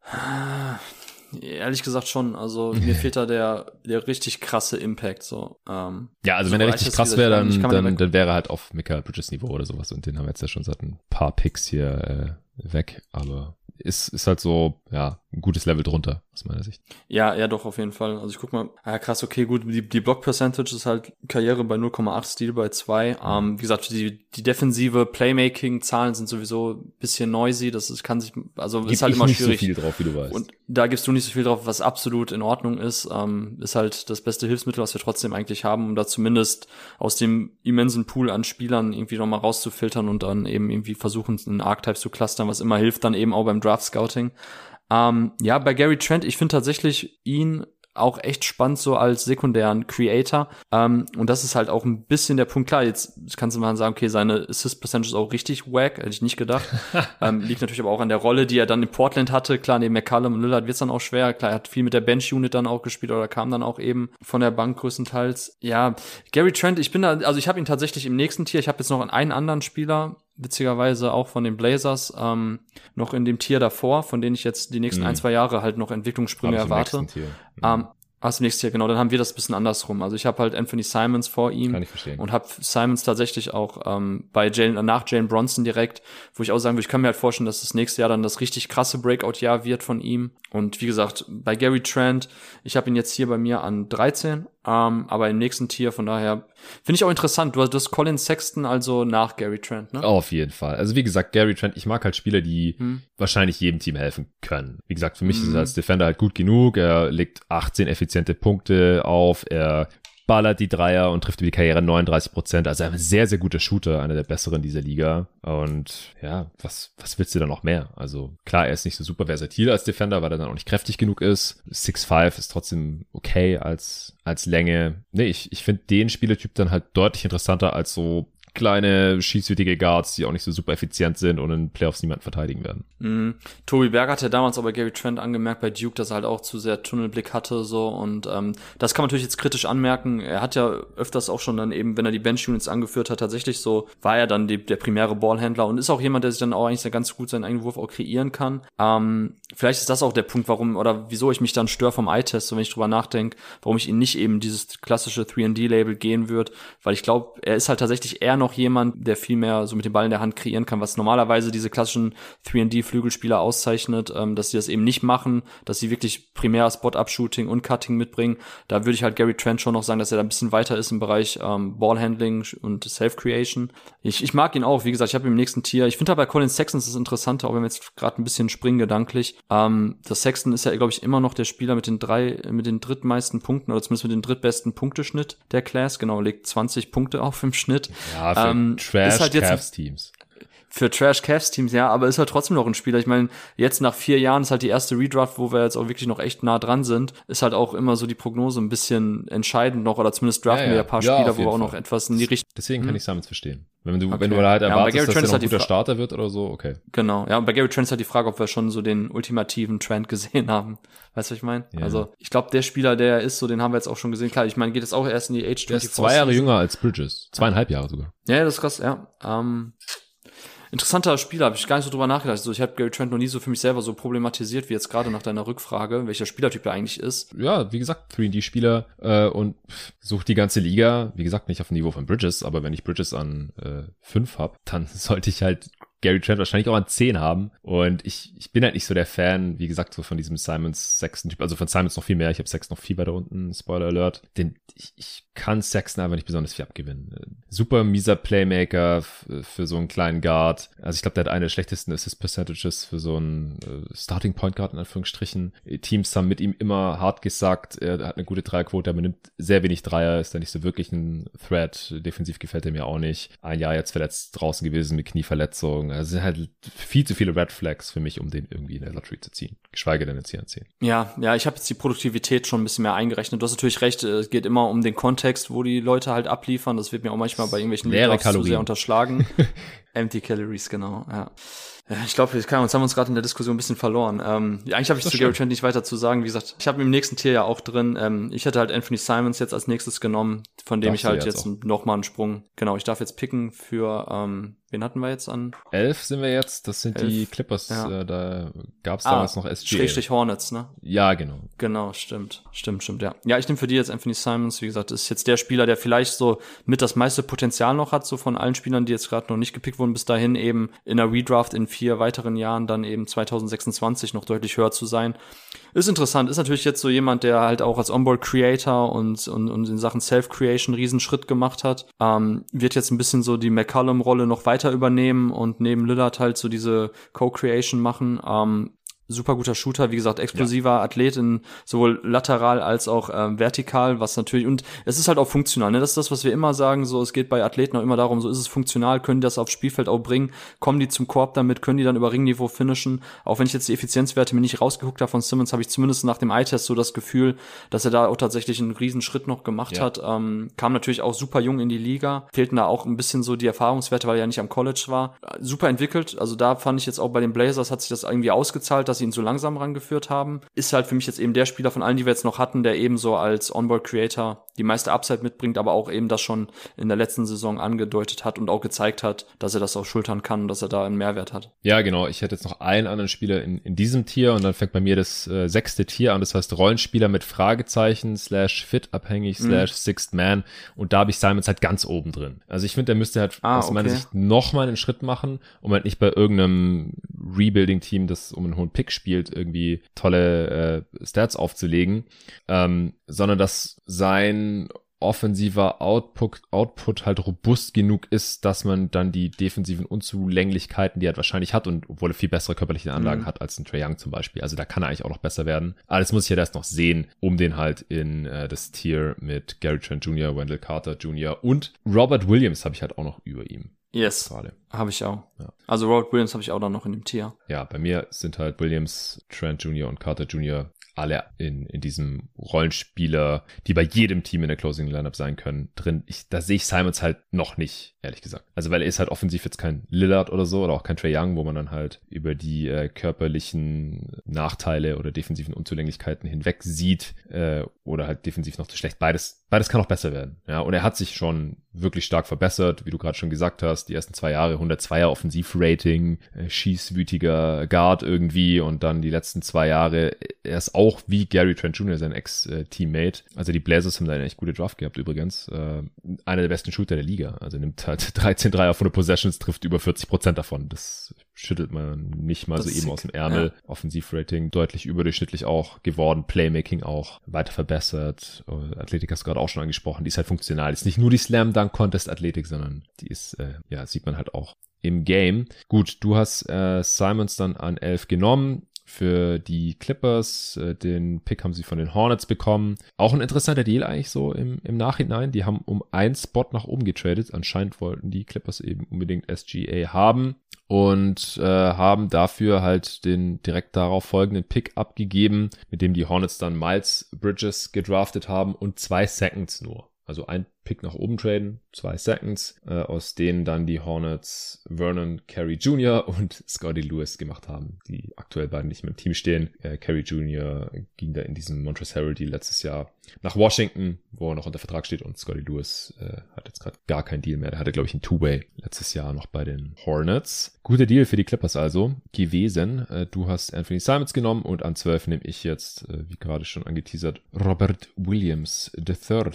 Ehrlich gesagt schon. Also mir fehlt da der, der richtig krasse Impact. So. Ähm, ja, also so wenn er richtig krass wäre, dann, dann, dann wäre er halt auf Mika Bridges Niveau oder sowas. Und den haben wir jetzt ja schon seit ein paar Picks hier äh, weg. Aber ist, ist halt so, ja, ein gutes Level drunter, aus meiner Sicht. Ja, ja, doch, auf jeden Fall. Also ich guck mal, ja krass, okay, gut, die, die Block-Percentage ist halt Karriere bei 0,8, Stil bei 2. Ähm, wie gesagt, die, die defensive Playmaking-Zahlen sind sowieso ein bisschen noisy, das ist, kann sich, also Gib ist halt immer nicht schwierig. so viel drauf, wie du weißt. Und da gibst du nicht so viel drauf, was absolut in Ordnung ist. Ähm, ist halt das beste Hilfsmittel, was wir trotzdem eigentlich haben, um da zumindest aus dem immensen Pool an Spielern irgendwie nochmal rauszufiltern und dann eben irgendwie versuchen, einen Archetype zu clustern, was immer hilft, dann eben auch beim Draft Scouting. Ähm, ja, bei Gary Trent, ich finde tatsächlich ihn auch echt spannend so als sekundären Creator. Ähm, und das ist halt auch ein bisschen der Punkt. Klar, jetzt kannst du mal sagen, okay, seine Assist Percentage ist auch richtig wack, hätte ich nicht gedacht. ähm, liegt natürlich aber auch an der Rolle, die er dann in Portland hatte. Klar, neben McCallum und Lillard wird es dann auch schwer. Klar, er hat viel mit der Bench-Unit dann auch gespielt oder kam dann auch eben von der Bank größtenteils. Ja, Gary Trent, ich bin da, also ich habe ihn tatsächlich im nächsten Tier. Ich habe jetzt noch einen anderen Spieler, witzigerweise auch von den Blazers, ähm, noch in dem Tier davor, von denen ich jetzt die nächsten mhm. ein, zwei Jahre halt noch Entwicklungssprünge erwarte. Ähm, Ach, nächstes Jahr, genau. Dann haben wir das bisschen andersrum. Also ich habe halt Anthony Simons vor ihm Kann ich verstehen. und habe Simons tatsächlich auch ähm, bei Jalen, nach Jalen Bronson direkt, wo ich auch sagen würde, ich kann mir halt vorstellen, dass das nächste Jahr dann das richtig krasse Breakout-Jahr wird von ihm. Und wie gesagt, bei Gary Trent, ich habe ihn jetzt hier bei mir an 13, ähm, aber im nächsten Tier, von daher finde ich auch interessant. Du hast, du hast Colin Sexton also nach Gary Trent, ne? Auf jeden Fall. Also wie gesagt, Gary Trent, ich mag halt Spieler, die hm. wahrscheinlich jedem Team helfen können. Wie gesagt, für mich hm. ist er als Defender halt gut genug. Er legt 18 effiziente Punkte auf. Er ballert die Dreier und trifft über die Karriere 39 Prozent. Also ein sehr, sehr guter Shooter, einer der besseren dieser Liga. Und ja, was, was willst du da noch mehr? Also klar, er ist nicht so super versatil als Defender, weil er dann auch nicht kräftig genug ist. 6'5 ist trotzdem okay als, als Länge. Nee, ich, ich finde den Spielertyp dann halt deutlich interessanter als so kleine, schießwütige Guards, die auch nicht so super effizient sind und in Playoffs niemand verteidigen werden. Mhm. Tobi Berg hatte damals aber Gary Trent angemerkt bei Duke, dass er halt auch zu sehr Tunnelblick hatte so und ähm, das kann man natürlich jetzt kritisch anmerken. Er hat ja öfters auch schon dann eben, wenn er die Bench Units angeführt hat, tatsächlich so war er dann die, der primäre Ballhändler und ist auch jemand, der sich dann auch eigentlich sehr ganz gut seinen eigenen Wurf auch kreieren kann. Ähm, vielleicht ist das auch der Punkt, warum oder wieso ich mich dann störe vom Eye-Test, so wenn ich drüber nachdenke, warum ich ihn nicht eben dieses klassische 3D-Label gehen würde, weil ich glaube, er ist halt tatsächlich eher noch jemand, der viel mehr so mit dem Ball in der Hand kreieren kann, was normalerweise diese klassischen 3D-Flügelspieler auszeichnet, ähm, dass sie das eben nicht machen, dass sie wirklich primär Spot-Up-Shooting und Cutting mitbringen. Da würde ich halt Gary Trent schon noch sagen, dass er da ein bisschen weiter ist im Bereich ähm, Ballhandling und Self-Creation. Ich, ich mag ihn auch, wie gesagt, ich habe im nächsten Tier, ich finde aber bei Colin Sexton das Interessante, auch wenn wir jetzt gerade ein bisschen springen gedanklich. Ähm, das Sexton ist ja, glaube ich, immer noch der Spieler mit den drei, mit den drittmeisten Punkten oder zumindest mit dem drittbesten Punkteschnitt der Class. Genau, legt 20 Punkte auf im Schnitt. Ja, ähm, Trash halt Cavs Teams für Trash Cavs Teams, ja, aber ist halt trotzdem noch ein Spieler. Ich meine, jetzt nach vier Jahren ist halt die erste Redraft, wo wir jetzt auch wirklich noch echt nah dran sind, ist halt auch immer so die Prognose ein bisschen entscheidend noch, oder zumindest draften ja, ja. wir ein paar ja, Spieler, wo wir auch Fall. noch etwas in die Richtung. Deswegen hm. kann ich Summons verstehen. Wenn du, okay. wenn du halt erwartest, ja, dass er noch ein guter Starter wird oder so, okay. Genau, ja, und bei Gary Trent ist halt die Frage, ob wir schon so den ultimativen Trend gesehen haben. Weißt du, was ich meine? Ja. Also, ich glaube, der Spieler, der ist, so, den haben wir jetzt auch schon gesehen. Klar, ich meine, geht jetzt auch erst in die Age 24. Der ist zwei Jahre jünger als Bridges. Zweieinhalb Jahre sogar. Ja, das ist krass, ja. Ähm, interessanter Spieler, habe ich gar nicht so drüber nachgedacht. Also ich habe Gary Trent noch nie so für mich selber so problematisiert wie jetzt gerade nach deiner Rückfrage, welcher Spielertyp er eigentlich ist. Ja, wie gesagt, 3D-Spieler äh, und sucht die ganze Liga, wie gesagt, nicht auf dem Niveau von Bridges, aber wenn ich Bridges an äh, 5 habe, dann sollte ich halt Gary Trent wahrscheinlich auch an 10 haben. Und ich, ich bin halt nicht so der Fan, wie gesagt, so von diesem Simons Sexton Typ. Also von Simons noch viel mehr. Ich habe Sexton noch viel weiter unten. Spoiler Alert. Den, ich, ich kann Sexton einfach nicht besonders viel abgewinnen. Super mieser Playmaker für so einen kleinen Guard. Also ich glaube, der hat eine der schlechtesten Assist Percentages für so einen äh, Starting Point Guard in Anführungsstrichen. Teams haben mit ihm immer hart gesagt, er hat eine gute Dreierquote, aber nimmt sehr wenig Dreier, ist da nicht so wirklich ein Threat. Defensiv gefällt er mir auch nicht. Ein Jahr jetzt verletzt draußen gewesen mit Knieverletzung. Also sind halt viel zu viele Red Flags für mich, um den irgendwie in der Lottery zu ziehen. Geschweige denn hier anziehen. Ja, ja, ich habe jetzt die Produktivität schon ein bisschen mehr eingerechnet. Du hast natürlich recht, es geht immer um den Kontext, wo die Leute halt abliefern. Das wird mir auch manchmal bei irgendwelchen Leere Kalorien. zu sehr unterschlagen. Empty Calories, genau, ja. Ich glaube, uns haben uns gerade in der Diskussion ein bisschen verloren. Ähm, eigentlich habe ich zu Gary Trent nicht weiter zu sagen. Wie gesagt, ich habe im nächsten Tier ja auch drin. Ähm, ich hätte halt Anthony Simons jetzt als nächstes genommen, von dem Darfst ich halt jetzt, jetzt noch mal einen Sprung. Genau, ich darf jetzt picken für ähm, Wen hatten wir jetzt an? Elf sind wir jetzt. Das sind Elf. die Clippers. Ja. Äh, da gab es ah, damals noch SG. Schrägstrich Hornets, ne? Ja, genau. Genau, stimmt. Stimmt, stimmt, ja. Ja, ich nehme für die jetzt Anthony Simons. Wie gesagt, ist jetzt der Spieler, der vielleicht so mit das meiste Potenzial noch hat, so von allen Spielern, die jetzt gerade noch nicht gepickt wurden, bis dahin eben in der Redraft in vier weiteren Jahren dann eben 2026 noch deutlich höher zu sein. Ist interessant. Ist natürlich jetzt so jemand, der halt auch als Onboard Creator und, und, und in Sachen Self-Creation Riesenschritt gemacht hat. Ähm, wird jetzt ein bisschen so die McCallum-Rolle noch weiter übernehmen und neben Lillard halt so diese Co-Creation machen. Ähm, super guter Shooter, wie gesagt, explosiver ja. Athlet in sowohl lateral als auch ähm, vertikal, was natürlich, und es ist halt auch funktional, ne? Das ist das, was wir immer sagen, so, es geht bei Athleten auch immer darum, so ist es funktional, können die das aufs Spielfeld auch bringen, kommen die zum Korb damit, können die dann über Ringniveau finishen, auch wenn ich jetzt die Effizienzwerte mir nicht rausgeguckt habe von Simmons, habe ich zumindest nach dem Eye-Test so das Gefühl, dass er da auch tatsächlich einen riesen Schritt noch gemacht ja. hat, ähm, kam natürlich auch super jung in die Liga, fehlten da auch ein bisschen so die Erfahrungswerte, weil er ja nicht am College war, super entwickelt, also da fand ich jetzt auch bei den Blazers hat sich das irgendwie ausgezahlt, dass sie ihn so langsam rangeführt haben. Ist halt für mich jetzt eben der Spieler von allen, die wir jetzt noch hatten, der eben so als Onboard Creator die meiste Upside mitbringt, aber auch eben das schon in der letzten Saison angedeutet hat und auch gezeigt hat, dass er das auch schultern kann und dass er da einen Mehrwert hat. Ja, genau. Ich hätte jetzt noch einen anderen Spieler in, in diesem Tier und dann fängt bei mir das äh, sechste Tier an. Das heißt Rollenspieler mit Fragezeichen slash fit abhängig mhm. slash Sixth Man und da habe ich Simons halt ganz oben drin. Also ich finde, der müsste halt ah, aus okay. meiner Sicht noch mal einen Schritt machen, um halt nicht bei irgendeinem Rebuilding-Team, das um einen hohen Pick spielt, irgendwie tolle äh, Stats aufzulegen, ähm, sondern dass sein offensiver Output, Output halt robust genug ist, dass man dann die defensiven Unzulänglichkeiten, die er wahrscheinlich hat und obwohl er viel bessere körperliche Anlagen mhm. hat als ein Trey Young zum Beispiel. Also da kann er eigentlich auch noch besser werden. Aber das muss ich ja erst noch sehen, um den halt in äh, das Tier mit Gary Trent Jr., Wendell Carter Jr. und Robert Williams habe ich halt auch noch über ihm. Yes. Habe ich auch. Ja. Also Robert Williams habe ich auch dann noch in dem Tier. Ja, bei mir sind halt Williams, Trent Jr. und Carter Jr. alle in, in diesem Rollenspieler, die bei jedem Team in der Closing Lineup sein können, drin. Ich, da sehe ich Simons halt noch nicht, ehrlich gesagt. Also weil er ist halt offensiv jetzt kein Lillard oder so oder auch kein Trey Young, wo man dann halt über die äh, körperlichen Nachteile oder defensiven Unzulänglichkeiten hinweg sieht äh, oder halt defensiv noch zu schlecht. Beides, beides kann auch besser werden. Ja, und er hat sich schon wirklich stark verbessert, wie du gerade schon gesagt hast. Die ersten zwei Jahre 102er Offensivrating, äh, schießwütiger Guard irgendwie und dann die letzten zwei Jahre, er ist auch wie Gary Trent Jr., sein Ex-Teammate. Also die Blazers haben da eine echt gute Draft gehabt übrigens. Äh, einer der besten Shooter der Liga. Also nimmt halt 13 Dreier von den Possessions, trifft über 40 Prozent davon. Das schüttelt man nicht mal das so eben sick. aus dem Ärmel. Ja. Offensivrating deutlich überdurchschnittlich auch geworden, Playmaking auch weiter verbessert. Äh, Athletik hast du gerade auch schon angesprochen, die ist halt funktional. Ist nicht nur die Slam Dunk Contest Athletik, sondern die ist, äh, ja, sieht man halt auch im Game. Gut, du hast äh, Simons dann an 11 genommen für die Clippers. Äh, den Pick haben sie von den Hornets bekommen. Auch ein interessanter Deal eigentlich so im, im Nachhinein. Die haben um einen Spot nach oben getradet. Anscheinend wollten die Clippers eben unbedingt SGA haben und äh, haben dafür halt den direkt darauf folgenden Pick abgegeben, mit dem die Hornets dann Miles Bridges gedraftet haben und zwei Seconds nur. Also ein Pick nach oben traden, zwei Seconds, äh, aus denen dann die Hornets Vernon Carey Jr. und Scotty Lewis gemacht haben, die aktuell beiden nicht mehr im Team stehen. Äh, Carey Jr. ging da in diesem Montrezl Harrell Deal letztes Jahr nach Washington, wo er noch unter Vertrag steht und Scotty Lewis äh, hat jetzt gerade gar keinen Deal mehr. Der hatte, glaube ich, einen Two-Way letztes Jahr noch bei den Hornets. Guter Deal für die Clippers also gewesen. Äh, du hast Anthony Simons genommen und an 12 nehme ich jetzt, äh, wie gerade schon angeteasert, Robert Williams III.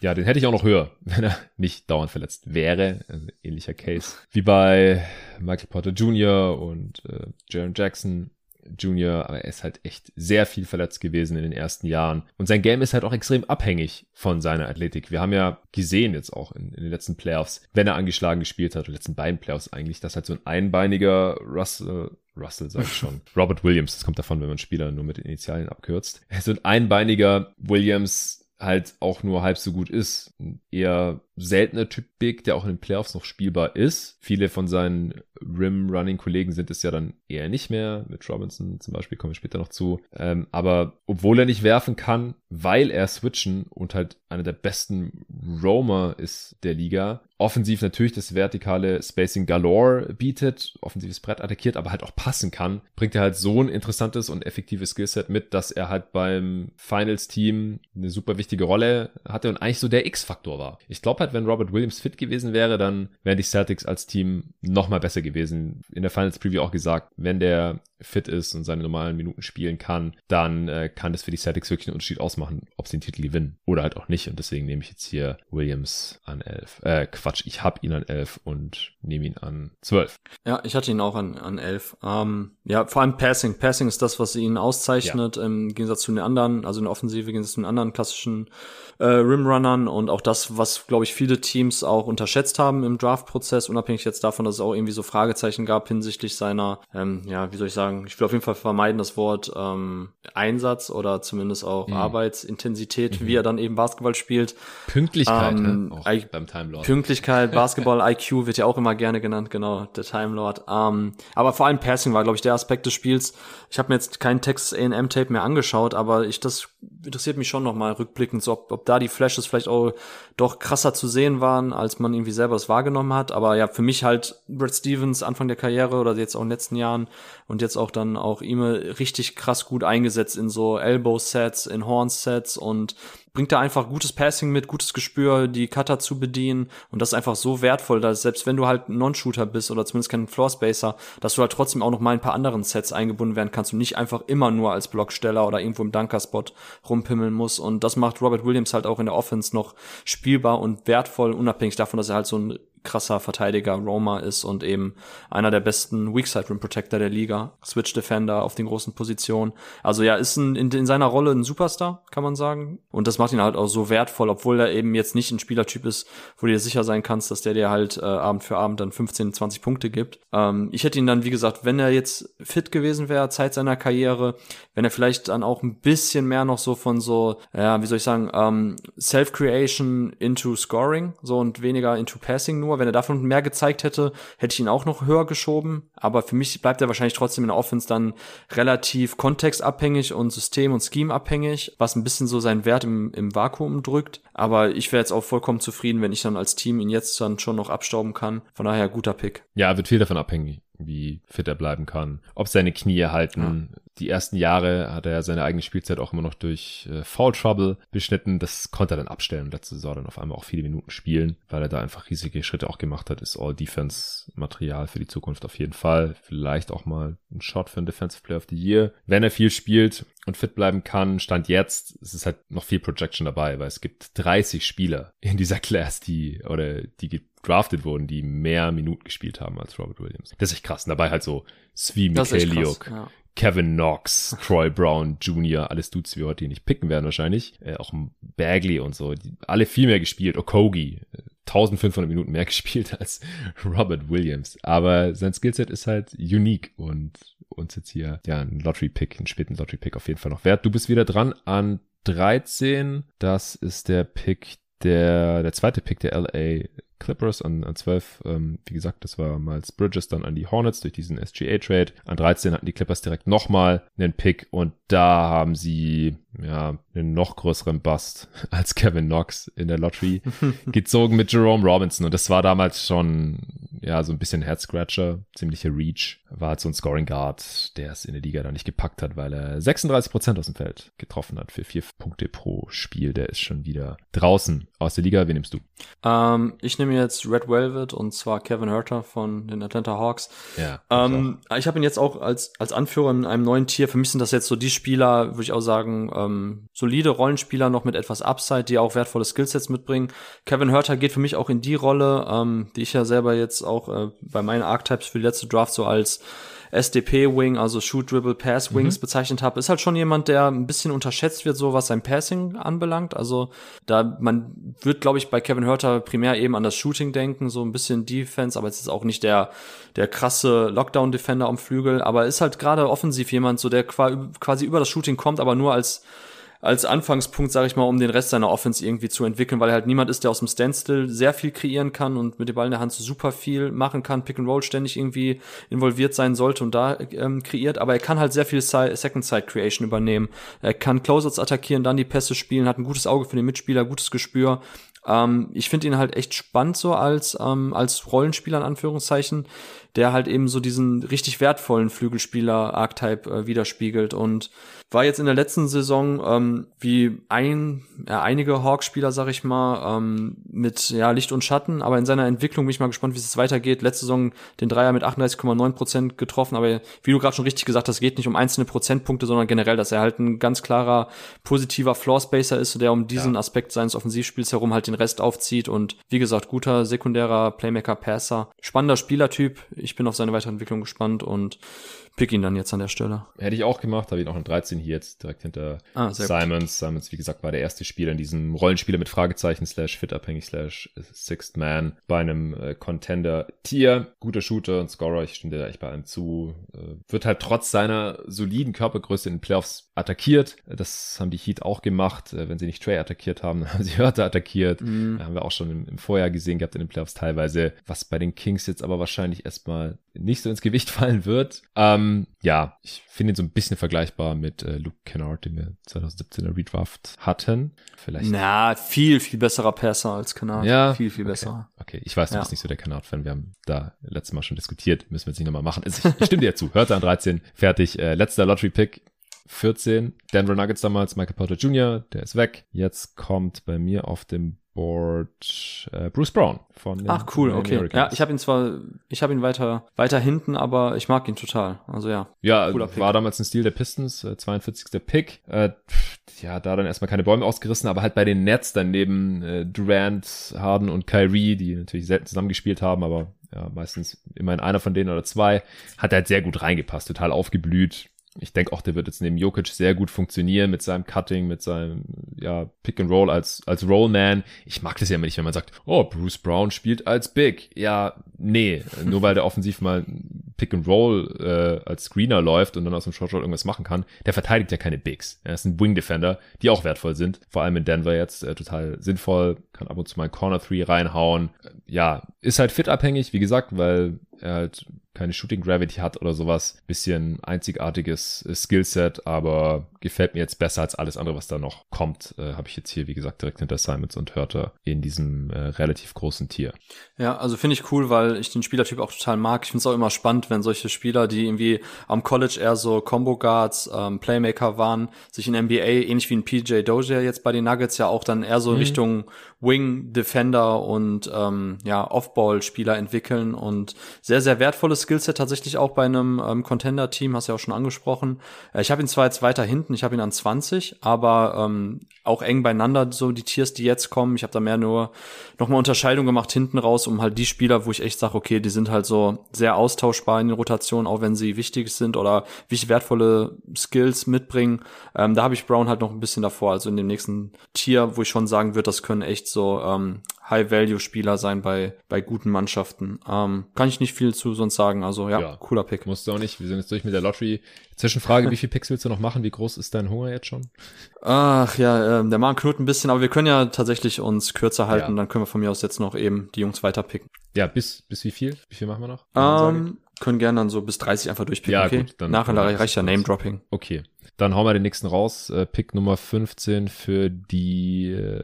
Ja, den hätte ich auch noch höher, wenn er nicht dauernd verletzt wäre. Also ähnlicher Case wie bei Michael Porter Jr. und äh, Jaron Jackson Jr., aber er ist halt echt sehr viel verletzt gewesen in den ersten Jahren. Und sein Game ist halt auch extrem abhängig von seiner Athletik. Wir haben ja gesehen jetzt auch in, in den letzten Playoffs, wenn er angeschlagen gespielt hat, die letzten beiden Playoffs eigentlich, dass halt so ein einbeiniger Russell, Russell sag ich schon, Robert Williams, das kommt davon, wenn man Spieler nur mit den Initialien abkürzt. So ein einbeiniger Williams halt auch nur halb so gut ist. Ein eher seltener Typ Big, der auch in den Playoffs noch spielbar ist. Viele von seinen Rim-Running-Kollegen sind es ja dann eher nicht mehr. Mit Robinson zum Beispiel kommen wir später noch zu. Ähm, aber obwohl er nicht werfen kann, weil er switchen und halt einer der besten Roamer ist der Liga, offensiv natürlich das vertikale Spacing Galore bietet, offensives Brett attackiert, aber halt auch passen kann, bringt er halt so ein interessantes und effektives Skillset mit, dass er halt beim Finals-Team eine super wichtige Rolle hatte und eigentlich so der X-Faktor war. Ich glaube halt, wenn Robert Williams fit gewesen wäre, dann wären die Celtics als Team noch mal besser gewesen. In der Finals Preview auch gesagt, wenn der fit ist und seine normalen Minuten spielen kann, dann äh, kann das für die Celtics wirklich einen Unterschied ausmachen, ob sie den Titel gewinnen oder halt auch nicht. Und deswegen nehme ich jetzt hier Williams an 11. Äh, Quatsch, ich habe ihn an 11 und nehme ihn an 12. Ja, ich hatte ihn auch an, an 11. Ähm, ja, vor allem Passing. Passing ist das, was ihn auszeichnet ja. im Gegensatz zu den anderen, also in der Offensive im Gegensatz zu den anderen klassischen äh, Rimrunnern und auch das, was, glaube ich, viele Teams auch unterschätzt haben im Draft-Prozess, unabhängig jetzt davon, dass es auch irgendwie so Fragen Fragezeichen gab hinsichtlich seiner, ähm, ja, wie soll ich sagen, ich will auf jeden Fall vermeiden das Wort ähm, Einsatz oder zumindest auch mhm. Arbeitsintensität, mhm. wie er dann eben Basketball spielt. Pünktlichkeit, ähm, auch beim Time Lord. Pünktlichkeit, Basketball IQ wird ja auch immer gerne genannt, genau, der Time Lord. Ähm, aber vor allem Passing war, glaube ich, der Aspekt des Spiels. Ich habe mir jetzt keinen Texas A&M Tape mehr angeschaut, aber ich das interessiert mich schon noch mal rückblickend, so ob, ob da die Flashes vielleicht auch doch krasser zu sehen waren, als man irgendwie selber das wahrgenommen hat. Aber ja, für mich halt Brad Stevens Anfang der Karriere oder jetzt auch in den letzten Jahren und jetzt auch dann auch ihm richtig krass gut eingesetzt in so Elbow-Sets, in Horn-Sets und bringt da einfach gutes Passing mit, gutes Gespür, die Cutter zu bedienen. Und das ist einfach so wertvoll, dass selbst wenn du halt Non-Shooter bist oder zumindest kein Floor-Spacer, dass du halt trotzdem auch noch mal ein paar anderen Sets eingebunden werden kannst und nicht einfach immer nur als Blocksteller oder irgendwo im Dunker-Spot rumpimmeln musst. Und das macht Robert Williams halt auch in der Offense noch spielbar und wertvoll, unabhängig davon, dass er halt so ein krasser Verteidiger Roma ist und eben einer der besten Weakside Rim Protector der Liga, Switch Defender auf den großen Positionen. Also ja, ist ein, in, in seiner Rolle ein Superstar, kann man sagen. Und das macht ihn halt auch so wertvoll, obwohl er eben jetzt nicht ein Spielertyp ist, wo du dir sicher sein kannst, dass der dir halt äh, Abend für Abend dann 15, 20 Punkte gibt. Ähm, ich hätte ihn dann, wie gesagt, wenn er jetzt fit gewesen wäre, Zeit seiner Karriere, wenn er vielleicht dann auch ein bisschen mehr noch so von so, ja, wie soll ich sagen, ähm, Self-Creation into Scoring, so und weniger into Passing nur. Wenn er davon mehr gezeigt hätte, hätte ich ihn auch noch höher geschoben. Aber für mich bleibt er wahrscheinlich trotzdem in der Offense dann relativ kontextabhängig und System- und Scheme-abhängig, was ein bisschen so seinen Wert im, im Vakuum drückt. Aber ich wäre jetzt auch vollkommen zufrieden, wenn ich dann als Team ihn jetzt dann schon noch abstauben kann. Von daher guter Pick. Ja, wird viel davon abhängig wie fit er bleiben kann, ob seine Knie halten, ja die ersten Jahre hat er seine eigene Spielzeit auch immer noch durch äh, Foul Trouble beschnitten. Das konnte er dann abstellen. Letzte Saison dann auf einmal auch viele Minuten spielen, weil er da einfach riesige Schritte auch gemacht hat. Ist All-Defense-Material für die Zukunft auf jeden Fall. Vielleicht auch mal ein Shot für einen Defensive Player of the Year. Wenn er viel spielt und fit bleiben kann, stand jetzt, es ist halt noch viel Projection dabei, weil es gibt 30 Spieler in dieser Class, die, oder die gedraftet wurden, die mehr Minuten gespielt haben als Robert Williams. Das ist echt krass. Und dabei halt so Svi Mikhailiuk, ja. Kevin Knox, Troy Brown Jr., alles Dudes, wie wir heute nicht picken werden wahrscheinlich. Äh, auch Bagley und so, die, alle viel mehr gespielt. Okogi, 1500 Minuten mehr gespielt als Robert Williams. Aber sein Skillset ist halt unique und uns jetzt hier, ja, ein Lottery-Pick, einen späten Lottery-Pick auf jeden Fall noch wert. Du bist wieder dran an 13. Das ist der Pick der, der zweite Pick der LA Clippers an, an 12. Ähm, wie gesagt, das war Miles Bridges dann an die Hornets durch diesen SGA-Trade. An 13 hatten die Clippers direkt nochmal einen Pick und da haben sie ja einen noch größeren Bust als Kevin Knox in der Lottery gezogen mit Jerome Robinson und das war damals schon ja so ein bisschen Head-Scratcher, ziemliche Reach. War halt so ein Scoring Guard, der es in der Liga da nicht gepackt hat, weil er 36 Prozent aus dem Feld getroffen hat für vier Punkte pro Spiel. Der ist schon wieder draußen aus der Liga. Wen nimmst du? Ähm, ich nehme jetzt Red Velvet und zwar Kevin Herter von den Atlanta Hawks. Ja. Ähm, ich habe ihn jetzt auch als als Anführer in einem neuen Tier. Für mich sind das jetzt so die Spieler, würde ich auch sagen, ähm, solide Rollenspieler noch mit etwas Upside, die auch wertvolle Skillsets mitbringen. Kevin Herter geht für mich auch in die Rolle, ähm, die ich ja selber jetzt auch äh, bei meinen Archetypes für die letzte Draft so als SDP-Wing, also Shoot, Dribble, Pass Wings mhm. bezeichnet habe, ist halt schon jemand, der ein bisschen unterschätzt wird, so was sein Passing anbelangt. Also da, man wird, glaube ich, bei Kevin Hurter primär eben an das Shooting denken, so ein bisschen Defense, aber es ist auch nicht der, der krasse Lockdown-Defender am Flügel, aber ist halt gerade offensiv jemand, so der quasi über das Shooting kommt, aber nur als als Anfangspunkt, sage ich mal, um den Rest seiner Offense irgendwie zu entwickeln, weil er halt niemand ist, der aus dem Standstill sehr viel kreieren kann und mit dem Ball in der Hand super viel machen kann, Pick and Roll ständig irgendwie involviert sein sollte und da ähm, kreiert, aber er kann halt sehr viel Second Side Creation übernehmen. Er kann Closeouts attackieren, dann die Pässe spielen, hat ein gutes Auge für den Mitspieler, gutes Gespür. Ähm, ich finde ihn halt echt spannend so als ähm, als Rollenspieler in Anführungszeichen der halt eben so diesen richtig wertvollen Flügelspieler-Archetype äh, widerspiegelt und war jetzt in der letzten Saison ähm, wie ein, ja, einige Hawk-Spieler, sag ich mal, ähm, mit ja, Licht und Schatten, aber in seiner Entwicklung bin ich mal gespannt, wie es weitergeht. Letzte Saison den Dreier mit 38,9 Prozent getroffen, aber wie du gerade schon richtig gesagt hast, geht nicht um einzelne Prozentpunkte, sondern generell, dass er halt ein ganz klarer positiver Floor-Spacer ist, der um diesen ja. Aspekt seines Offensivspiels herum halt den Rest aufzieht und wie gesagt, guter sekundärer Playmaker-Passer. Spannender Spielertyp ich bin auf seine Weiterentwicklung gespannt und pick ihn dann jetzt an der Stelle. Hätte ich auch gemacht, habe ihn auch in 13 hier jetzt direkt hinter ah, Simons. Gut. Simons, wie gesagt, war der erste Spieler in diesem Rollenspieler mit Fragezeichen slash fitabhängig slash Sixth Man bei einem äh, Contender-Tier. Guter Shooter und Scorer, ich stimme dir echt bei allem zu. Äh, wird halt trotz seiner soliden Körpergröße in den Playoffs attackiert. Das haben die Heat auch gemacht. Äh, wenn sie nicht Trey attackiert haben, haben sie Hörter attackiert. Mhm. Haben wir auch schon im, im Vorjahr gesehen gehabt in den Playoffs teilweise, was bei den Kings jetzt aber wahrscheinlich erstmal nicht so ins Gewicht fallen wird. Ähm, ja, ich finde ihn so ein bisschen vergleichbar mit äh, Luke Kennard, den wir 2017 Redraft hatten. Vielleicht. Na, viel, viel besserer Passer als Kennard. Ja. Viel, viel okay. besser. Okay, ich weiß, du ja. bist nicht so der Kennard-Fan. Wir haben da letztes Mal schon diskutiert. Müssen wir jetzt nicht nochmal machen. Also ich, ich stimme dir zu. Hört an 13. Fertig. Äh, letzter Lottery-Pick. 14. Denver Nuggets damals, Michael Porter Jr., der ist weg. Jetzt kommt bei mir auf dem Board äh, Bruce Brown von Ach cool, okay. Americans. Ja, ich habe ihn zwar, ich habe ihn weiter weiter hinten, aber ich mag ihn total. Also ja. Ja, war damals ein Stil der Pistons, äh, 42. Pick. Äh, ja, da dann erstmal keine Bäume ausgerissen, aber halt bei den Nets dann neben äh, Durant, Harden und Kyrie, die natürlich selten zusammengespielt haben, aber ja, meistens immerhin einer von denen oder zwei, hat halt sehr gut reingepasst, total aufgeblüht, ich denke auch, der wird jetzt neben Jokic sehr gut funktionieren mit seinem Cutting, mit seinem ja, Pick and Roll als als Rollman. Ich mag das ja immer nicht, wenn man sagt, oh, Bruce Brown spielt als Big. Ja, nee, nur weil der offensiv mal Pick and Roll äh, als Screener läuft und dann aus dem Short Shot irgendwas machen kann, der verteidigt ja keine Bigs. Er ist ein Wing Defender, die auch wertvoll sind. Vor allem in Denver jetzt äh, total sinnvoll, kann ab und zu mal Corner Three reinhauen. Ja, ist halt fit abhängig, wie gesagt, weil er halt keine Shooting Gravity hat oder sowas. Bisschen einzigartiges äh, Skillset, aber gefällt mir jetzt besser als alles andere, was da noch kommt. Äh, Habe ich jetzt hier, wie gesagt, direkt hinter Simons und Hörter in diesem äh, relativ großen Tier. Ja, also finde ich cool, weil ich den Spielertyp auch total mag. Ich finde es auch immer spannend, wenn solche Spieler, die irgendwie am College eher so Combo Guards, ähm, Playmaker waren, sich in NBA, ähnlich wie ein PJ Dozier jetzt bei den Nuggets, ja auch dann eher so mhm. Richtung Wing Defender und ähm, ja Offball Spieler entwickeln und sehr sehr wertvolles Skillset tatsächlich auch bei einem ähm, Contender Team, hast du ja auch schon angesprochen. Äh, ich habe ihn zwar jetzt weiter hinten, ich habe ihn an 20, aber ähm, auch eng beieinander so die Tiers, die jetzt kommen. Ich habe da mehr nur nochmal Unterscheidung gemacht hinten raus, um halt die Spieler, wo ich echt sage, okay, die sind halt so sehr austauschbar in den Rotationen, auch wenn sie wichtig sind oder wichtig wertvolle Skills mitbringen. Ähm, da habe ich Brown halt noch ein bisschen davor, also in dem nächsten Tier, wo ich schon sagen würde, das können echt so ähm, High-Value-Spieler sein bei, bei guten Mannschaften. Ähm, kann ich nicht viel zu sonst sagen. Also ja, ja, cooler Pick. Musst du auch nicht. Wir sind jetzt durch mit der Lottery. Zwischenfrage, wie viel Picks willst du noch machen? Wie groß ist dein Hunger jetzt schon? Ach ja, ähm, der Magen knurrt ein bisschen, aber wir können ja tatsächlich uns kürzer halten. Ja. Dann können wir von mir aus jetzt noch eben die Jungs weiter picken. Ja, bis, bis wie viel? Wie viel machen wir noch? Ähm, können gerne dann so bis 30 einfach durchpicken. Ja, okay? gut. Dann Nachher reicht ja Name-Dropping. Okay. Dann hauen wir den nächsten raus. Äh, Pick Nummer 15 für die äh,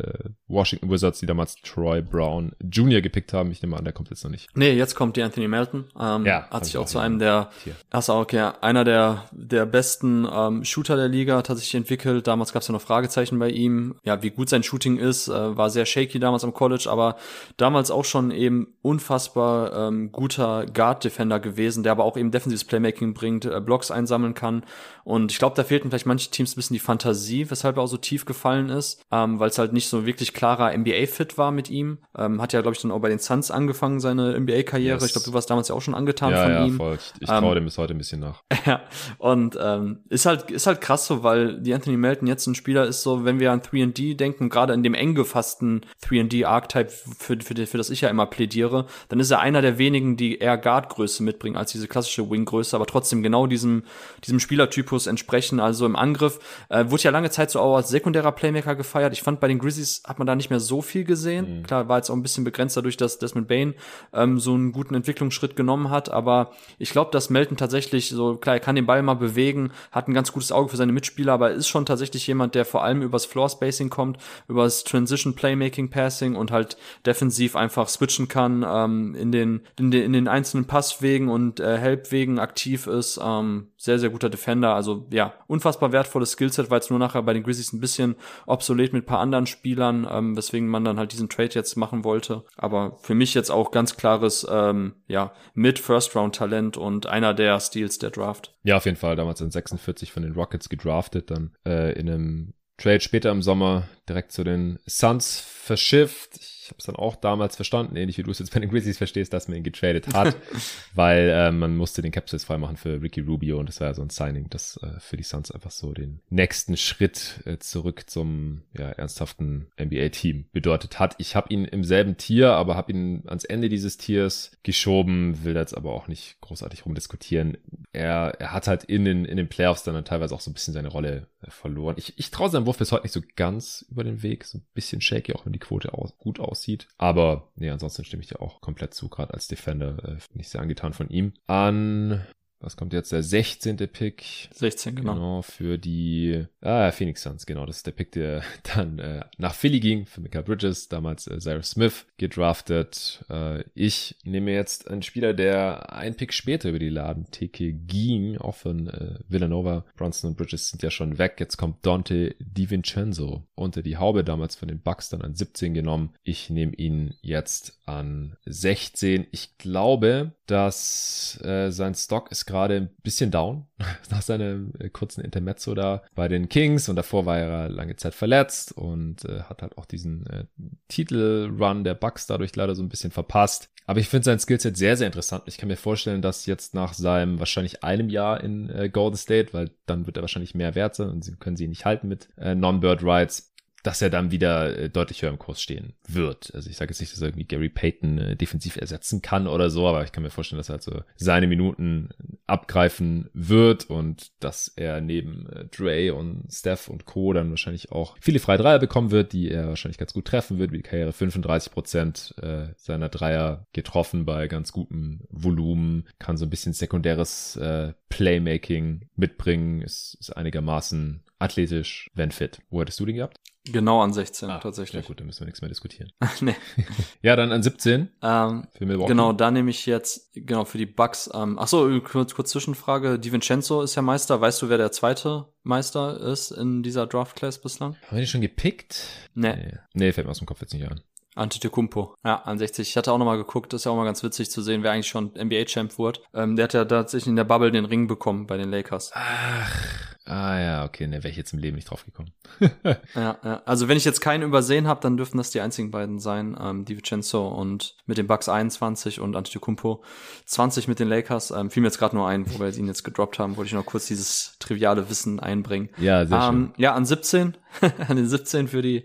Washington Wizards, die damals Troy Brown Jr. gepickt haben. Ich nehme an, der kommt jetzt noch nicht. Nee, jetzt kommt die Anthony Melton. Ähm, ja, hat sich auch zu einem der, also okay, einer der, der besten ähm, Shooter der Liga tatsächlich entwickelt. Damals gab es ja noch Fragezeichen bei ihm. Ja, wie gut sein Shooting ist, äh, war sehr shaky damals am College, aber damals auch schon eben unfassbar ähm, guter Guard-Defender gewesen, der aber auch eben defensives Playmaking bringt, äh, Blocks einsammeln kann. Und ich glaube, da fehlten vielleicht manche Teams ein bisschen die Fantasie, weshalb er auch so tief gefallen ist, ähm, weil es halt nicht so wirklich klarer NBA-Fit war mit ihm. Ähm, hat ja, glaube ich, dann auch bei den Suns angefangen, seine NBA-Karriere. Yes. Ich glaube, du warst damals ja auch schon angetan ja, von ja, ihm. Voll. Ich, ich traue ähm, dem bis heute ein bisschen nach. ja, und ähm, ist halt ist halt krass so, weil die Anthony Melton jetzt ein Spieler ist so, wenn wir an 3D denken, gerade in dem eng gefassten 3D-Archetype, für, für, für das ich ja immer plädiere, dann ist er einer der wenigen, die eher Guard-Größe mitbringen als diese klassische Wing-Größe, aber trotzdem genau diesem, diesem Spielertypus entsprechen. Also im Angriff äh, wurde ja lange Zeit so auch als sekundärer Playmaker gefeiert. Ich fand, bei den Grizzlies hat man da nicht mehr so viel gesehen. Mhm. Klar, war jetzt auch ein bisschen begrenzt dadurch, dass Desmond Bain ähm, so einen guten Entwicklungsschritt genommen hat, aber ich glaube, dass Melton tatsächlich so, klar, er kann den Ball mal bewegen, hat ein ganz gutes Auge für seine Mitspieler, aber ist schon tatsächlich jemand, der vor allem übers Floor Spacing kommt, übers Transition Playmaking Passing und halt defensiv einfach switchen kann, ähm, in den, in den, in den einzelnen Passwegen und äh, Helpwegen aktiv ist. Ähm, sehr, sehr guter Defender. Also ja, unfassbar wertvolles Skillset, weil es nur nachher bei den Grizzlies ein bisschen obsolet mit paar anderen Spielern, ähm, weswegen man dann halt diesen Trade jetzt machen wollte. Aber für mich jetzt auch ganz klares, ähm, ja, mit First-Round-Talent und einer der Steals der Draft. Ja, auf jeden Fall. Damals in 46 von den Rockets gedraftet, dann äh, in einem Trade später im Sommer direkt zu den Suns verschifft. Ich habe es dann auch damals verstanden, ähnlich wie du es jetzt bei den Grizzlies verstehst, dass man ihn getradet hat, weil äh, man musste den Capsules freimachen für Ricky Rubio und das war ja so ein Signing, das äh, für die Suns einfach so den nächsten Schritt äh, zurück zum ja, ernsthaften NBA-Team bedeutet hat. Ich habe ihn im selben Tier, aber habe ihn ans Ende dieses Tiers geschoben, will jetzt aber auch nicht großartig rumdiskutieren. Er, er hat halt in den, in den Playoffs dann teilweise auch so ein bisschen seine Rolle äh, verloren. Ich, ich traue seinem Wurf bis heute nicht so ganz über den Weg, so ein bisschen shaky, auch wenn die Quote aus, gut aussieht. Aber nee, ansonsten stimme ich dir auch komplett zu, gerade als Defender. Äh, bin ich sehr angetan von ihm. An was kommt jetzt? Der 16. Pick. 16, genau. Genau, für die ah, Phoenix Suns, genau. Das ist der Pick, der dann äh, nach Philly ging, für Mika Bridges, damals äh, Cyrus Smith gedraftet. Äh, ich nehme jetzt einen Spieler, der ein Pick später über die Ladentheke ging, auch von äh, Villanova. Bronson und Bridges sind ja schon weg. Jetzt kommt Dante DiVincenzo unter die Haube, damals von den Bucks dann an 17 genommen. Ich nehme ihn jetzt an 16. Ich glaube, dass äh, sein Stock ist gerade ein bisschen down nach seinem äh, kurzen Intermezzo da bei den Kings und davor war er lange Zeit verletzt und äh, hat halt auch diesen äh, Titelrun der Bucks dadurch leider so ein bisschen verpasst. Aber ich finde sein Skillset sehr, sehr interessant. Ich kann mir vorstellen, dass jetzt nach seinem wahrscheinlich einem Jahr in äh, Golden State, weil dann wird er wahrscheinlich mehr wert sein und sie können sie nicht halten mit äh, Non-Bird Rights, dass er dann wieder äh, deutlich höher im Kurs stehen wird. Also ich sage jetzt nicht, dass er irgendwie Gary Payton äh, defensiv ersetzen kann oder so, aber ich kann mir vorstellen, dass er halt so seine Minuten abgreifen wird und dass er neben äh, Dre und Steph und Co. dann wahrscheinlich auch viele freie Dreier bekommen wird, die er wahrscheinlich ganz gut treffen wird, wie die Karriere 35 Prozent äh, seiner Dreier getroffen bei ganz gutem Volumen, kann so ein bisschen sekundäres äh, Playmaking mitbringen, ist, ist einigermaßen athletisch, wenn fit. Wo hättest du den gehabt? Genau an 16 ah, tatsächlich. Ja gut, dann müssen wir nichts mehr diskutieren. nee. Ja, dann an 17 ähm, für Milwaukee. Genau, da nehme ich jetzt, genau, für die Bucks. Ähm, ach so, kurz, kurz Zwischenfrage. Di Vincenzo ist ja Meister. Weißt du, wer der zweite Meister ist in dieser Draft-Class bislang? Haben wir die schon gepickt? Nee. nee. Nee, fällt mir aus dem Kopf jetzt nicht an. Antetokounmpo. Ja, an 60. Ich hatte auch nochmal geguckt, das ist ja auch mal ganz witzig zu sehen, wer eigentlich schon NBA-Champ wurde. Ähm, der hat ja tatsächlich in der Bubble den Ring bekommen bei den Lakers. Ach, Ah ja, okay, ne, wäre ich jetzt im Leben nicht drauf gekommen. ja, ja, also wenn ich jetzt keinen übersehen habe, dann dürfen das die einzigen beiden sein, ähm, Di Vincenzo und mit den Bucks 21 und Antetokounmpo 20 mit den Lakers. Ähm, fiel mir jetzt gerade nur ein, wo wir ihn jetzt gedroppt haben, wollte ich noch kurz dieses triviale Wissen einbringen. Ja, sehr ähm, schön. Ja, an 17, an den 17 für die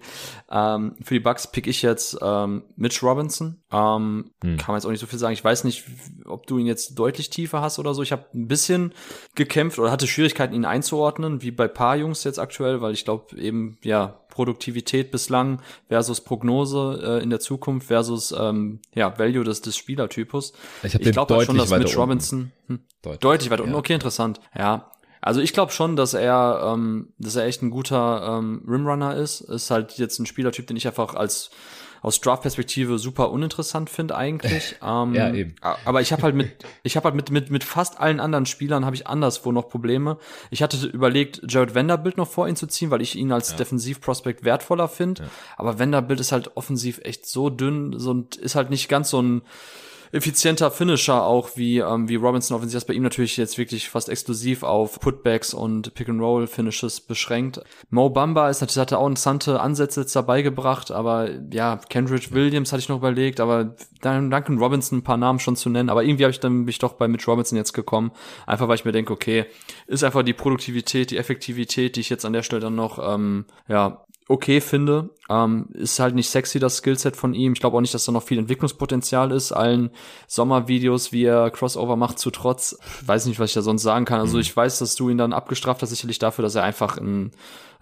ähm, für die Bucks pick ich jetzt ähm, Mitch Robinson. Ähm, hm. Kann man jetzt auch nicht so viel sagen. Ich weiß nicht, ob du ihn jetzt deutlich tiefer hast oder so. Ich habe ein bisschen gekämpft oder hatte Schwierigkeiten, ihn einzuordnen, wie bei paar Jungs jetzt aktuell, weil ich glaube eben, ja, Produktivität bislang versus Prognose äh, in der Zukunft versus ähm, ja, Value des, des Spielertypus. Ich, ich glaube halt schon, dass Mitch Robinson hm, deutlich, deutlich weiter unten. Ja. Okay, interessant. Ja, also ich glaube schon, dass er, ähm, dass er echt ein guter ähm, Rimrunner ist. Ist halt jetzt ein Spielertyp, den ich einfach als aus Draft-Perspektive super uninteressant finde eigentlich. ähm, ja, eben. Aber ich habe halt mit, ich habe halt mit, mit, mit fast allen anderen Spielern habe ich anderswo noch Probleme. Ich hatte überlegt, Jared Vanderbilt noch vor ihn zu ziehen, weil ich ihn als ja. Defensiv-Prospect wertvoller finde. Ja. Aber Vanderbilt ist halt offensiv echt so dünn so, und ist halt nicht ganz so ein effizienter Finisher auch wie, ähm, wie Robinson offensiv ist bei ihm natürlich jetzt wirklich fast exklusiv auf Putbacks und Pick-and-Roll-Finishes beschränkt. Mo Bamba ist natürlich, hatte auch interessante Ansätze jetzt dabei gebracht, aber ja, Kendrick Williams hatte ich noch überlegt, aber dann Duncan Robinson ein paar Namen schon zu nennen, aber irgendwie habe ich dann mich doch bei Mitch Robinson jetzt gekommen, einfach weil ich mir denke, okay, ist einfach die Produktivität, die Effektivität, die ich jetzt an der Stelle dann noch ähm, ja okay finde. Ähm, ist halt nicht sexy, das Skillset von ihm. Ich glaube auch nicht, dass da noch viel Entwicklungspotenzial ist. Allen Sommervideos, wie er Crossover macht, zu trotz. Weiß nicht, was ich da sonst sagen kann. Also mhm. ich weiß, dass du ihn dann abgestraft hast, sicherlich dafür, dass er einfach ein,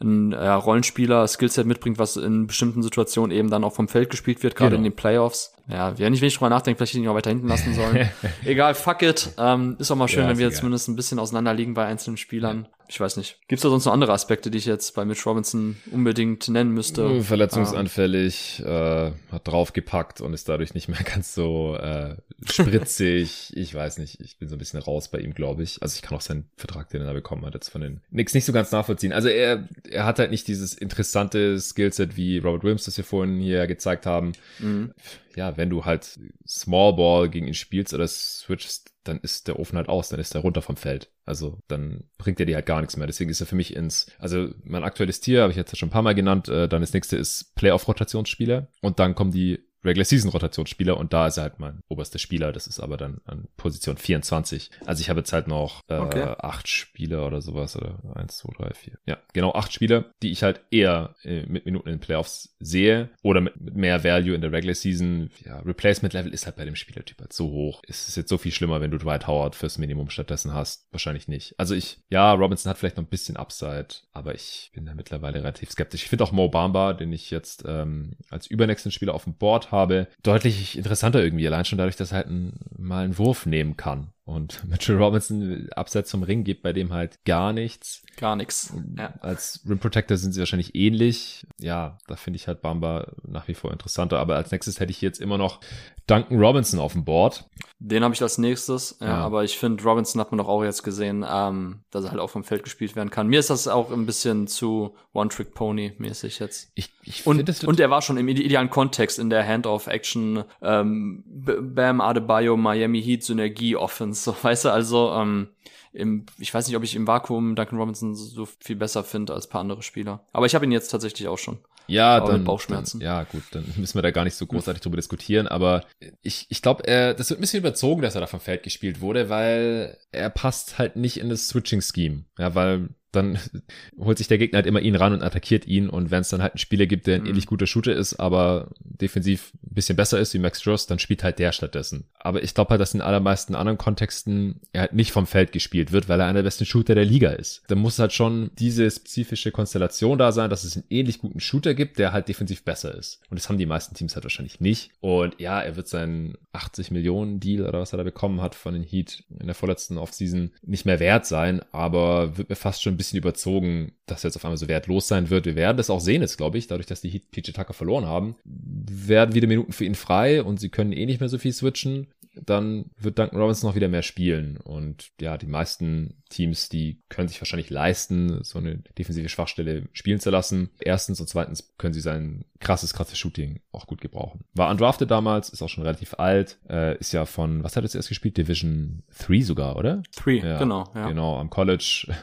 ein ja, Rollenspieler Skillset mitbringt, was in bestimmten Situationen eben dann auch vom Feld gespielt wird, gerade genau. in den Playoffs. Ja, wenn ich wenig drüber nachdenke, vielleicht hätte ich ihn auch weiter hinten lassen sollen. egal, fuck it. Ähm, ist auch mal schön, ja, wenn wir egal. zumindest ein bisschen auseinander liegen bei einzelnen Spielern. Ja. Ich weiß nicht. Gibt es da sonst noch andere Aspekte, die ich jetzt bei Mitch Robinson unbedingt nennen müsste? Hm, verletzungsanfällig, äh, hat draufgepackt und ist dadurch nicht mehr ganz so äh, spritzig. ich weiß nicht, ich bin so ein bisschen raus bei ihm, glaube ich. Also ich kann auch seinen Vertrag, den er da bekommen hat, jetzt von den Knicks nicht so ganz nachvollziehen. Also er, er hat halt nicht dieses interessante Skillset, wie Robert Williams das wir vorhin hier gezeigt haben. Mhm. Ja, wenn du halt Small Ball gegen ihn spielst oder switchst, dann ist der Ofen halt aus, dann ist er runter vom Feld. Also dann bringt er dir halt gar nichts mehr. Deswegen ist er für mich ins, also mein aktuelles Tier habe ich jetzt schon ein paar Mal genannt, äh, dann das nächste ist Playoff-Rotationsspieler und dann kommen die Regular Season Rotationsspieler und da ist er halt mein oberster Spieler. Das ist aber dann an Position 24. Also ich habe jetzt halt noch äh, okay. acht Spieler oder sowas oder eins, zwei, drei, vier. Ja, genau acht Spieler, die ich halt eher äh, mit Minuten in den Playoffs sehe oder mit, mit mehr Value in der Regular Season. Ja, Replacement Level ist halt bei dem Spielertyp halt so hoch. Es ist jetzt so viel schlimmer, wenn du Dwight Howard fürs Minimum stattdessen hast. Wahrscheinlich nicht. Also ich, ja, Robinson hat vielleicht noch ein bisschen Upside, aber ich bin da mittlerweile relativ skeptisch. Ich finde auch Mo Bamba, den ich jetzt ähm, als übernächsten Spieler auf dem Board habe, deutlich interessanter irgendwie. Allein schon dadurch, dass er halt ein, mal einen Wurf nehmen kann. Und Mitchell Robinson abseits zum Ring geht bei dem halt gar nichts. Gar nichts. Ja. Als Rim Protector sind sie wahrscheinlich ähnlich. Ja, da finde ich halt Bamba nach wie vor interessanter. Aber als nächstes hätte ich jetzt immer noch Duncan Robinson auf dem Board. Den habe ich als nächstes, ja, ja. aber ich finde, Robinson hat man doch auch jetzt gesehen, ähm, dass er halt auch vom Feld gespielt werden kann. Mir ist das auch ein bisschen zu One-Trick-Pony-mäßig jetzt. Ich, ich und, das und er war schon im idealen Kontext in der Hand-of-Action ähm, Bam Adebayo Miami Heat Synergie Offense, so weißt du, also ähm, im, ich weiß nicht, ob ich im Vakuum Duncan Robinson so viel besser finde als paar andere Spieler. Aber ich habe ihn jetzt tatsächlich auch schon. Ja, aber dann, Bauchschmerzen. Dann, ja, gut, dann müssen wir da gar nicht so großartig drüber diskutieren. Aber ich, ich glaube, das wird ein bisschen überzogen, dass er da vom Feld gespielt wurde, weil er passt halt nicht in das Switching-Scheme. Ja, weil dann holt sich der Gegner halt immer ihn ran und attackiert ihn. Und wenn es dann halt einen Spieler gibt, der ein mhm. ähnlich guter Shooter ist, aber defensiv ein bisschen besser ist wie Max Stross, dann spielt halt der stattdessen. Aber ich glaube halt, dass in allermeisten anderen Kontexten er halt nicht vom Feld gespielt wird, weil er einer der besten Shooter der Liga ist. Da muss halt schon diese spezifische Konstellation da sein, dass es einen ähnlich guten Shooter gibt, der halt defensiv besser ist. Und das haben die meisten Teams halt wahrscheinlich nicht. Und ja, er wird seinen 80 Millionen Deal oder was er da bekommen hat von den Heat in der vorletzten Offseason nicht mehr wert sein, aber wird mir fast schon bisschen überzogen, dass er jetzt auf einmal so wertlos sein wird. Wir werden das auch sehen jetzt, glaube ich, dadurch, dass die Heat PJ Tucker verloren haben, werden wieder Minuten für ihn frei und sie können eh nicht mehr so viel switchen dann wird Duncan Robinson noch wieder mehr spielen. Und ja, die meisten Teams, die können sich wahrscheinlich leisten, so eine defensive Schwachstelle spielen zu lassen. Erstens und zweitens können sie sein krasses, krasses Shooting auch gut gebrauchen. War undrafted damals, ist auch schon relativ alt, äh, ist ja von, was hat er jetzt erst gespielt? Division 3 sogar, oder? 3, ja, genau. Ja. Genau, am College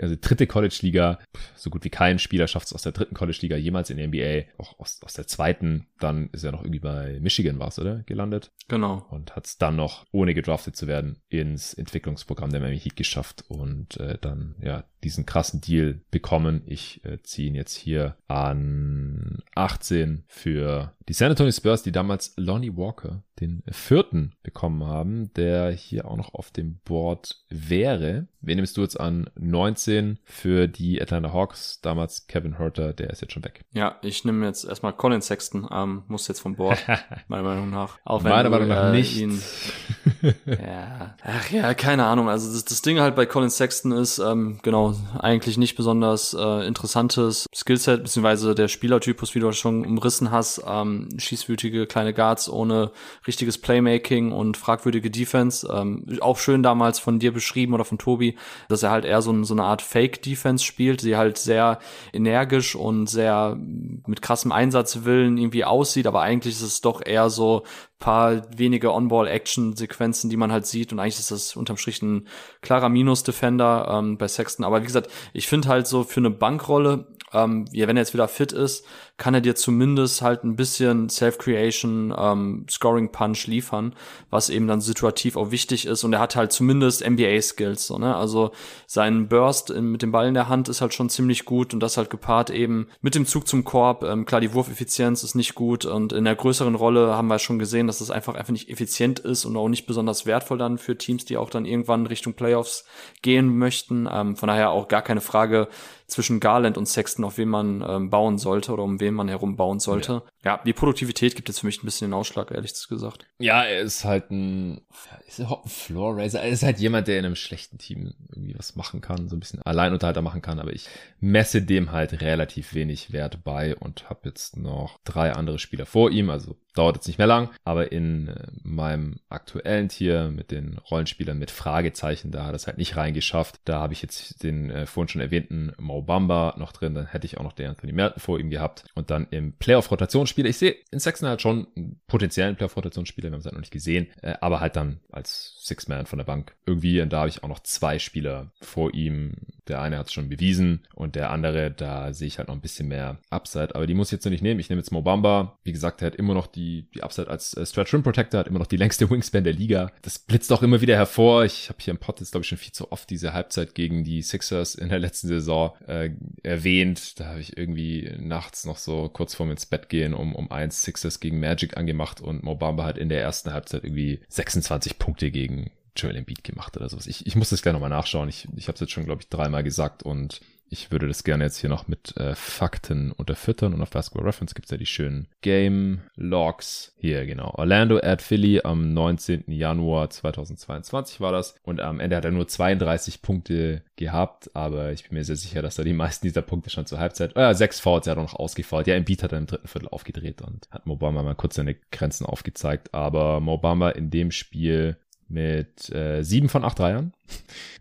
also dritte College-Liga, so gut wie kein Spieler schafft es aus der dritten College-Liga jemals in der NBA, auch aus, aus der zweiten, dann ist er noch irgendwie bei Michigan war es, oder? Gelandet. Genau. Und hat es dann noch, ohne gedraftet zu werden, ins Entwicklungsprogramm der Miami Heat geschafft und äh, dann, ja, diesen krassen Deal bekommen. Ich äh, ziehe ihn jetzt hier an 18 für die San Antonio Spurs, die damals Lonnie Walker, den vierten, bekommen haben, der hier auch noch auf dem Board wäre. Wen nimmst du jetzt an 19 für die Atlanta Hawks? Damals Kevin Herter, der ist jetzt schon weg. Ja, ich nehme jetzt erstmal Colin Sexton, ähm, muss jetzt vom Board, meiner Meinung nach. Auch wenn meiner Meinung nach äh, nicht. Ihn, ja, ach ja, keine Ahnung. Also das, das Ding halt bei Colin Sexton ist, ähm, genau, eigentlich nicht besonders äh, interessantes Skillset, beziehungsweise der Spielertypus, wie du schon umrissen hast, ähm, schießwütige kleine Guards ohne richtiges Playmaking und fragwürdige Defense. Ähm, auch schön damals von dir beschrieben oder von Tobi, dass er halt eher so, so eine Art Fake-Defense spielt, die halt sehr energisch und sehr mit krassem Einsatzwillen irgendwie aussieht, aber eigentlich ist es doch eher so paar wenige On-Ball-Action-Sequenzen, die man halt sieht. Und eigentlich ist das unterm Strich ein klarer Minus-Defender ähm, bei Sexton. Aber wie gesagt, ich finde halt so für eine Bankrolle ähm, ja, wenn er jetzt wieder fit ist, kann er dir zumindest halt ein bisschen Self-Creation, ähm, Scoring-Punch liefern, was eben dann situativ auch wichtig ist. Und er hat halt zumindest NBA-Skills. So, ne? Also sein Burst in, mit dem Ball in der Hand ist halt schon ziemlich gut und das halt gepaart eben mit dem Zug zum Korb. Ähm, klar, die Wurfeffizienz ist nicht gut und in der größeren Rolle haben wir schon gesehen, dass das einfach einfach nicht effizient ist und auch nicht besonders wertvoll dann für Teams, die auch dann irgendwann Richtung Playoffs gehen möchten. Ähm, von daher auch gar keine Frage, zwischen Garland und Sexton, auf wen man ähm, bauen sollte oder um wen man herum bauen sollte. Ja. ja, die Produktivität gibt jetzt für mich ein bisschen den Ausschlag, ehrlich gesagt. Ja, er ist halt ein, ist ein Floor Raiser. Er ist halt jemand, der in einem schlechten Team irgendwie was machen kann, so ein bisschen Alleinunterhalter machen kann, aber ich messe dem halt relativ wenig Wert bei und habe jetzt noch drei andere Spieler vor ihm, also dauert jetzt nicht mehr lang, aber in äh, meinem aktuellen Tier mit den Rollenspielern mit Fragezeichen, da hat es halt nicht reingeschafft. Da habe ich jetzt den äh, vorhin schon erwähnten Mo Bamba noch drin, dann hätte ich auch noch den Anthony Merton vor ihm gehabt und dann im Playoff-Rotationsspieler. Ich sehe in Sexton halt schon einen potenziellen Playoff-Rotationsspieler, wir haben es halt noch nicht gesehen, äh, aber halt dann als Six-Man von der Bank. Irgendwie, und da habe ich auch noch zwei Spieler vor ihm, Der eine hat es schon bewiesen und der andere, da sehe ich halt noch ein bisschen mehr Upside. Aber die muss ich jetzt noch nicht nehmen. Ich nehme jetzt Mobamba. Wie gesagt, er hat immer noch die, die Upside als äh, Stretch Rim Protector, hat immer noch die längste Wingspan der Liga. Das blitzt auch immer wieder hervor. Ich habe hier im Pod jetzt, glaube ich, schon viel zu oft diese Halbzeit gegen die Sixers in der letzten Saison äh, erwähnt. Da habe ich irgendwie nachts noch so kurz vorm ins Bett gehen um, um eins Sixers gegen Magic angemacht und Mobamba hat in der ersten Halbzeit irgendwie 26 Punkte gegen Joel Embiid gemacht oder sowas. Ich, ich muss das gleich nochmal nachschauen. Ich, ich habe es jetzt schon, glaube ich, dreimal gesagt und ich würde das gerne jetzt hier noch mit äh, Fakten unterfüttern und auf Basketball Reference gibt's ja die schönen Game Logs. Hier, genau. Orlando at Philly am 19. Januar 2022 war das. Und am Ende hat er nur 32 Punkte gehabt, aber ich bin mir sehr sicher, dass er die meisten dieser Punkte schon zur Halbzeit, äh, sechs Fouls, er hat auch noch ausgefault. Ja, Embiid hat er im dritten Viertel aufgedreht und hat Mobama mal kurz seine Grenzen aufgezeigt. Aber Mobama in dem Spiel mit äh, 7 von 8 Dreiern,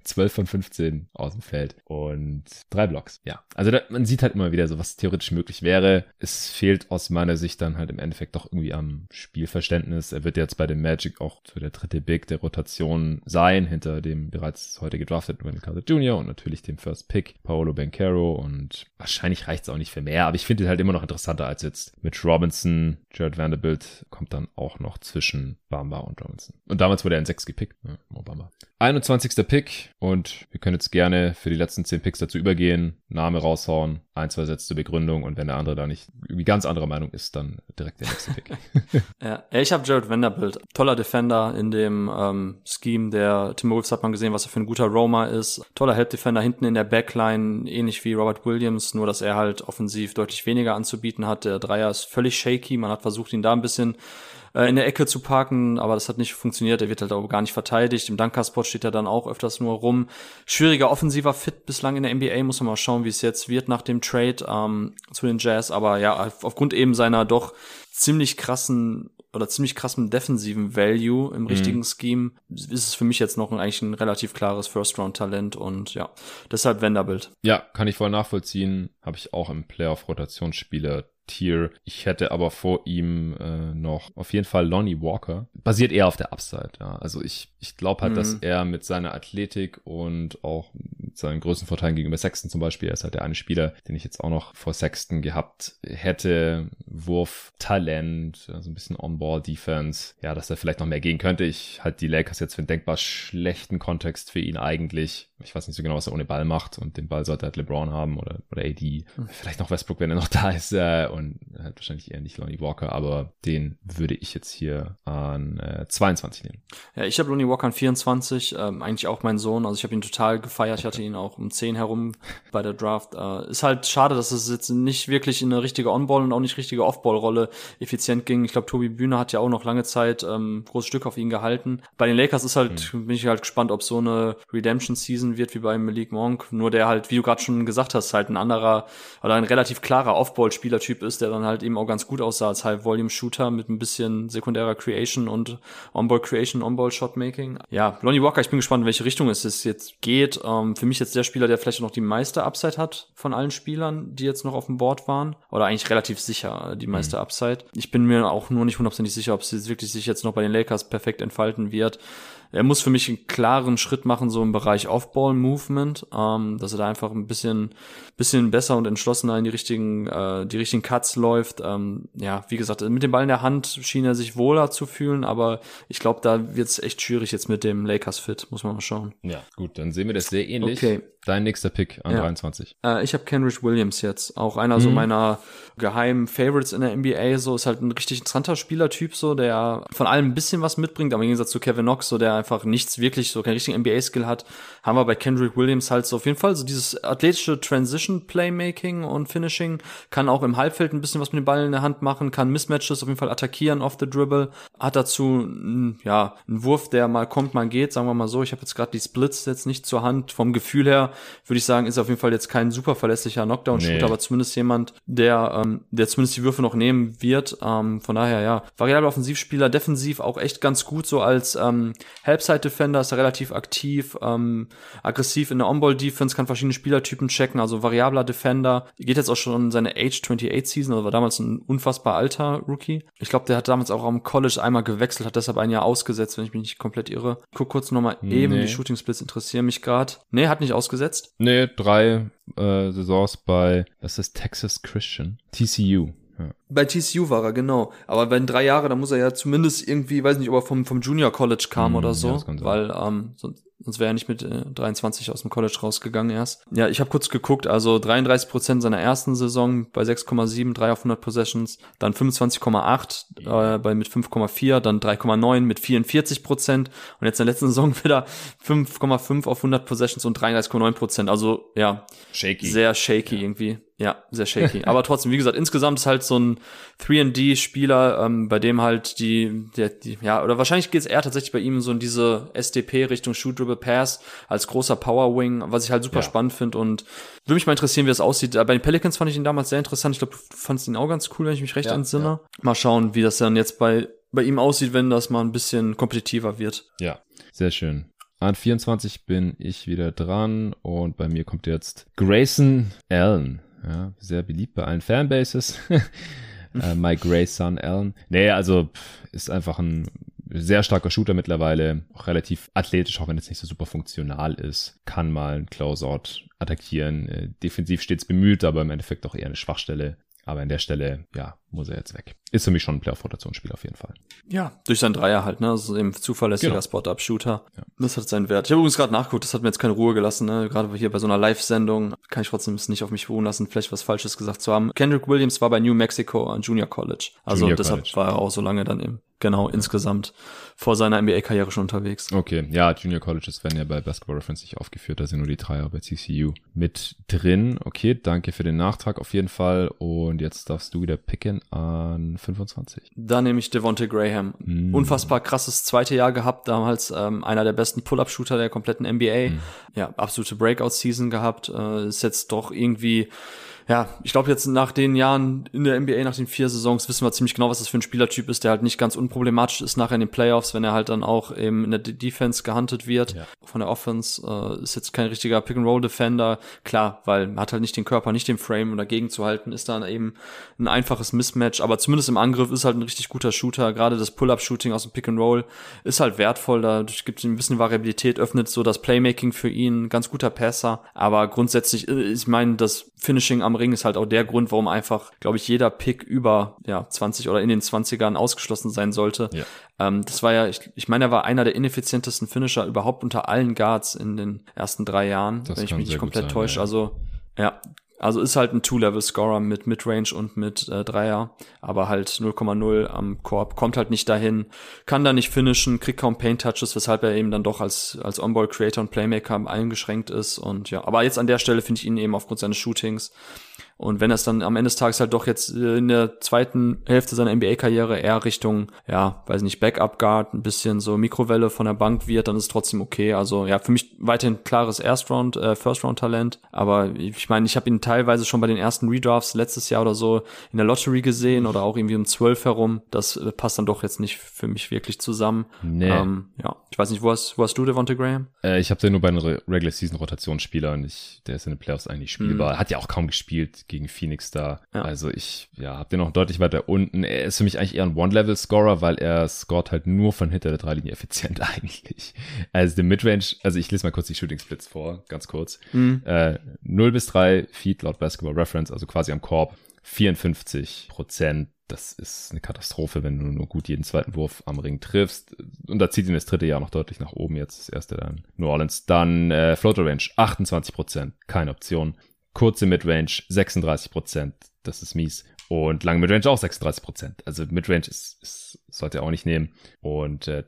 12 von 15 aus dem Feld und drei Blocks. Ja, also da, man sieht halt immer wieder so, was theoretisch möglich wäre. Es fehlt aus meiner Sicht dann halt im Endeffekt doch irgendwie am Spielverständnis. Er wird jetzt bei dem Magic auch so der dritte Big der Rotation sein, hinter dem bereits heute gedrafteten Wendell Carter Jr. und natürlich dem First Pick Paolo Bencaro und wahrscheinlich reicht es auch nicht für mehr, aber ich finde ihn halt immer noch interessanter als jetzt Mitch Robinson. Jared Vanderbilt kommt dann auch noch zwischen Bamba und Robinson. Und damals wurde er in 6 gepickt, ja, Obama. 21. Pick und wir können jetzt gerne für die letzten 10 Picks dazu übergehen, Name raushauen, ein, zwei Sätze zur Begründung und wenn der andere da nicht irgendwie ganz anderer Meinung ist, dann direkt der nächste Pick. ja, ich habe Jared Vanderbilt, toller Defender in dem ähm, Scheme der Timberwolves hat man gesehen, was er für ein guter Roma ist. Toller Help Defender hinten in der Backline, ähnlich wie Robert Williams, nur dass er halt offensiv deutlich weniger anzubieten hat. Der Dreier ist völlig shaky, man hat versucht ihn da ein bisschen äh, in der Ecke zu parken, aber das hat nicht funktioniert. Er wird halt auch gar nicht verteidigt. Im Dunkerspot steht er dann auch öfters nur rum. Schwieriger offensiver Fit bislang in der NBA. Muss man mal schauen, wie es jetzt wird nach dem Trade ähm, zu den Jazz. Aber ja, aufgrund eben seiner doch ziemlich krassen oder ziemlich krassen defensiven Value im mhm. richtigen Scheme ist es für mich jetzt noch ein, eigentlich ein relativ klares First-Round-Talent und ja, deshalb Vanderbilt. Ja, kann ich voll nachvollziehen. Habe ich auch im Playoff-Rotationsspieler Tier. Ich hätte aber vor ihm äh, noch auf jeden Fall Lonnie Walker. Basiert eher auf der Upside, ja. Also ich, ich glaube halt, mhm. dass er mit seiner Athletik und auch mit seinen größten Vorteilen gegenüber Sexton zum Beispiel, er ist halt der eine Spieler, den ich jetzt auch noch vor Sexton gehabt hätte. Wurf, Talent, also ein bisschen On-Ball-Defense. Ja, dass er vielleicht noch mehr gehen könnte. Ich halte die Lakers jetzt für einen denkbar schlechten Kontext für ihn eigentlich. Ich weiß nicht so genau, was er ohne Ball macht und den Ball sollte halt LeBron haben oder, oder AD. Mhm. Vielleicht noch Westbrook, wenn er noch da ist. Äh, und halt wahrscheinlich eher nicht Lonnie Walker, aber den würde ich jetzt hier an äh, 22 nehmen. Ja, ich habe Lonnie Walker an 24, ähm, eigentlich auch mein Sohn, also ich habe ihn total gefeiert, ich hatte ihn auch um 10 herum bei der Draft. Äh, ist halt schade, dass es jetzt nicht wirklich in eine richtige On-Ball und auch nicht richtige Off-Ball-Rolle effizient ging. Ich glaube, Tobi Bühne hat ja auch noch lange Zeit ähm, großes Stück auf ihn gehalten. Bei den Lakers ist halt, mhm. bin ich halt gespannt, ob so eine Redemption-Season wird wie bei Malik Monk, nur der halt, wie du gerade schon gesagt hast, halt ein anderer oder ein relativ klarer Off-Ball-Spielertyp ist ist, der dann halt eben auch ganz gut aussah als High-Volume-Shooter mit ein bisschen sekundärer Creation und On-Ball-Creation, On-Ball-Shot-Making. Ja, Lonnie Walker, ich bin gespannt, in welche Richtung es jetzt geht. Ähm, für mich jetzt der Spieler, der vielleicht noch die meiste Upside hat von allen Spielern, die jetzt noch auf dem Board waren. Oder eigentlich relativ sicher die meiste mhm. Upside. Ich bin mir auch nur nicht hundertprozentig sicher, ob es wirklich sich jetzt noch bei den Lakers perfekt entfalten wird er muss für mich einen klaren Schritt machen, so im Bereich Off-Ball-Movement, ähm, dass er da einfach ein bisschen, bisschen besser und entschlossener in die richtigen, äh, die richtigen Cuts läuft. Ähm, ja, wie gesagt, mit dem Ball in der Hand schien er sich wohler zu fühlen, aber ich glaube, da wird es echt schwierig jetzt mit dem Lakers-Fit, muss man mal schauen. Ja, gut, dann sehen wir das sehr ähnlich. Okay. Dein nächster Pick an ja. 23. Äh, ich habe Kenrich Williams jetzt, auch einer mhm. so meiner geheimen Favorites in der NBA, so ist halt ein richtig interessanter Spielertyp, so der von allem ein bisschen was mitbringt, aber im Gegensatz zu Kevin Knox, so der einfach nichts wirklich, so keinen richtigen NBA-Skill hat, haben wir bei Kendrick Williams halt so auf jeden Fall so dieses athletische Transition-Playmaking und Finishing, kann auch im Halbfeld ein bisschen was mit dem Ball in der Hand machen, kann Mismatches auf jeden Fall attackieren off the dribble, hat dazu ja einen Wurf, der mal kommt, mal geht, sagen wir mal so. Ich habe jetzt gerade die Splits jetzt nicht zur Hand. Vom Gefühl her würde ich sagen, ist auf jeden Fall jetzt kein super verlässlicher Knockdown-Shooter, nee. aber zumindest jemand, der ähm, der zumindest die Würfe noch nehmen wird. Ähm, von daher ja, variable Offensivspieler, defensiv auch echt ganz gut so als ähm, Helpside-Defender, ist er relativ aktiv, ähm, aggressiv in der On-Ball-Defense, kann verschiedene Spielertypen checken, also variabler Defender. Geht jetzt auch schon in seine Age 28 Season, also war damals ein unfassbar alter Rookie. Ich glaube, der hat damals auch am College einmal gewechselt, hat deshalb ein Jahr ausgesetzt, wenn ich mich nicht komplett irre. Guck kurz nochmal eben, Nee. die Shooting Splits interessieren mich gerade. Nee, hat nicht ausgesetzt. Nee, drei äh, Saisons bei, was ist Texas Christian? TCU. Ja. Bei TCU war er, genau. Aber wenn drei Jahre, dann muss er ja zumindest irgendwie, weiß nicht, ob er vom, vom Junior College kam Hm, oder ja, so, sein. weil ähm, sonst, sonst wäre er nicht mit äh, 23 aus dem College rausgegangen erst. Ja, ich habe kurz geguckt, also 33 Prozent seiner ersten Saison bei 6,7, 3 auf 100 Possessions, dann 25,8 äh, bei mit 5,4, dann 3,9 mit 44 Prozent und jetzt in der letzten Saison wieder 5,5 auf 100 Possessions und 33,9 Prozent. Also ja, Shaky. sehr shaky irgendwie. Ja, sehr shaky. Aber trotzdem, wie gesagt, insgesamt ist halt so ein 3D-Spieler, ähm, bei dem halt die, der, die, ja, oder wahrscheinlich geht es eher tatsächlich bei ihm so in diese SDP Richtung Shoot Dribble Pass als großer Power Wing, was ich halt super Ja. spannend finde und würde mich mal interessieren, wie das aussieht. Äh, Bei den Pelicans fand ich ihn damals sehr interessant. Ich glaube, du fandst ihn auch ganz cool, wenn ich mich recht Ja, entsinne. Mal schauen, wie das dann jetzt bei, bei ihm aussieht, wenn das mal ein bisschen kompetitiver wird. Ja, sehr schön. An 24 bin ich wieder dran und bei mir kommt jetzt Grayson Allen. Ja, sehr beliebt bei allen Fanbases. äh, my Grayson Allen. Nee, also ist einfach ein sehr starker Shooter mittlerweile, auch relativ athletisch, auch wenn es nicht so super funktional ist. Kann mal einen Closeout attackieren. Äh, defensiv stets bemüht, aber im Endeffekt auch eher eine Schwachstelle. Aber an der Stelle, ja, muss er jetzt weg. Ist für mich schon ein Playoff-Rotationsspiel auf jeden Fall. Ja, durch seinen Dreier halt, ne? Ist eben zuverlässiger Genau. Spot-Up-Shooter. Ja. Das hat seinen Wert. Ich habe übrigens gerade nachgeguckt, das hat mir jetzt keine Ruhe gelassen, ne? Gerade hier bei so einer Live-Sendung kann ich trotzdem es nicht auf mich beruhen lassen, vielleicht was Falsches gesagt zu haben. Kendrick Williams war bei New Mexico an Junior College. Also Junior deshalb College. war er auch so lange dann eben, genau, insgesamt vor seiner NBA-Karriere schon unterwegs. Okay, ja, Junior Colleges werden ja bei Basketball Reference nicht aufgeführt, da sind nur die Dreier bei TCU mit drin. Okay, danke für den Nachtrag auf jeden Fall. Und jetzt darfst du wieder picken an 25. Da nehme ich Devontae Graham. Mm. Unfassbar krasses zweite Jahr gehabt, damals ähm, einer der besten Pull-Up-Shooter der kompletten NBA. Mm. Ja, absolute Breakout-Season gehabt. Äh, ist jetzt doch irgendwie, ja, ich glaube jetzt nach den Jahren in der NBA, nach den vier Saisons, wissen wir ziemlich genau, was das für ein Spielertyp ist, der halt nicht ganz unproblematisch ist nachher in den Playoffs, wenn er halt dann auch eben in der D- Defense gehuntet wird Ja. von der Offense. Äh, ist jetzt kein richtiger Pick-and-Roll-Defender. Klar, weil man hat halt nicht den Körper, nicht den Frame, um dagegen zu halten, ist dann eben ein einfaches Mismatch. Aber zumindest im Angriff ist halt ein richtig guter Shooter. Gerade das Pull-Up-Shooting aus dem Pick-and-Roll ist halt wertvoll. Dadurch gibt es ein bisschen Variabilität, öffnet so das Playmaking für ihn. Ganz guter Passer. Aber grundsätzlich, äh, ich meine, das Finishing am Ring ist halt auch der Grund, warum einfach, glaube ich, jeder Pick über ja, 20 oder in den 20ern ausgeschlossen sein sollte. Ja. Ähm, das war ja, ich, ich meine, er war einer der ineffizientesten Finisher überhaupt unter allen Guards in den ersten drei Jahren, Das wenn ich mich nicht komplett sein, täusche. ja. Also, ja. Also ist halt ein Two-Level-Scorer mit Midrange und mit äh, Dreier, aber halt 0,0 am Korb, kommt halt nicht dahin, kann da nicht finishen, kriegt kaum Paint-Touches, weshalb er eben dann doch als, als On-Ball-Creator und Playmaker eingeschränkt ist und ja, aber jetzt an der Stelle finde ich ihn eben aufgrund seines Shootings und wenn es dann am Ende des Tages halt doch jetzt äh, in der zweiten Hälfte seiner NBA-Karriere eher Richtung, ja, weiß nicht, Backup-Guard, ein bisschen so Mikrowelle von der Bank wird, dann ist es trotzdem okay. Also ja, für mich weiterhin klares Erst-Round, äh, First-Round-Talent. Aber ich meine, ich habe ihn teilweise schon bei den ersten Redrafts letztes Jahr oder so in der Lottery gesehen oder auch irgendwie um 12 herum. Das äh, passt dann doch jetzt nicht für mich wirklich zusammen. Nee. Ähm, ja, ich weiß nicht, wo hast, wo hast du Devonta Graham? Äh, ich habe den nur bei einem Re- Regular Season Rotationsspieler und ich, der ist in den Playoffs eigentlich spielbar. Hat ja auch kaum gespielt gegen Phoenix da. Ja. Also ich, ja, hab den noch deutlich weiter unten. Er ist für mich eigentlich eher ein One-Level-Scorer, weil er scoret halt nur von hinter der Dreilinie effizient eigentlich. Also der Midrange, also ich lese mal kurz die Shooting Splits vor, ganz kurz. Äh, 0 bis 3 Feet laut Basketball Reference, also quasi am Korb. 54 Prozent. Das ist eine Katastrophe, wenn du nur gut jeden zweiten Wurf am Ring triffst. Und da zieht ihn das dritte Jahr noch deutlich nach oben. Jetzt das erste dann New Orleans. Dann äh, Floater Range 28 Prozent, keine Option. Kurze Midrange 36 Prozent, das ist mies. Und lange Midrange auch 36 Prozent. Also Midrange ist, ist, sollte er auch nicht nehmen. Und äh,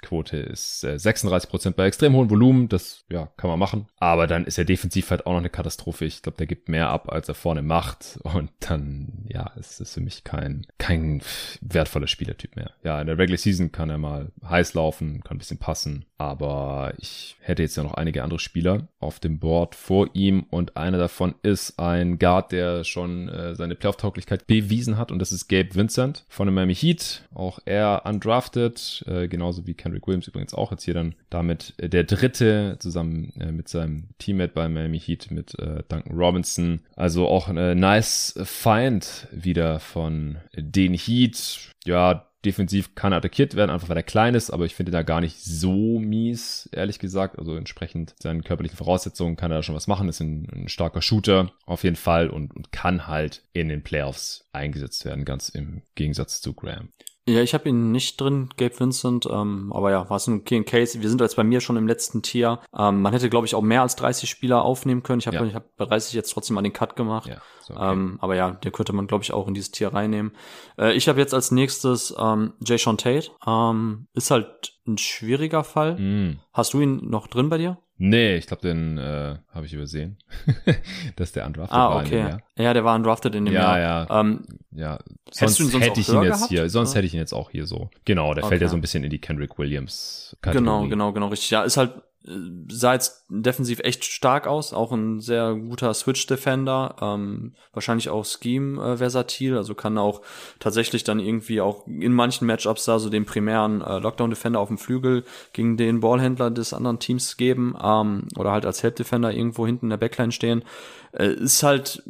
Dreierquote ist äh, 36 Prozent bei extrem hohem Volumen. Das ja kann man machen. Aber dann ist er defensiv halt auch noch eine Katastrophe. Ich glaube, der gibt mehr ab, als er vorne macht. Und dann ja, ist es für mich kein kein wertvoller Spielertyp mehr. Ja, in der Regular Season kann er mal heiß laufen, kann ein bisschen passen. Aber ich hätte jetzt ja noch einige andere Spieler auf dem Board vor ihm und einer davon ist ein Guard, der schon äh, seine Playoff-Tauglichkeit bewiesen hat und das ist Gabe Vincent von den Miami Heat. Auch er undrafted, äh, genauso wie Cam Kendrick Williams übrigens auch jetzt hier dann damit äh, der dritte zusammen äh, mit seinem Teammate bei Miami Heat mit äh, Duncan Robinson. Also auch ein nice Find wieder von den Heat. Ja, defensiv kann attackiert werden, einfach weil er klein ist, aber ich finde da gar nicht so mies, ehrlich gesagt. Also entsprechend seinen körperlichen Voraussetzungen kann er da schon was machen, ist ein, ein starker Shooter auf jeden Fall und, und kann halt in den Playoffs eingesetzt werden, ganz im Gegensatz zu Graham. Ja, ich habe ihn nicht drin, Gabe Vincent, ähm, aber ja, war es ein okay Case. Wir sind jetzt bei mir schon im letzten Tier. Ähm, man hätte, glaube ich, auch mehr als 30 Spieler aufnehmen können. Ich habe ja. hab bei 30 jetzt trotzdem mal den Cut gemacht. Ja, okay. ähm, aber ja, der könnte man, glaube ich, auch in dieses Tier reinnehmen. Äh, ich habe jetzt als nächstes ähm, Jay Sean Tate. Ähm, ist halt ein schwieriger Fall. Mm. Hast du ihn noch drin bei dir? Nee, ich glaube, den äh, habe ich übersehen, dass der undrafted ah, war. okay. Ja, der war undrafted in dem ja, Jahr. Ja, ja. Ähm, ja. Sonst, sonst hätte ich ihn jetzt gehabt? hier, sonst hätte ich ihn jetzt auch hier so. Genau, der okay. fällt ja so ein bisschen in die Kendrick Williams Kategorie. Genau, genau, genau, richtig. Ja, ist halt sah jetzt defensiv echt stark aus, auch ein sehr guter Switch-Defender, ähm, wahrscheinlich auch Scheme-versatil, also kann auch tatsächlich dann irgendwie auch in manchen Matchups da so den primären äh, Lockdown-Defender auf dem Flügel gegen den Ballhändler des anderen Teams geben ähm, oder halt als Help-Defender irgendwo hinten in der Backline stehen. Äh, ist halt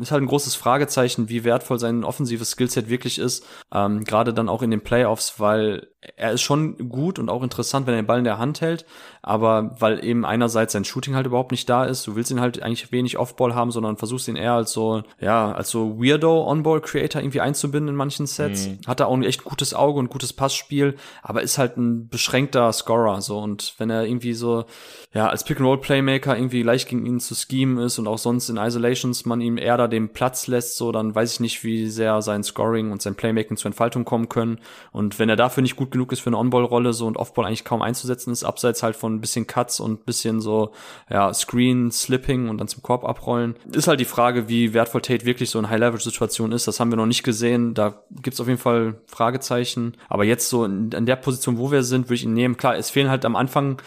ist halt ein großes Fragezeichen, wie wertvoll sein offensives Skillset wirklich ist, ähm, gerade dann auch in den Playoffs, weil er ist schon gut und auch interessant, wenn er den Ball in der Hand hält, aber weil eben einerseits sein Shooting halt überhaupt nicht da ist, du willst ihn halt eigentlich wenig Offball haben, sondern versuchst ihn eher als so, ja, als so Weirdo Onball Creator irgendwie einzubinden in manchen Sets. Mhm. Hat er auch ein echt gutes Auge und gutes Passspiel, aber ist halt ein beschränkter Scorer, so. Und wenn er irgendwie so, ja, als Pick-and-Roll Playmaker irgendwie leicht gegen ihn zu schemen ist und auch sonst in Isolations man ihm eher da den Platz lässt, so, dann weiß ich nicht, wie sehr sein Scoring und sein Playmaking zur Entfaltung kommen können. Und wenn er dafür nicht gut gut genug ist für eine On-Ball-Rolle so und Off-Ball eigentlich kaum einzusetzen ist, abseits halt von ein bisschen Cuts und ein bisschen so, ja, Screen, Slipping und dann zum Korb abrollen. Ist halt die Frage, wie wertvoll Tate wirklich so in High-Level-Situation ist. Das haben wir noch nicht gesehen. Da gibt's auf jeden Fall Fragezeichen. Aber jetzt so in, in der Position, wo wir sind, würde ich ihn nehmen. Klar, es fehlen halt am Anfang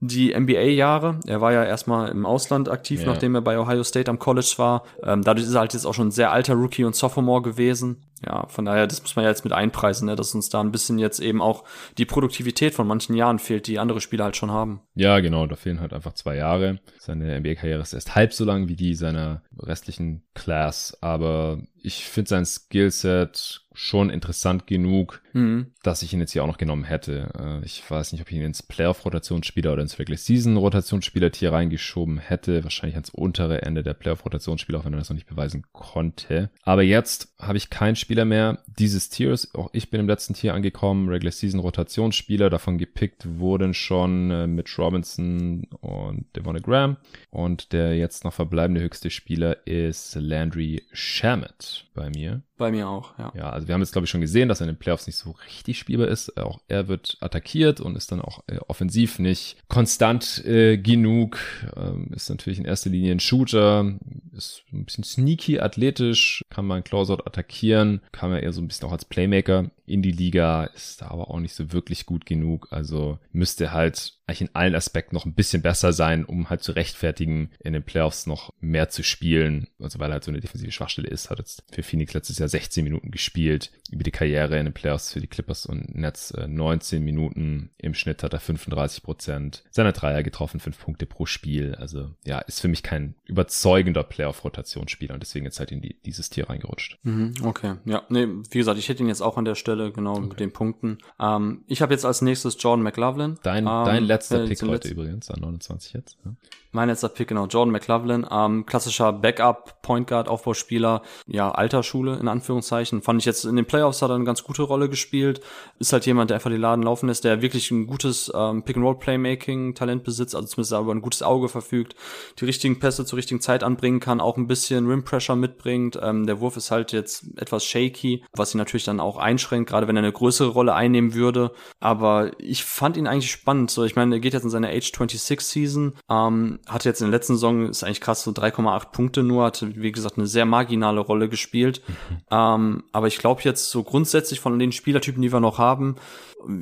die NBA-Jahre. Er war ja erstmal im Ausland aktiv, ja. nachdem er bei Ohio State am College war. Ähm, dadurch ist er halt jetzt auch schon ein sehr alter Rookie und Sophomore gewesen ja, von daher, das muss man ja jetzt mit einpreisen, ne, dass uns da ein bisschen jetzt eben auch die Produktivität von manchen Jahren fehlt, die andere Spieler halt schon haben. Ja, genau, da fehlen halt einfach zwei Jahre. Seine NBA-Karriere ist erst halb so lang wie die seiner restlichen Class, aber ich finde sein Skillset schon interessant genug, mhm. dass ich ihn jetzt hier auch noch genommen hätte. Äh, ich weiß nicht, ob ich ihn ins Playoff-Rotationsspieler oder ins Regular Season-Rotationsspieler hier reingeschoben hätte. Wahrscheinlich ans untere Ende der Playoff-Rotationsspieler, auch wenn er das noch nicht beweisen konnte. Aber jetzt habe ich kein Spiel Spieler mehr dieses Tiers. Auch ich bin im letzten Tier angekommen. Regular Season Rotationsspieler. Davon gepickt wurden schon äh, Mitch Robinson und Devon Graham. Und der jetzt noch verbleibende höchste Spieler ist Landry Shamet bei mir. Bei mir auch, ja. Ja, also wir haben jetzt, glaube ich, schon gesehen, dass er in den Playoffs nicht so richtig spielbar ist. Auch er wird attackiert und ist dann auch äh, offensiv nicht konstant äh, genug. Ähm, ist natürlich in erster Linie ein Shooter, ist ein bisschen sneaky, athletisch, kann man Closeout attackieren, kam ja eher so ein bisschen auch als Playmaker in die Liga, ist da aber auch nicht so wirklich gut genug. Also müsste halt eigentlich in allen Aspekten noch ein bisschen besser sein, um halt zu rechtfertigen, in den Playoffs noch mehr zu spielen. Also weil er halt so eine defensive Schwachstelle ist, hat jetzt für Phoenix letztes Jahr 16 Minuten gespielt. Über die Karriere in den Playoffs für die Clippers und Nets 19 äh, Minuten. Im Schnitt hat er 35 Prozent seiner Dreier getroffen, 5 Punkte pro Spiel. Also ja, ist für mich kein überzeugender Playoff-Rotationsspieler und deswegen jetzt halt in die, dieses Tier reingerutscht. Mhm, okay, ja, nee, wie gesagt, ich hätte ihn jetzt auch an der Stelle, genau okay. mit den Punkten. Ähm, ich habe jetzt als nächstes Jordan McLaughlin. Dein, ähm, dein letzter Pick heute übrigens, an 29 jetzt. Ja. Mein letzter Pick, genau, Jordan McLaughlin, ähm, klassischer Backup, Point Guard, Aufbauspieler, ja, alter Schule, in Anführungszeichen. Fand ich jetzt in den Playoffs hat er eine ganz gute Rolle gespielt. Ist halt jemand, der einfach die Laden laufen lässt, der wirklich ein gutes ähm, Pick-and-Roll-Playmaking-Talent besitzt, also zumindest aber ein gutes Auge verfügt, die richtigen Pässe zur richtigen Zeit anbringen kann, auch ein bisschen Rim-Pressure mitbringt. Ähm, der Wurf ist halt jetzt etwas shaky, was ihn natürlich dann auch einschränkt, gerade wenn er eine größere Rolle einnehmen würde. Aber ich fand ihn eigentlich spannend. So, ich meine, er geht jetzt in seine Age 26 Season, ähm, hatte jetzt in der letzten Saison, ist eigentlich krass, so 3,8 Punkte nur, hatte, wie gesagt, eine sehr marginale Rolle gespielt. Mhm. Ähm, aber ich glaube jetzt so grundsätzlich von den Spielertypen, die wir noch haben,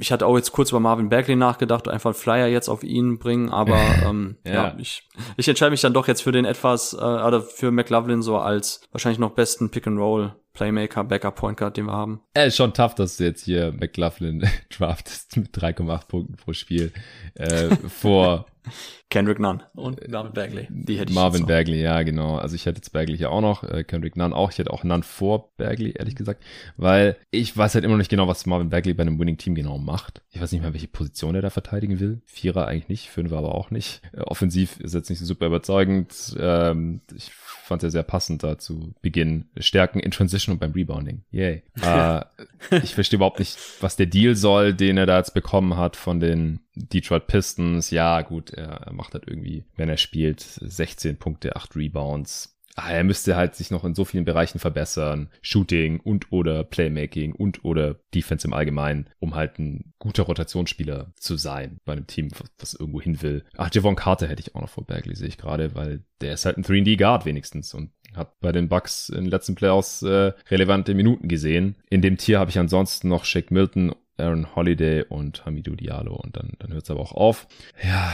ich hatte auch jetzt kurz über Marvin Bagley nachgedacht, einfach Flyer jetzt auf ihn bringen, aber ähm, ja. ja. ich, ich entscheide mich dann doch jetzt für den etwas, äh, oder für McLaughlin so als wahrscheinlich noch besten Pick-and-Roll Playmaker, Backup Point Guard, den wir haben. Äh, ist schon tough, dass du jetzt hier McLaughlin draftest mit 3,8 Punkten pro Spiel äh, vor Kendrick Nunn und Marvin Bagley. Die hätte ich Marvin Bagley, ja, genau. Also ich hätte jetzt Bagley hier auch noch, äh, Kendrick Nunn auch. Ich hätte auch Nunn vor Bagley, ehrlich gesagt, weil ich weiß halt immer noch nicht genau, was Marvin Bagley bei einem Winning Team genau macht. Ich weiß nicht mal, welche Position er da verteidigen will. Vierer eigentlich nicht, Fünfer aber auch nicht. Äh, offensiv ist jetzt nicht so super überzeugend. Ähm, ich fand er sehr passend da zu Beginn. Stärken in Transition und beim Rebounding. Yay. äh, ich verstehe überhaupt nicht, was der Deal soll, den er da jetzt bekommen hat von den Detroit Pistons. Ja, gut, er macht halt irgendwie, wenn er spielt, 16 Punkte, 8 Rebounds ah, er müsste halt sich noch in so vielen Bereichen verbessern. Shooting und oder Playmaking und oder Defense im Allgemeinen, um halt ein guter Rotationsspieler zu sein bei einem Team, was, irgendwo hin will. Ach, Javon Carter hätte ich auch noch vor Bagley, sehe ich gerade, weil der ist halt ein 3D-Guard wenigstens und hat bei den Bucks in den letzten Playoffs äh, relevante Minuten gesehen. In dem Tier habe ich ansonsten noch Shake Milton, Aaron Holiday und Hamidou Diallo und dann, dann hört es aber auch auf. Ja,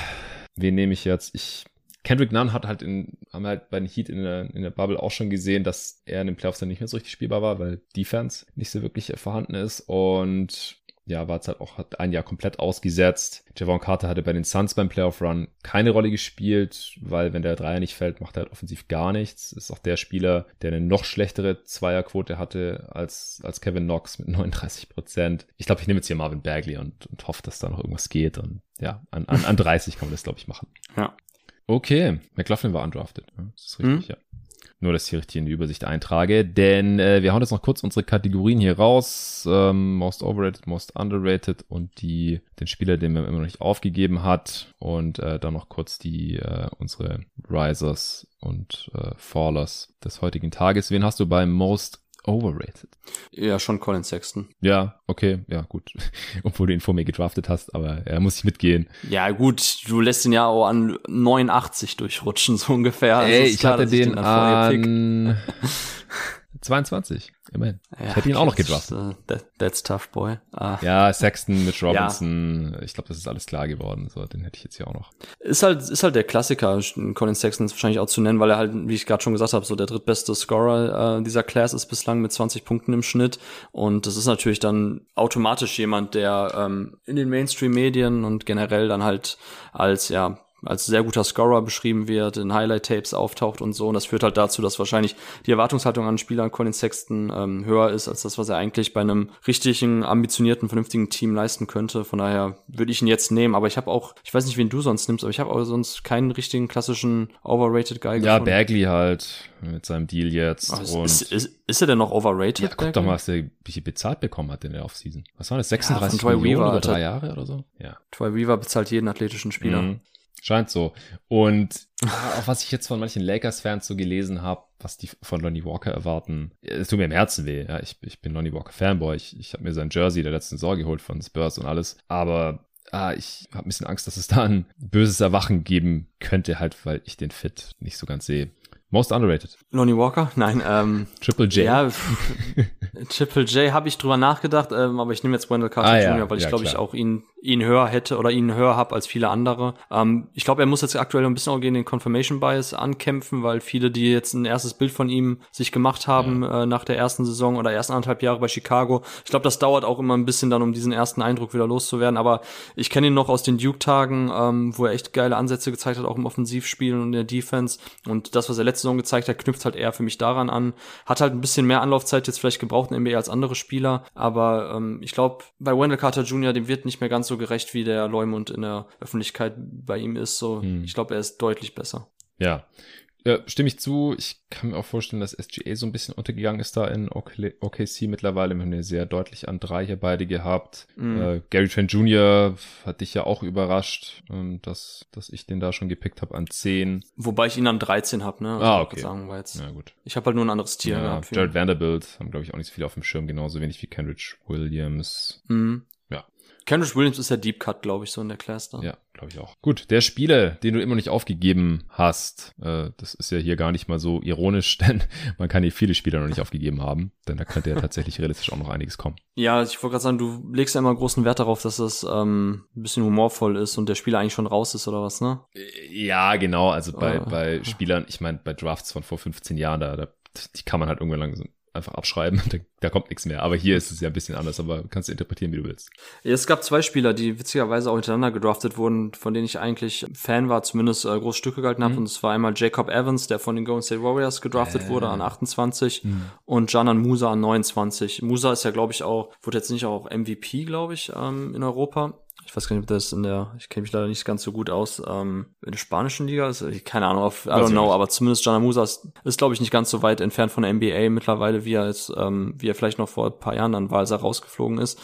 wen nehme ich jetzt? Ich Kendrick Nunn hat halt in, haben halt bei den Heat in der, in der Bubble auch schon gesehen, dass er in den Playoffs dann nicht mehr so richtig spielbar war, weil Defense nicht so wirklich vorhanden ist und ja, war es halt auch, hat ein Jahr komplett ausgesetzt. Javon Carter hatte bei den Suns beim Playoff Run keine Rolle gespielt, weil wenn der Dreier nicht fällt, macht er halt offensiv gar nichts. Ist auch der Spieler, der eine noch schlechtere Zweierquote hatte als, als Kevin Knox mit 39 Prozent. Ich glaube, ich nehme jetzt hier Marvin Bagley und, und hoffe, dass da noch irgendwas geht und ja, an, an, an 30 kann man das, glaube ich, machen. Ja. Okay, McLaughlin war undrafted. Das ist richtig, mhm. ja. Nur, dass ich hier richtig in die Übersicht eintrage. Denn äh, wir hauen jetzt noch kurz unsere Kategorien hier raus. Ähm, most overrated, most underrated und die den Spieler, den man immer noch nicht aufgegeben hat. Und äh, dann noch kurz die äh, unsere Risers und äh, Fallers des heutigen Tages. Wen hast du beim Most overrated. Ja, schon Colin Sexton. Ja, okay, ja, gut. Obwohl du ihn vor mir gedraftet hast, aber er muss ich mitgehen. Ja, gut, du lässt ihn ja auch an 89 durchrutschen, so ungefähr. Also Ey, ich klar, hatte den, den an 22. Immerhin. Ja, ich hätte ihn auch noch gedraftet. Uh, that, that's tough, boy. Ah. Ja, Sexton, Mitch Robinson. Ja. Ich glaube, das ist alles klar geworden. So, den hätte ich jetzt hier auch noch. Ist halt, ist halt der Klassiker, Colin Sexton ist wahrscheinlich auch zu nennen, weil er halt, wie ich gerade schon gesagt habe, so der drittbeste Scorer äh, dieser Class ist bislang mit 20 Punkten im Schnitt. Und das ist natürlich dann automatisch jemand, der ähm, in den Mainstream-Medien und generell dann halt als, ja, als sehr guter Scorer beschrieben wird, in Highlight-Tapes auftaucht und so. Und das führt halt dazu, dass wahrscheinlich die Erwartungshaltung an Spieler Colin Sexton ähm, höher ist, als das, was er eigentlich bei einem richtigen, ambitionierten, vernünftigen Team leisten könnte. Von daher würde ich ihn jetzt nehmen. Aber ich habe auch, ich weiß nicht, wen du sonst nimmst, aber ich habe auch sonst keinen richtigen klassischen Overrated Guy ja, gefunden. Ja, Bagley halt mit seinem Deal jetzt. Oh, und ist, ist, ist, er denn noch overrated? Ja, guck doch mal, was er wie bezahlt bekommen hat in der Offseason. Was war das? 36 ja, Millionen Weaver, über drei Jahre oder so? Ja. Troy Weaver bezahlt jeden athletischen Spieler. Mhm. Scheint so. Und auch was ich jetzt von manchen Lakers-Fans so gelesen habe, was die von Lonnie Walker erwarten, es tut mir im Herzen weh. Ja, ich, ich bin Lonnie Walker Fanboy. Ich, ich habe mir sein Jersey der letzten Saison geholt von Spurs und alles. Aber ah, ich habe ein bisschen Angst, dass es da ein böses Erwachen geben könnte, halt, weil ich den Fit nicht so ganz sehe. Most underrated. Lonnie Walker? Nein. Ähm, Triple J. Ja, Triple J habe ich drüber nachgedacht, ähm, aber ich nehme jetzt Wendell Carter ah, Jr., ja, weil ich ja, glaube ich auch ihn ihn höher hätte oder ihn höher habe als viele andere. Ähm, ich glaube, er muss jetzt aktuell ein bisschen auch gegen den Confirmation Bias ankämpfen, weil viele, die jetzt ein erstes Bild von ihm sich gemacht haben ja. äh, nach der ersten Saison oder ersten anderthalb Jahre bei Chicago, ich glaube, das dauert auch immer ein bisschen dann, um diesen ersten Eindruck wieder loszuwerden. Aber ich kenne ihn noch aus den Duke-Tagen, ähm, wo er echt geile Ansätze gezeigt hat, auch im Offensivspiel und in der Defense. Und das, was er letzte Saison gezeigt hat, knüpft halt eher für mich daran an. Hat halt ein bisschen mehr Anlaufzeit jetzt vielleicht gebraucht in NBA als andere Spieler. Aber ähm, ich glaube, bei Wendell Carter Jr., dem wird nicht mehr ganz so gerecht, wie der Leumund in der Öffentlichkeit bei ihm ist. So, hm. ich glaube, er ist deutlich besser. Ja. Ja, stimme ich zu. Ich kann mir auch vorstellen, dass SGA so ein bisschen untergegangen ist da in OKC mittlerweile. Wir haben ja sehr deutlich an drei hier beide gehabt. Mm. Äh, Gary Trent Jr. hat dich ja auch überrascht, ähm, dass, dass ich den da schon gepickt habe an zehn. Wobei ich ihn an 13 habe, ne? Also ah, okay. Sagen wir jetzt. Ja, gut. Ich habe halt nur ein anderes Tier. Ja, Jared Vanderbilt haben, glaube ich, auch nicht so viel auf dem Schirm, genauso wenig wie Kenrich Williams. Mm. Kendrick Williams ist der Deep Cut, glaube ich, so in der Class da. Ja, glaube ich auch. Gut, der Spieler, den du immer nicht aufgegeben hast, äh, das ist ja hier gar nicht mal so ironisch, denn man kann hier viele Spieler noch nicht aufgegeben haben, denn da könnte ja tatsächlich realistisch auch noch einiges kommen. Ja, ich wollte gerade sagen, du legst ja immer großen Wert darauf, dass das ähm, ein bisschen humorvoll ist und der Spieler eigentlich schon raus ist oder was, ne? Ja, genau. Also bei, oh. bei Spielern, ich meine, bei Drafts von vor 15 Jahren, da, da die kann man halt irgendwann lang einfach abschreiben, da, da kommt nichts mehr. Aber hier ist es ja ein bisschen anders, aber kannst du interpretieren, wie du willst. Ja, es gab zwei Spieler, die witzigerweise auch hintereinander gedraftet wurden, von denen ich eigentlich Fan war, zumindest äh, große Stücke gehalten habe. Mhm. Und es war einmal Jacob Evans, der von den Golden State Warriors gedraftet äh. wurde an 28 mhm. und Janan Musa an 29. Musa ist ja, glaube ich, auch, wurde jetzt nicht auch MVP, glaube ich, ähm, in Europa ich weiß gar nicht, ob das in der, ich kenne mich leider nicht ganz so gut aus, ähm, in der spanischen Liga. Ist, keine Ahnung, auf, I don't know, aber zumindest Janamusa ist, ist glaube ich, nicht ganz so weit entfernt von der NBA mittlerweile, wie er jetzt, ähm, wie er vielleicht noch vor ein paar Jahren an Walser rausgeflogen ist.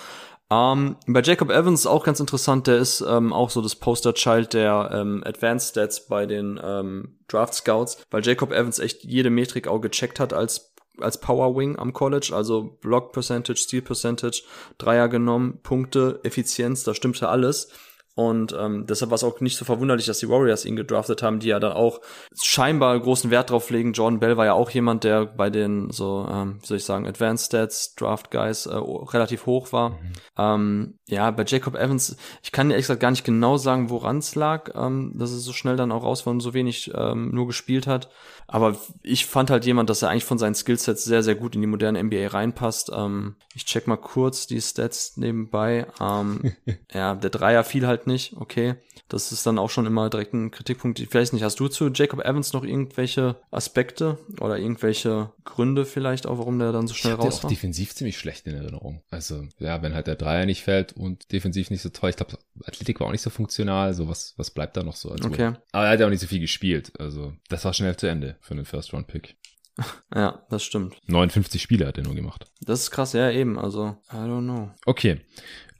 Ähm, bei Jacob Evans auch ganz interessant, der ist ähm, auch so das Poster-Child der ähm, Advanced Stats bei den ähm, Draft Scouts, weil Jacob Evans echt jede Metrik auch gecheckt hat als als Power Wing am College, also Block Percentage, Steal Percentage, Dreier genommen, Punkte, Effizienz, da stimmte alles. Und ähm, deshalb war es auch nicht so verwunderlich, dass die Warriors ihn gedraftet haben, die ja dann auch scheinbar großen Wert drauf legen. Jordan Bell war ja auch jemand, der bei den so, ähm, wie soll ich sagen, Advanced Stats, Draft Guys äh, relativ hoch war. Mhm. Ähm, ja, bei Jacob Evans, ich kann ehrlich gesagt gar nicht genau sagen, woran es lag, ähm, dass es so schnell dann auch raus war und so wenig ähm, nur gespielt hat. Aber ich fand halt jemand, dass er eigentlich von seinen Skillsets sehr, sehr gut in die moderne NBA reinpasst. Ähm, ich check mal kurz die Stats nebenbei. Ähm, ja, der Dreier fiel halt nicht, okay. Das ist dann auch schon immer direkt ein Kritikpunkt. Ich weiß nicht, hast du zu Jacob Evans noch irgendwelche Aspekte oder irgendwelche Gründe vielleicht auch, warum der dann so schnell ich raus war? auch defensiv ziemlich schlecht in Erinnerung. Also, ja, wenn halt der Dreier nicht fällt und defensiv nicht so toll. Ich glaube, Athletik war auch nicht so funktional. So, was, was bleibt da noch so? Als okay. Aber er hat ja auch nicht so viel gespielt. Also, das war schnell zu Ende für einen First-Round-Pick. Ja, das stimmt. 59 Spiele hat er nur gemacht. Das ist krass, ja, eben. Also, I don't know. Okay.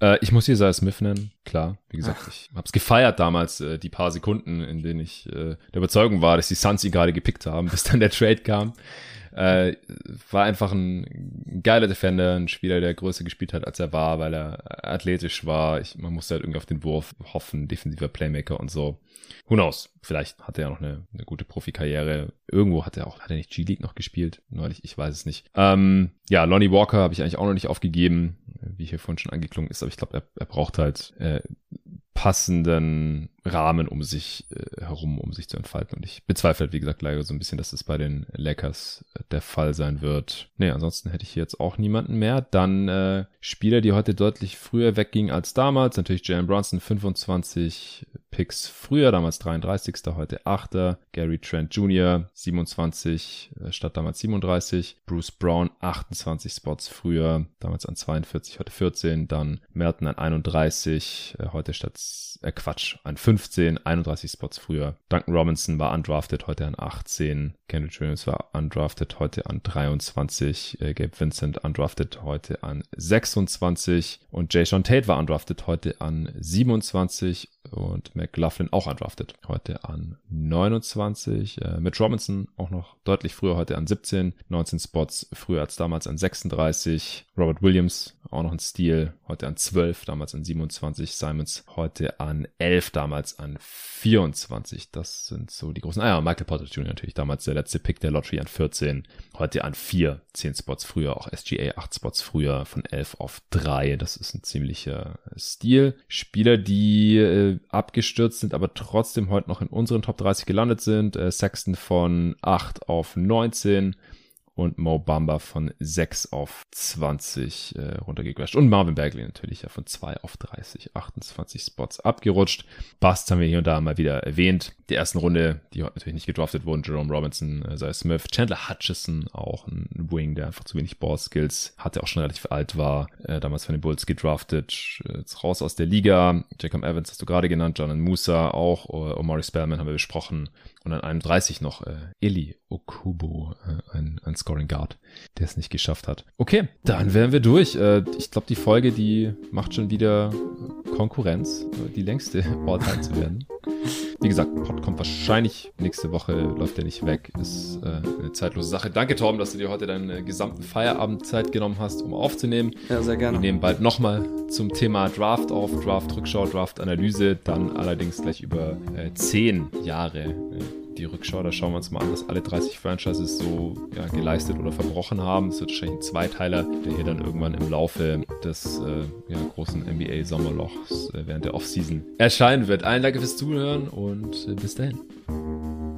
Äh, ich muss hier Isaiah Smith nennen, klar. Wie gesagt, ich hab's gefeiert damals, äh, die paar Sekunden, in denen ich äh, der Überzeugung war, dass die Suns ihn gerade gepickt haben, bis dann der Trade kam. Äh, war einfach ein geiler Defender, ein Spieler, der größer gespielt hat, als er war, weil er athletisch war. Ich, man musste halt irgendwie auf den Wurf hoffen, defensiver Playmaker und so. Who knows? Vielleicht hat er ja noch eine, eine gute Profikarriere. Irgendwo hat er auch, hat er nicht G-League noch gespielt? Neulich, ich weiß es nicht. Ähm, ja, Lonnie Walker habe ich eigentlich auch noch nicht aufgegeben, wie hier vorhin schon angeklungen ist, aber ich glaube, er, er braucht halt äh, passenden Rahmen um sich äh, herum, um sich zu entfalten. Und ich bezweifle halt, wie gesagt, leider so ein bisschen, dass es bei den Lakers äh, der Fall sein wird. Nee, ansonsten hätte ich jetzt auch niemanden mehr. Dann äh, Spieler, die heute deutlich früher weggingen als damals. Natürlich Jalen Brunson, 25 Picks früher, damals 33. heute 8. Gary Trent Jr. 27 äh, statt damals 37. Bruce Brown 28 Spots früher, damals an 42, heute 14. Dann Merton an 31, äh, heute statt, äh Quatsch, an 15, 31 Spots früher. Duncan Robinson war undrafted, heute an 18. Kendrick Williams war undrafted, heute an 23. Äh, Gabe Vincent undrafted, heute an 26. Und Jay Sean Tate war undrafted, heute an 27 und McLaughlin auch undrafted. Heute an 29. Äh, Mitch Robinson auch noch deutlich früher, heute an 17. 19 Spots früher als damals an 36. Robert Williams auch noch ein Stil, heute an 12, damals an 27. Simons heute an 11, damals an 24. Das sind so die großen. Ah ja, Michael Potter Jr. natürlich damals der letzte Pick der Lottery an 14. Heute an 4, 10 Spots früher. Auch SGA 8 Spots früher von 11 auf 3. Das ist ein ziemlicher Stil. Spieler, die äh, abgestürzt sind, aber trotzdem heute noch in unseren Top 30 gelandet sind. Äh, Sexton von 8 auf 19 und Mo Bamba von 6 auf 20 äh, runtergecrashed. Und Marvin Bagley natürlich ja von 2 auf 30, 28 Spots abgerutscht. Bust haben wir hier und da mal wieder erwähnt. Die ersten Runde, die heute natürlich nicht gedraftet wurden, Jerome Robinson, äh, Zay Smith, Chandler Hutchison, auch ein Wing, der einfach zu wenig Ball-Skills hatte, auch schon relativ alt war, äh, damals von den Bulls gedraftet, äh, jetzt raus aus der Liga. Jacob Evans hast du gerade genannt, John Musa auch, Omari Spellman haben wir besprochen. Und an 31 noch äh, Eli Okubo, äh, ein, ein Scoring Guard, der es nicht geschafft hat. Okay, dann wären wir durch. Äh, ich glaube, die Folge, die macht schon wieder Konkurrenz, äh, die längste All-Time zu werden. Wie gesagt, Pod kommt wahrscheinlich nächste Woche, läuft der nicht weg. Ist äh, eine zeitlose Sache. Danke, Torben, dass du dir heute deine gesamten Feierabend Zeit genommen hast, um aufzunehmen. Ja, sehr gerne. Wir nehmen bald nochmal zum Thema Draft auf, Draft-Rückschau, Draft-Analyse, dann allerdings gleich über äh, zehn Jahre. Äh, die Rückschau, da schauen wir uns mal an, was alle 30 Franchises so ja, geleistet oder verbrochen haben. Es wird wahrscheinlich ein Zweiteiler, der hier dann irgendwann im Laufe des äh, ja, großen NBA-Sommerlochs äh, während der Offseason erscheinen wird. Allen Danke fürs Zuhören und äh, bis dahin.